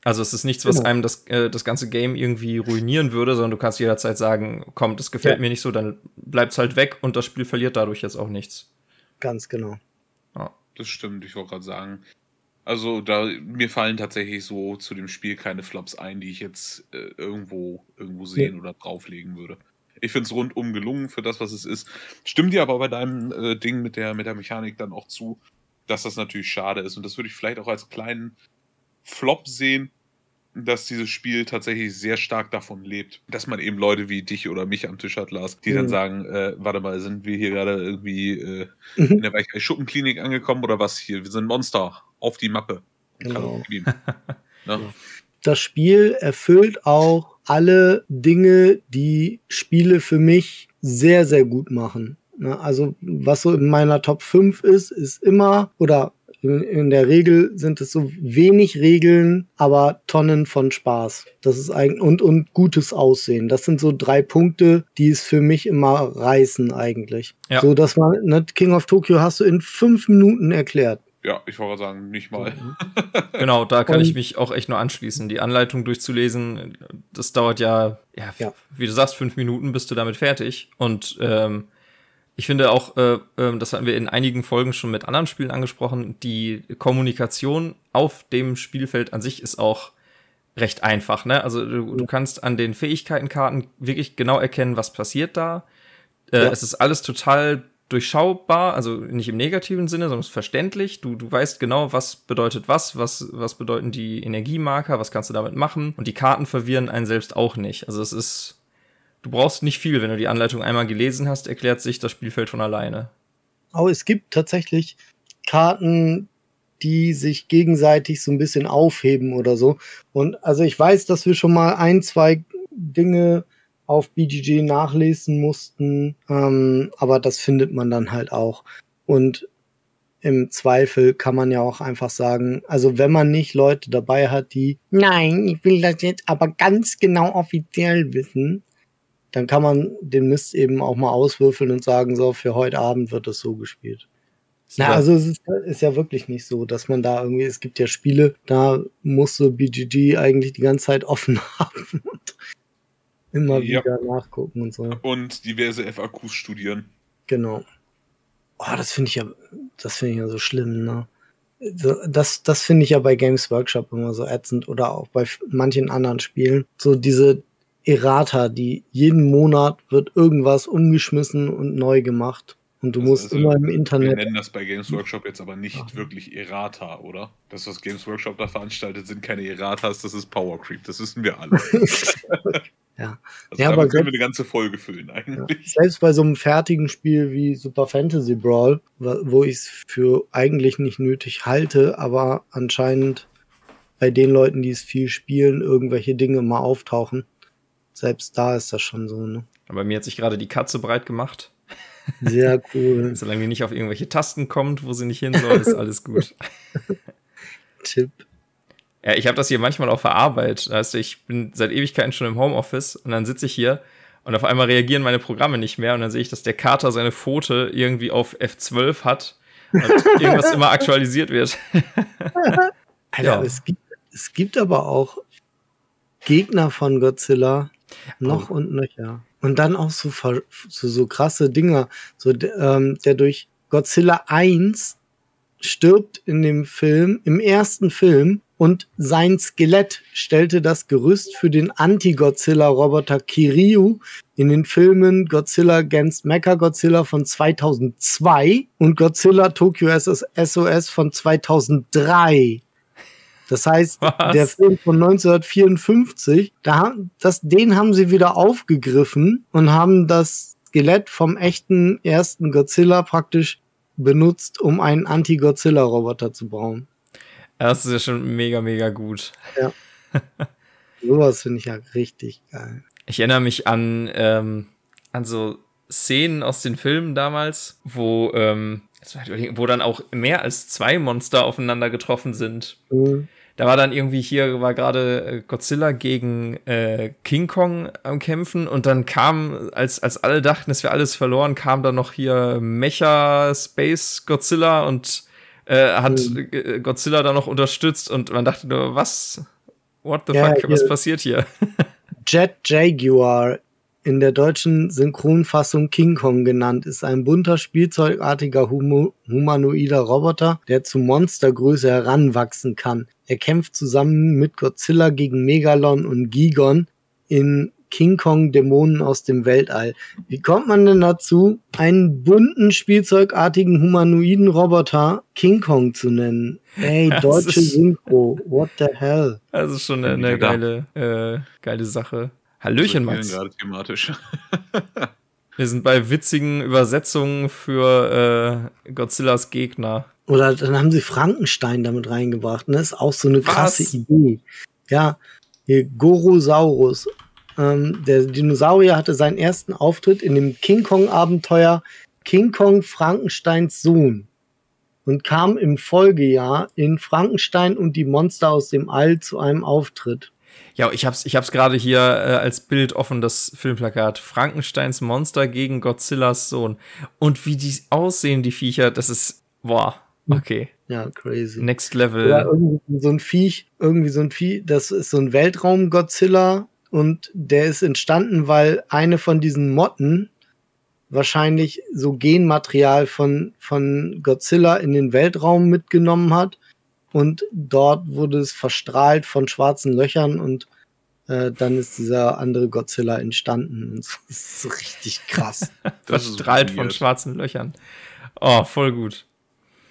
Speaker 1: Also es ist nichts, was genau. einem das, äh, das ganze Game irgendwie ruinieren würde, sondern du kannst jederzeit sagen, komm, das gefällt ja. mir nicht so, dann bleibt's halt weg und das Spiel verliert dadurch jetzt auch nichts.
Speaker 3: Ganz genau.
Speaker 2: Ja. Das stimmt, ich wollte gerade sagen, also da mir fallen tatsächlich so zu dem Spiel keine Flops ein, die ich jetzt äh, irgendwo irgendwo sehen ja. oder drauflegen würde. Ich finde es rundum gelungen für das, was es ist. Stimmt dir aber bei deinem äh, Ding mit der mit der Mechanik dann auch zu, dass das natürlich schade ist und das würde ich vielleicht auch als kleinen Flop sehen, dass dieses Spiel tatsächlich sehr stark davon lebt, dass man eben Leute wie dich oder mich am Tisch hat, Lars, die mhm. dann sagen, äh, warte mal, sind wir hier gerade irgendwie äh, mhm. in der Weichei-Schuppenklinik angekommen oder was hier? Wir sind Monster, auf die Mappe. Genau. *laughs*
Speaker 3: ne? Das Spiel erfüllt auch alle Dinge, die Spiele für mich sehr, sehr gut machen. Ne? Also, was so in meiner Top 5 ist, ist immer, oder in, in, der Regel sind es so wenig Regeln, aber Tonnen von Spaß. Das ist eigentlich und und gutes Aussehen. Das sind so drei Punkte, die es für mich immer reißen eigentlich. Ja. So dass man ne, King of Tokyo hast du in fünf Minuten erklärt.
Speaker 2: Ja, ich wollte sagen, nicht mal. *laughs*
Speaker 1: genau, da kann und, ich mich auch echt nur anschließen. Die Anleitung durchzulesen, das dauert ja, ja, ja, wie du sagst, fünf Minuten bist du damit fertig. Und ähm, ich finde auch, äh, äh, das hatten wir in einigen Folgen schon mit anderen Spielen angesprochen, die Kommunikation auf dem Spielfeld an sich ist auch recht einfach. Ne? Also du, du kannst an den Fähigkeitenkarten wirklich genau erkennen, was passiert da. Äh, ja. Es ist alles total durchschaubar, also nicht im negativen Sinne, sondern verständlich. Du, du weißt genau, was bedeutet was, was, was bedeuten die Energiemarker, was kannst du damit machen. Und die Karten verwirren einen selbst auch nicht. Also es ist du brauchst nicht viel. Wenn du die Anleitung einmal gelesen hast, erklärt sich das Spielfeld von alleine.
Speaker 3: Aber es gibt tatsächlich Karten, die sich gegenseitig so ein bisschen aufheben oder so. Und also ich weiß, dass wir schon mal ein, zwei Dinge auf BGG nachlesen mussten, ähm, aber das findet man dann halt auch. Und im Zweifel kann man ja auch einfach sagen, also wenn man nicht Leute dabei hat, die, nein, ich will das jetzt aber ganz genau offiziell wissen, dann kann man den Mist eben auch mal auswürfeln und sagen, so, für heute Abend wird das so gespielt. Na, also es ist, ist, ja wirklich nicht so, dass man da irgendwie, es gibt ja Spiele, da muss so BGG eigentlich die ganze Zeit offen *laughs* haben und immer ja. wieder nachgucken und so.
Speaker 2: Und diverse FAQs studieren.
Speaker 3: Genau. Oh, das finde ich ja, das finde ich ja so schlimm, ne? Das, das finde ich ja bei Games Workshop immer so ätzend oder auch bei manchen anderen Spielen. So diese, Errata, die jeden Monat wird irgendwas umgeschmissen und neu gemacht. Und du also, musst also, immer im Internet. Wir
Speaker 2: nennen das bei Games Workshop jetzt aber nicht Ach. wirklich Errata, oder? Das, was Games Workshop da veranstaltet, sind keine Erratas, das ist Power Creep. Das wissen wir alle. *laughs*
Speaker 3: ja.
Speaker 2: Also ja, aber können wir eine ganze Folge füllen eigentlich.
Speaker 3: Ja. Selbst bei so einem fertigen Spiel wie Super Fantasy Brawl, wo ich es für eigentlich nicht nötig halte, aber anscheinend bei den Leuten, die es viel spielen, irgendwelche Dinge mal auftauchen selbst da ist das schon so, ne?
Speaker 1: Aber mir hat sich gerade die Katze breit gemacht.
Speaker 3: Sehr cool. *laughs*
Speaker 1: Solange die nicht auf irgendwelche Tasten kommt, wo sie nicht hin soll, ist alles gut. *laughs*
Speaker 3: Tipp.
Speaker 1: Ja, ich habe das hier manchmal auch verarbeitet. Heißt, ich bin seit Ewigkeiten schon im Homeoffice und dann sitze ich hier und auf einmal reagieren meine Programme nicht mehr und dann sehe ich, dass der Kater seine Pfote irgendwie auf F12 hat und *laughs* irgendwas immer aktualisiert wird.
Speaker 3: Alter, ja. es, gibt, es gibt aber auch Gegner von Godzilla, noch oh. und nöcher. Und dann auch so, so, so krasse Dinger. So, ähm, der durch Godzilla 1 stirbt in dem Film, im ersten Film, und sein Skelett stellte das Gerüst für den Anti-Godzilla-Roboter Kiryu in den Filmen Godzilla Against Mecha-Godzilla von 2002 und Godzilla Tokyo SOS von 2003. Das heißt, *laughs* Was? der Film von 1954, da, das, den haben sie wieder aufgegriffen und haben das Skelett vom echten ersten Godzilla praktisch benutzt, um einen Anti-Godzilla-Roboter zu bauen.
Speaker 1: Das ist ja schon mega, mega gut.
Speaker 3: Ja. *laughs* Sowas finde ich ja richtig geil.
Speaker 1: Ich erinnere mich an, ähm, an so Szenen aus den Filmen damals, wo, ähm, wo dann auch mehr als zwei Monster aufeinander getroffen sind. Mhm. Da war dann irgendwie hier, war gerade äh, Godzilla gegen äh, King Kong am Kämpfen und dann kam, als, als alle dachten, es wäre alles verloren, kam dann noch hier Mecha Space Godzilla und äh, hat mhm. Godzilla da noch unterstützt und man dachte nur, was? What the ja, fuck? Was passiert hier? *laughs*
Speaker 3: Jet Jaguar in der deutschen Synchronfassung King Kong genannt, ist ein bunter, spielzeugartiger hum humanoider Roboter, der zu Monstergröße heranwachsen kann. Er kämpft zusammen mit Godzilla gegen Megalon und Gigon in King Kong Dämonen aus dem Weltall. Wie kommt man denn dazu, einen bunten, spielzeugartigen humanoiden Roboter King Kong zu nennen? Ey, *laughs* deutsche Synchro, what the hell?
Speaker 1: Das ist schon eine, eine geile, äh, geile Sache. Hallöchen, Max.
Speaker 2: gerade thematisch. *laughs*
Speaker 1: Wir sind bei witzigen Übersetzungen für äh, Godzillas Gegner.
Speaker 3: Oder dann haben sie Frankenstein damit reingebracht. Das ne? ist auch so eine krasse Was? Idee. Ja, hier Gorosaurus. Ähm, der Dinosaurier hatte seinen ersten Auftritt in dem King Kong-Abenteuer King Kong Frankensteins Sohn und kam im Folgejahr in Frankenstein und die Monster aus dem All zu einem Auftritt.
Speaker 1: Ja, ich hab's, ich hab's gerade hier äh, als Bild offen, das Filmplakat. Frankensteins Monster gegen Godzillas Sohn. Und wie die aussehen, die Viecher, das ist, boah, okay.
Speaker 3: Ja, crazy.
Speaker 1: Next Level.
Speaker 3: Ja, irgendwie so ein Viech, irgendwie so ein Vieh, das ist so ein Weltraum-Godzilla und der ist entstanden, weil eine von diesen Motten wahrscheinlich so Genmaterial von, von Godzilla in den Weltraum mitgenommen hat und dort wurde es verstrahlt von schwarzen Löchern und äh, dann ist dieser andere Godzilla entstanden. Und das ist so richtig krass. *laughs*
Speaker 1: verstrahlt von schwarzen Löchern. Oh, voll gut.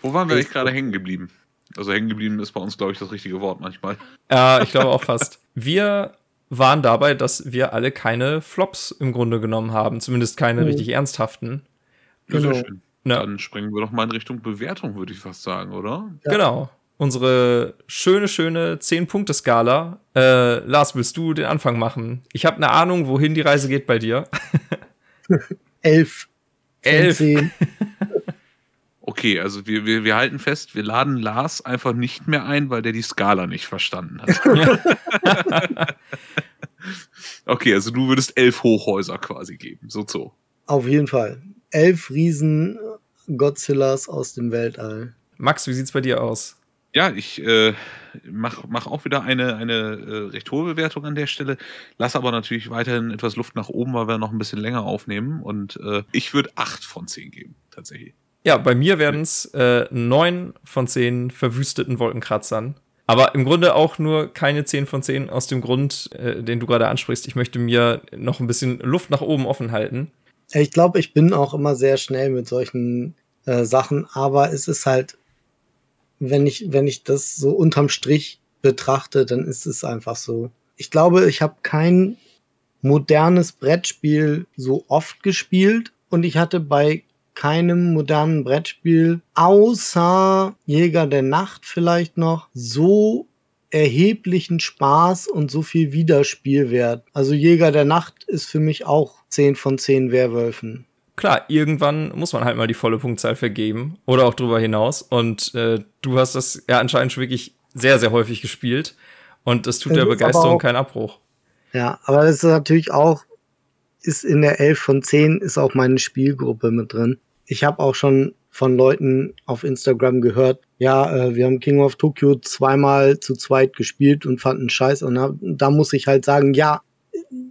Speaker 2: Wo waren wir eigentlich gerade hängen geblieben? Also hängen geblieben ist bei uns, glaube ich, das richtige Wort manchmal.
Speaker 1: Ja, ich glaube auch fast. Wir waren dabei, dass wir alle keine Flops im Grunde genommen haben, zumindest keine oh. richtig ernsthaften.
Speaker 2: Genau. Sehr schön. Ja. Dann springen wir doch mal in Richtung Bewertung, würde ich fast sagen, oder?
Speaker 1: Ja. Genau unsere schöne, schöne 10-Punkte-Skala. Äh, Lars, willst du den Anfang machen? Ich habe eine Ahnung, wohin die Reise geht bei dir. *laughs*
Speaker 3: Elf.
Speaker 1: Elf. *laughs*
Speaker 2: okay, also wir, wir, wir halten fest, wir laden Lars einfach nicht mehr ein, weil der die Skala nicht verstanden hat. *laughs* okay, also du würdest elf Hochhäuser quasi geben, so so.
Speaker 3: Auf jeden Fall. Elf Riesen Godzillas aus dem Weltall.
Speaker 1: Max, wie sieht's bei dir aus?
Speaker 2: Ja, ich äh, mache mach auch wieder eine, eine äh, recht hohe Bewertung an der Stelle, lasse aber natürlich weiterhin etwas Luft nach oben, weil wir noch ein bisschen länger aufnehmen. Und äh, ich würde 8 von 10 geben, tatsächlich.
Speaker 1: Ja, bei mir werden es äh, 9 von 10 verwüsteten Wolkenkratzern. Aber im Grunde auch nur keine 10 von 10 aus dem Grund, äh, den du gerade ansprichst. Ich möchte mir noch ein bisschen Luft nach oben offen halten.
Speaker 3: Ich glaube, ich bin auch immer sehr schnell mit solchen äh, Sachen, aber es ist halt wenn ich, wenn ich das so unterm Strich betrachte, dann ist es einfach so. Ich glaube, ich habe kein modernes Brettspiel so oft gespielt und ich hatte bei keinem modernen Brettspiel außer Jäger der Nacht vielleicht noch so erheblichen Spaß und so viel Wiederspielwert. Also Jäger der Nacht ist für mich auch 10 von 10 Werwölfen
Speaker 1: klar, irgendwann muss man halt mal die volle Punktzahl vergeben oder auch drüber hinaus. Und äh, du hast das ja anscheinend schon wirklich sehr, sehr häufig gespielt. Und das tut das der Begeisterung auch, keinen Abbruch.
Speaker 3: Ja, aber das ist natürlich auch, ist in der 11 von 10 ist auch meine Spielgruppe mit drin. Ich habe auch schon von Leuten auf Instagram gehört, ja, äh, wir haben King of Tokyo zweimal zu zweit gespielt und fanden Scheiß. Und da, da muss ich halt sagen, ja,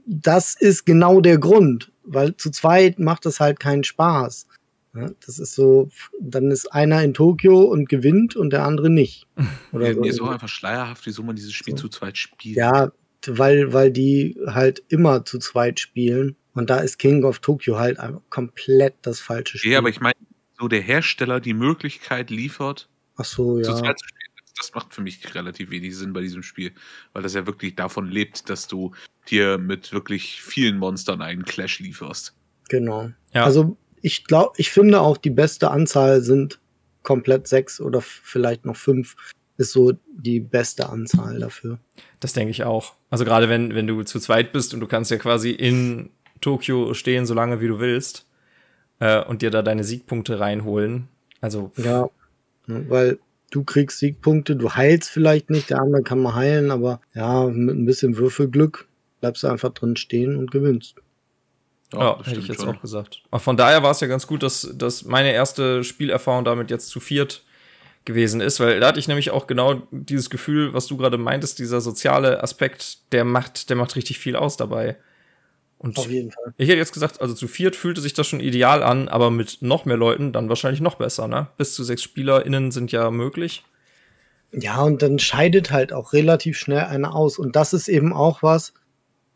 Speaker 3: das ist genau der Grund weil zu zweit macht es halt keinen Spaß. Ja, das ist so, dann ist einer in Tokio und gewinnt und der andere nicht. *laughs*
Speaker 2: Oder ja, so. Mir ist auch einfach schleierhaft, wieso man dieses Spiel so. zu zweit spielt.
Speaker 3: Ja, weil, weil die halt immer zu zweit spielen. Und da ist King of Tokyo halt komplett das falsche
Speaker 2: Spiel. Ja, aber ich meine, so der Hersteller die Möglichkeit liefert,
Speaker 3: Ach so, ja. zu zweit zu
Speaker 2: spielen, das macht für mich relativ wenig Sinn bei diesem Spiel, weil das ja wirklich davon lebt, dass du dir mit wirklich vielen Monstern einen Clash lieferst.
Speaker 3: Genau. Ja. Also ich glaube, ich finde auch die beste Anzahl sind komplett sechs oder vielleicht noch fünf ist so die beste Anzahl dafür.
Speaker 1: Das denke ich auch. Also gerade wenn, wenn du zu zweit bist und du kannst ja quasi in Tokio stehen, so lange wie du willst, äh, und dir da deine Siegpunkte reinholen. Also.
Speaker 3: Ja, ne, weil du kriegst Siegpunkte, du heilst vielleicht nicht, der andere kann mal heilen, aber ja, mit ein bisschen Würfelglück bleibst du einfach drin stehen und gewinnst.
Speaker 1: Ja, ja hätte ich jetzt schon. auch gesagt. Aber von daher war es ja ganz gut, dass, dass meine erste Spielerfahrung damit jetzt zu viert gewesen ist, weil da hatte ich nämlich auch genau dieses Gefühl, was du gerade meintest, dieser soziale Aspekt, der macht, der macht richtig viel aus dabei. Und Auf jeden Fall. Ich hätte jetzt gesagt, also zu viert fühlte sich das schon ideal an, aber mit noch mehr Leuten dann wahrscheinlich noch besser, ne? Bis zu sechs SpielerInnen sind ja möglich.
Speaker 3: Ja, und dann scheidet halt auch relativ schnell einer aus. Und das ist eben auch was,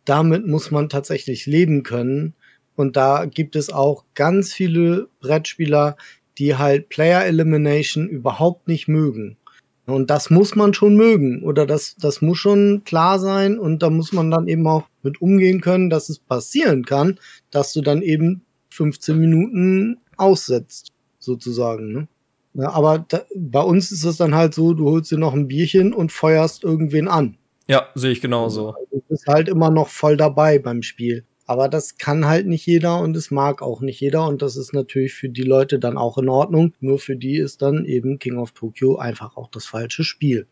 Speaker 3: damit muss man tatsächlich leben können. Und da gibt es auch ganz viele Brettspieler, die halt Player Elimination überhaupt nicht mögen. Und das muss man schon mögen oder das, das muss schon klar sein und da muss man dann eben auch mit umgehen können, dass es passieren kann, dass du dann eben 15 Minuten aussetzt, sozusagen. Ne? Ja, aber da, bei uns ist es dann halt so, du holst dir noch ein Bierchen und feuerst irgendwen an.
Speaker 1: Ja, sehe ich genauso.
Speaker 3: Also, du bist halt immer noch voll dabei beim Spiel. Aber das kann halt nicht jeder und es mag auch nicht jeder und das ist natürlich für die Leute dann auch in Ordnung. Nur für die ist dann eben King of Tokyo einfach auch das falsche Spiel.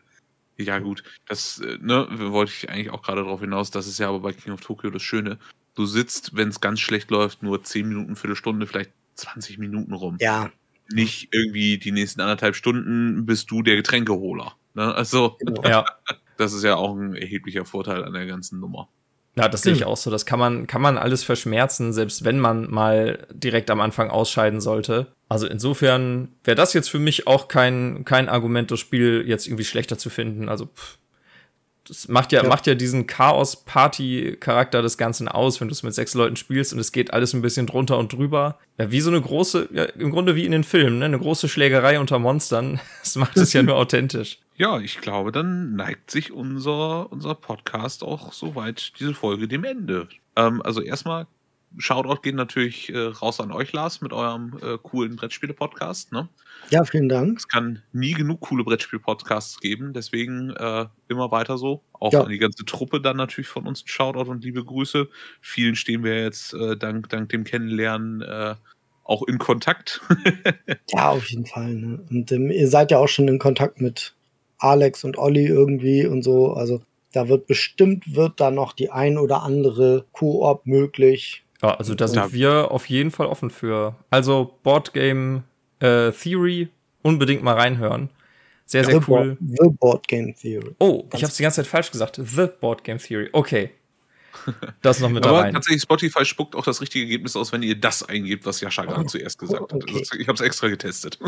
Speaker 2: Ja, gut, das äh, ne, wollte ich eigentlich auch gerade darauf hinaus. Das ist ja aber bei King of Tokyo das Schöne. Du sitzt, wenn es ganz schlecht läuft, nur 10 Minuten, Viertelstunde, vielleicht 20 Minuten rum.
Speaker 3: Ja.
Speaker 2: Nicht irgendwie die nächsten anderthalb Stunden bist du der Getränkeholer. Ne? Also, genau. ja. *laughs* das ist ja auch ein erheblicher Vorteil an der ganzen Nummer.
Speaker 1: Ja, das sehe ich auch so. Das kann man, kann man alles verschmerzen, selbst wenn man mal direkt am Anfang ausscheiden sollte. Also insofern wäre das jetzt für mich auch kein, kein Argument, das Spiel jetzt irgendwie schlechter zu finden. Also pff, das macht ja, ja. macht ja diesen Chaos-Party-Charakter des Ganzen aus, wenn du es mit sechs Leuten spielst und es geht alles ein bisschen drunter und drüber. Ja, wie so eine große, ja, im Grunde wie in den Filmen, ne? Eine große Schlägerei unter Monstern. *laughs* Das macht es ja *laughs* nur authentisch.
Speaker 2: Ja, ich glaube, dann neigt sich unser, unser Podcast auch soweit diese Folge dem Ende. Ähm, also erstmal Shoutout geht natürlich äh, raus an euch, Lars, mit eurem äh, coolen Brettspiele-Podcast. Ne?
Speaker 3: Ja, vielen Dank.
Speaker 2: Es kann nie genug coole Brettspiel-Podcasts geben, deswegen äh, immer weiter so. Auch ja. an die ganze Truppe dann natürlich von uns ein Shoutout und liebe Grüße. Vielen stehen wir jetzt äh, dank, dank dem Kennenlernen äh, auch in Kontakt. *laughs*
Speaker 3: ja, auf jeden Fall. Ne? Und ähm, ihr seid ja auch schon in Kontakt mit Alex und Olli irgendwie und so. Also da wird bestimmt wird da noch die ein oder andere Koop möglich.
Speaker 1: Ja, also da sind wir auf jeden Fall offen für. Also Boardgame äh, Theory unbedingt mal reinhören. Sehr, sehr
Speaker 3: the
Speaker 1: cool.
Speaker 3: Board, the Board Game Theory.
Speaker 1: Oh, Ganz ich habe es die ganze Zeit falsch gesagt. The Board Game Theory. Okay. *laughs* Das noch mit
Speaker 2: Aber
Speaker 1: rein.
Speaker 2: tatsächlich, Spotify spuckt auch das richtige Ergebnis aus, wenn ihr das eingebt, was Jascha gerade oh, zuerst gesagt okay. hat. Also, ich habe es extra getestet.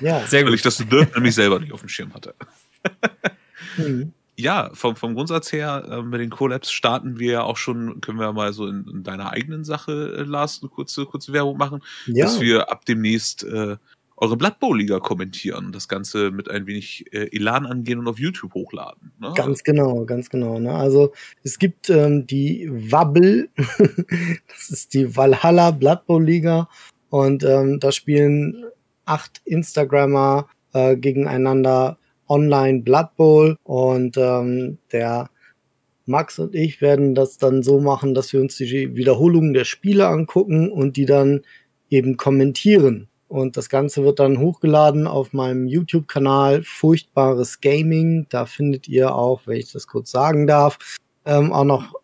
Speaker 2: Ja, *laughs* sehr gut. Weil ich das nämlich selber nicht auf dem Schirm hatte. *laughs* mhm ja, vom, vom Grundsatz her, äh, mit den Collabs starten wir ja auch schon, können wir mal so in, in deiner eigenen Sache, äh, Lars, eine kurze, kurze Werbung machen, ja. dass wir ab demnächst äh, eure Blood Bowl-Liga kommentieren, das Ganze mit ein wenig äh, Elan angehen und auf YouTube hochladen.
Speaker 3: Ne? Ganz genau, ganz genau. Ne? Also es gibt ähm, die Wabble, *laughs* das ist die Valhalla Blood Bowl-Liga und ähm, da spielen acht Instagrammer äh, gegeneinander Online Blood Bowl und ähm, der Max und ich werden das dann so machen, dass wir uns die Wiederholungen der Spiele angucken und die dann eben kommentieren. Und das Ganze wird dann hochgeladen auf meinem YouTube-Kanal Furchtbares Gaming. Da findet ihr auch, wenn ich das kurz sagen darf, ähm, auch noch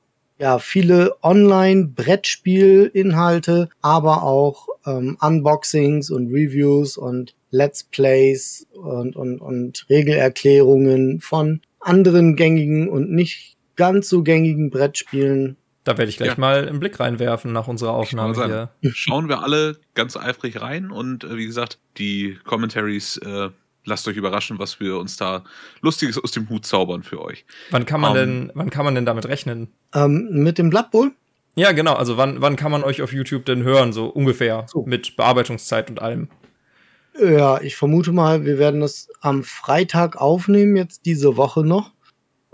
Speaker 3: ja, viele Online-Brettspiel-Inhalte, aber auch ähm, Unboxings und Reviews und Let's Plays und, und, und Regelerklärungen von anderen gängigen und nicht ganz so gängigen Brettspielen.
Speaker 1: Da werde ich gleich ja. mal einen Blick reinwerfen nach unserer Aufnahme
Speaker 2: hier. Schauen wir alle ganz eifrig rein und äh, wie gesagt, die Commentaries, äh, lasst euch überraschen, was wir uns da Lustiges aus dem Hut zaubern für euch.
Speaker 1: Wann kann man, um, ähm, denn, wann kann man denn damit rechnen?
Speaker 3: Ähm, mit dem Blood Bowl?
Speaker 1: Ja, genau. Also wann, wann kann man euch auf YouTube denn hören, so ungefähr, so. mit Bearbeitungszeit und allem?
Speaker 3: Ja, ich vermute mal, wir werden das am Freitag aufnehmen, jetzt diese Woche noch.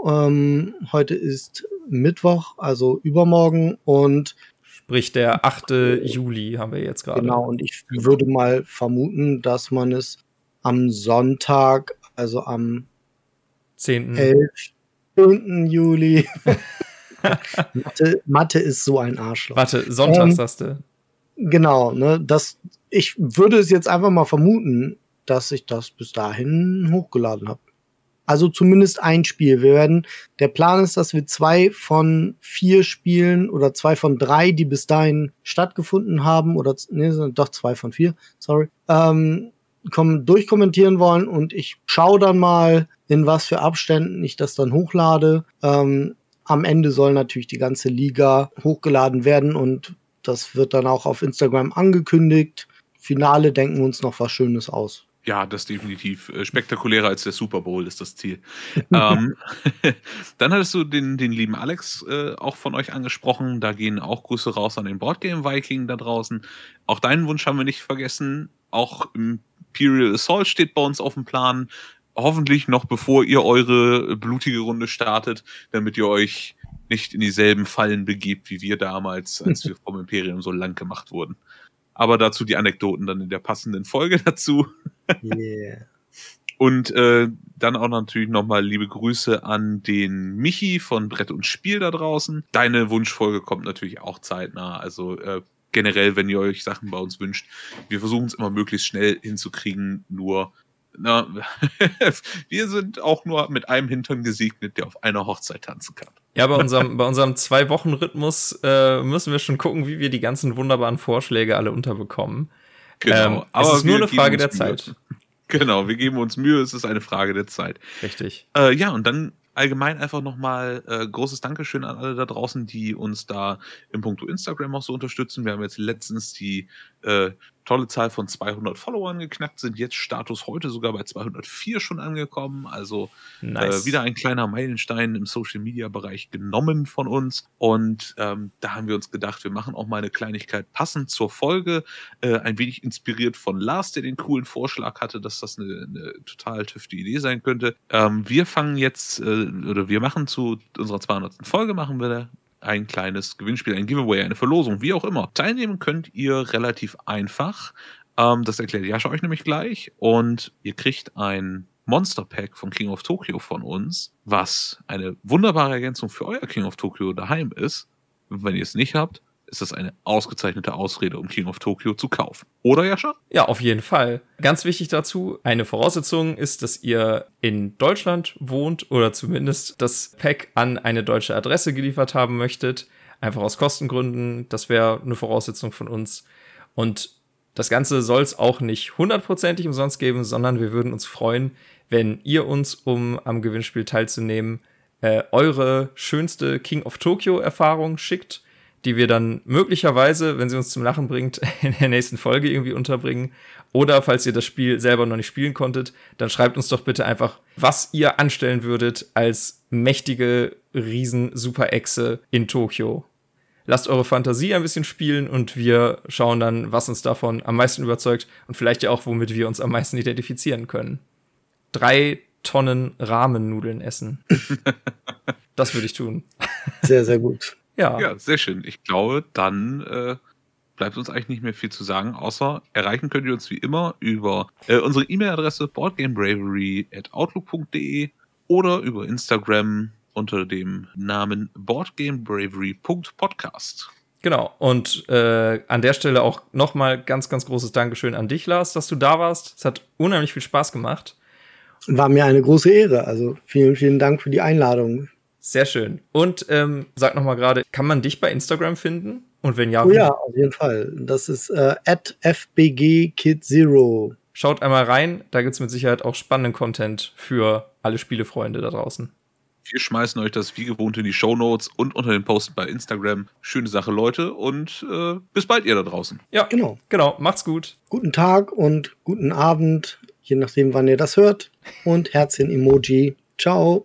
Speaker 3: Ähm, heute ist Mittwoch, also übermorgen und
Speaker 1: Sprich der 8. Juli haben wir jetzt gerade.
Speaker 3: Genau, und ich würde mal vermuten, dass man es am Sonntag, also am
Speaker 1: 10.
Speaker 3: 11. Juli. *laughs* Mathe, Mathe, ist so ein Arschloch.
Speaker 1: Warte, Sonntag ähm, sagst du.
Speaker 3: Genau, ne, das, ich würde es jetzt einfach mal vermuten, dass ich das bis dahin hochgeladen habe. Also zumindest ein Spiel. Wir werden, der Plan ist, dass wir zwei von vier Spielen oder zwei von drei, die bis dahin stattgefunden haben, oder nee, doch zwei von vier, sorry, ähm, kommen, durchkommentieren wollen und ich schaue dann mal, in was für Abständen ich das dann hochlade. Ähm, am Ende soll natürlich die ganze Liga hochgeladen werden und das wird dann auch auf Instagram angekündigt. Finale denken wir uns noch was Schönes aus.
Speaker 2: Ja, das definitiv. Äh, spektakulärer als der Super Bowl ist das Ziel. ähm, *laughs* dann hattest du den, den lieben Alex äh, auch von euch angesprochen. Da gehen auch Grüße raus an den Boardgame Viking da draußen. Auch deinen Wunsch haben wir nicht vergessen. Auch Imperial Assault steht bei uns auf dem Plan. Hoffentlich noch bevor ihr eure blutige Runde startet, damit ihr euch nicht in dieselben Fallen begebt wie wir damals, als wir *laughs* vom Imperium so lang gemacht wurden. Aber dazu die Anekdoten dann in der passenden Folge dazu. Yeah. Und äh, dann auch natürlich nochmal liebe Grüße an den Michi von Brett und Spiel da draußen. Deine Wunschfolge kommt natürlich auch zeitnah. Also äh, generell, wenn ihr euch Sachen bei uns wünscht, wir versuchen es immer möglichst schnell hinzukriegen. Nur na, *laughs* wir sind auch nur mit einem Hintern gesegnet, der auf einer Hochzeit tanzen kann.
Speaker 1: Ja, bei unserem, bei unserem Zwei-Wochen-Rhythmus äh, müssen wir schon gucken, wie wir die ganzen wunderbaren Vorschläge alle unterbekommen.
Speaker 2: Genau,
Speaker 1: ähm, aber es ist nur eine Frage der Zeit. *laughs*
Speaker 2: Genau, wir geben uns Mühe, es ist eine Frage der Zeit.
Speaker 1: Richtig.
Speaker 2: Äh, ja, und dann allgemein einfach nochmal äh, großes Dankeschön an alle da draußen, die uns da im Punkto Instagram auch so unterstützen. Wir haben jetzt letztens die äh, tolle Zahl von 200 Followern geknackt, sind jetzt Status heute sogar bei 204 schon angekommen. Also äh, nice. äh, wieder ein kleiner Meilenstein im Social Media Bereich genommen von uns. Und ähm, da haben wir uns gedacht, wir machen auch mal eine Kleinigkeit passend zur Folge. Äh, ein wenig inspiriert von Lars, der den coolen Vorschlag hatte, dass das eine, eine total tüfte Idee sein könnte. Ähm, wir fangen jetzt, äh, oder wir machen zu unserer 200. Folge, machen wir ein kleines Gewinnspiel, ein Giveaway, eine Verlosung, wie auch immer. Teilnehmen könnt ihr relativ einfach. Ähm, das erklärt Jascha euch nämlich gleich. Und ihr kriegt ein Monster Pack von King of Tokyo von uns, was eine wunderbare Ergänzung für euer King of Tokyo daheim ist. Wenn ihr es nicht habt, ist das eine ausgezeichnete Ausrede, um King of Tokyo zu kaufen. Oder, Jascha?
Speaker 1: Ja, auf jeden Fall. Ganz wichtig dazu, eine Voraussetzung ist, dass ihr in Deutschland wohnt oder zumindest das Pack an eine deutsche Adresse geliefert haben möchtet. Einfach aus Kostengründen. Das wäre eine Voraussetzung von uns. Und das Ganze soll es auch nicht hundertprozentig umsonst geben, sondern wir würden uns freuen, wenn ihr uns, um am Gewinnspiel teilzunehmen, äh, eure schönste King of Tokyo Erfahrung schickt die wir dann möglicherweise, wenn sie uns zum Lachen bringt, *laughs* in der nächsten Folge irgendwie unterbringen. Oder falls ihr das Spiel selber noch nicht spielen konntet, dann schreibt uns doch bitte einfach, was ihr anstellen würdet als mächtige Riesen-Super-Echse in Tokio. Lasst eure Fantasie ein bisschen spielen und wir schauen dann, was uns davon am meisten überzeugt und vielleicht ja auch, womit wir uns am meisten identifizieren können. Drei Tonnen Rahmennudeln essen. *laughs* das würde ich tun.
Speaker 3: Sehr, sehr gut.
Speaker 2: Ja. Ja, sehr schön. Ich glaube, dann äh, bleibt uns eigentlich nicht mehr viel zu sagen, außer erreichen könnt ihr uns wie immer über äh, unsere E-Mail-Adresse boardgamebravery@outlook.de oder über Instagram unter dem Namen boardgamebravery.podcast.
Speaker 1: Genau. Und äh, an der Stelle auch nochmal ganz, ganz großes Dankeschön an dich, Lars, dass du da warst. Es hat unheimlich viel Spaß gemacht.
Speaker 3: War mir eine große Ehre. Also vielen, vielen Dank für die Einladung.
Speaker 1: Sehr schön. Und ähm, sag noch mal gerade, kann man dich bei Instagram finden? Und wenn ja,
Speaker 3: oh ja, auf jeden Fall. Das ist äh, @fbgkid0.
Speaker 1: Schaut einmal rein, da gibt es mit Sicherheit auch spannenden Content für alle Spielefreunde da draußen.
Speaker 2: Wir schmeißen euch das wie gewohnt in die Show Notes und unter den Posten bei Instagram. Schöne Sache, Leute. Und äh, bis bald, ihr da draußen.
Speaker 1: Ja, genau. Genau. Macht's gut.
Speaker 3: Guten Tag und guten Abend, je nachdem, wann ihr das hört. Und Herzchen-Emoji. Ciao.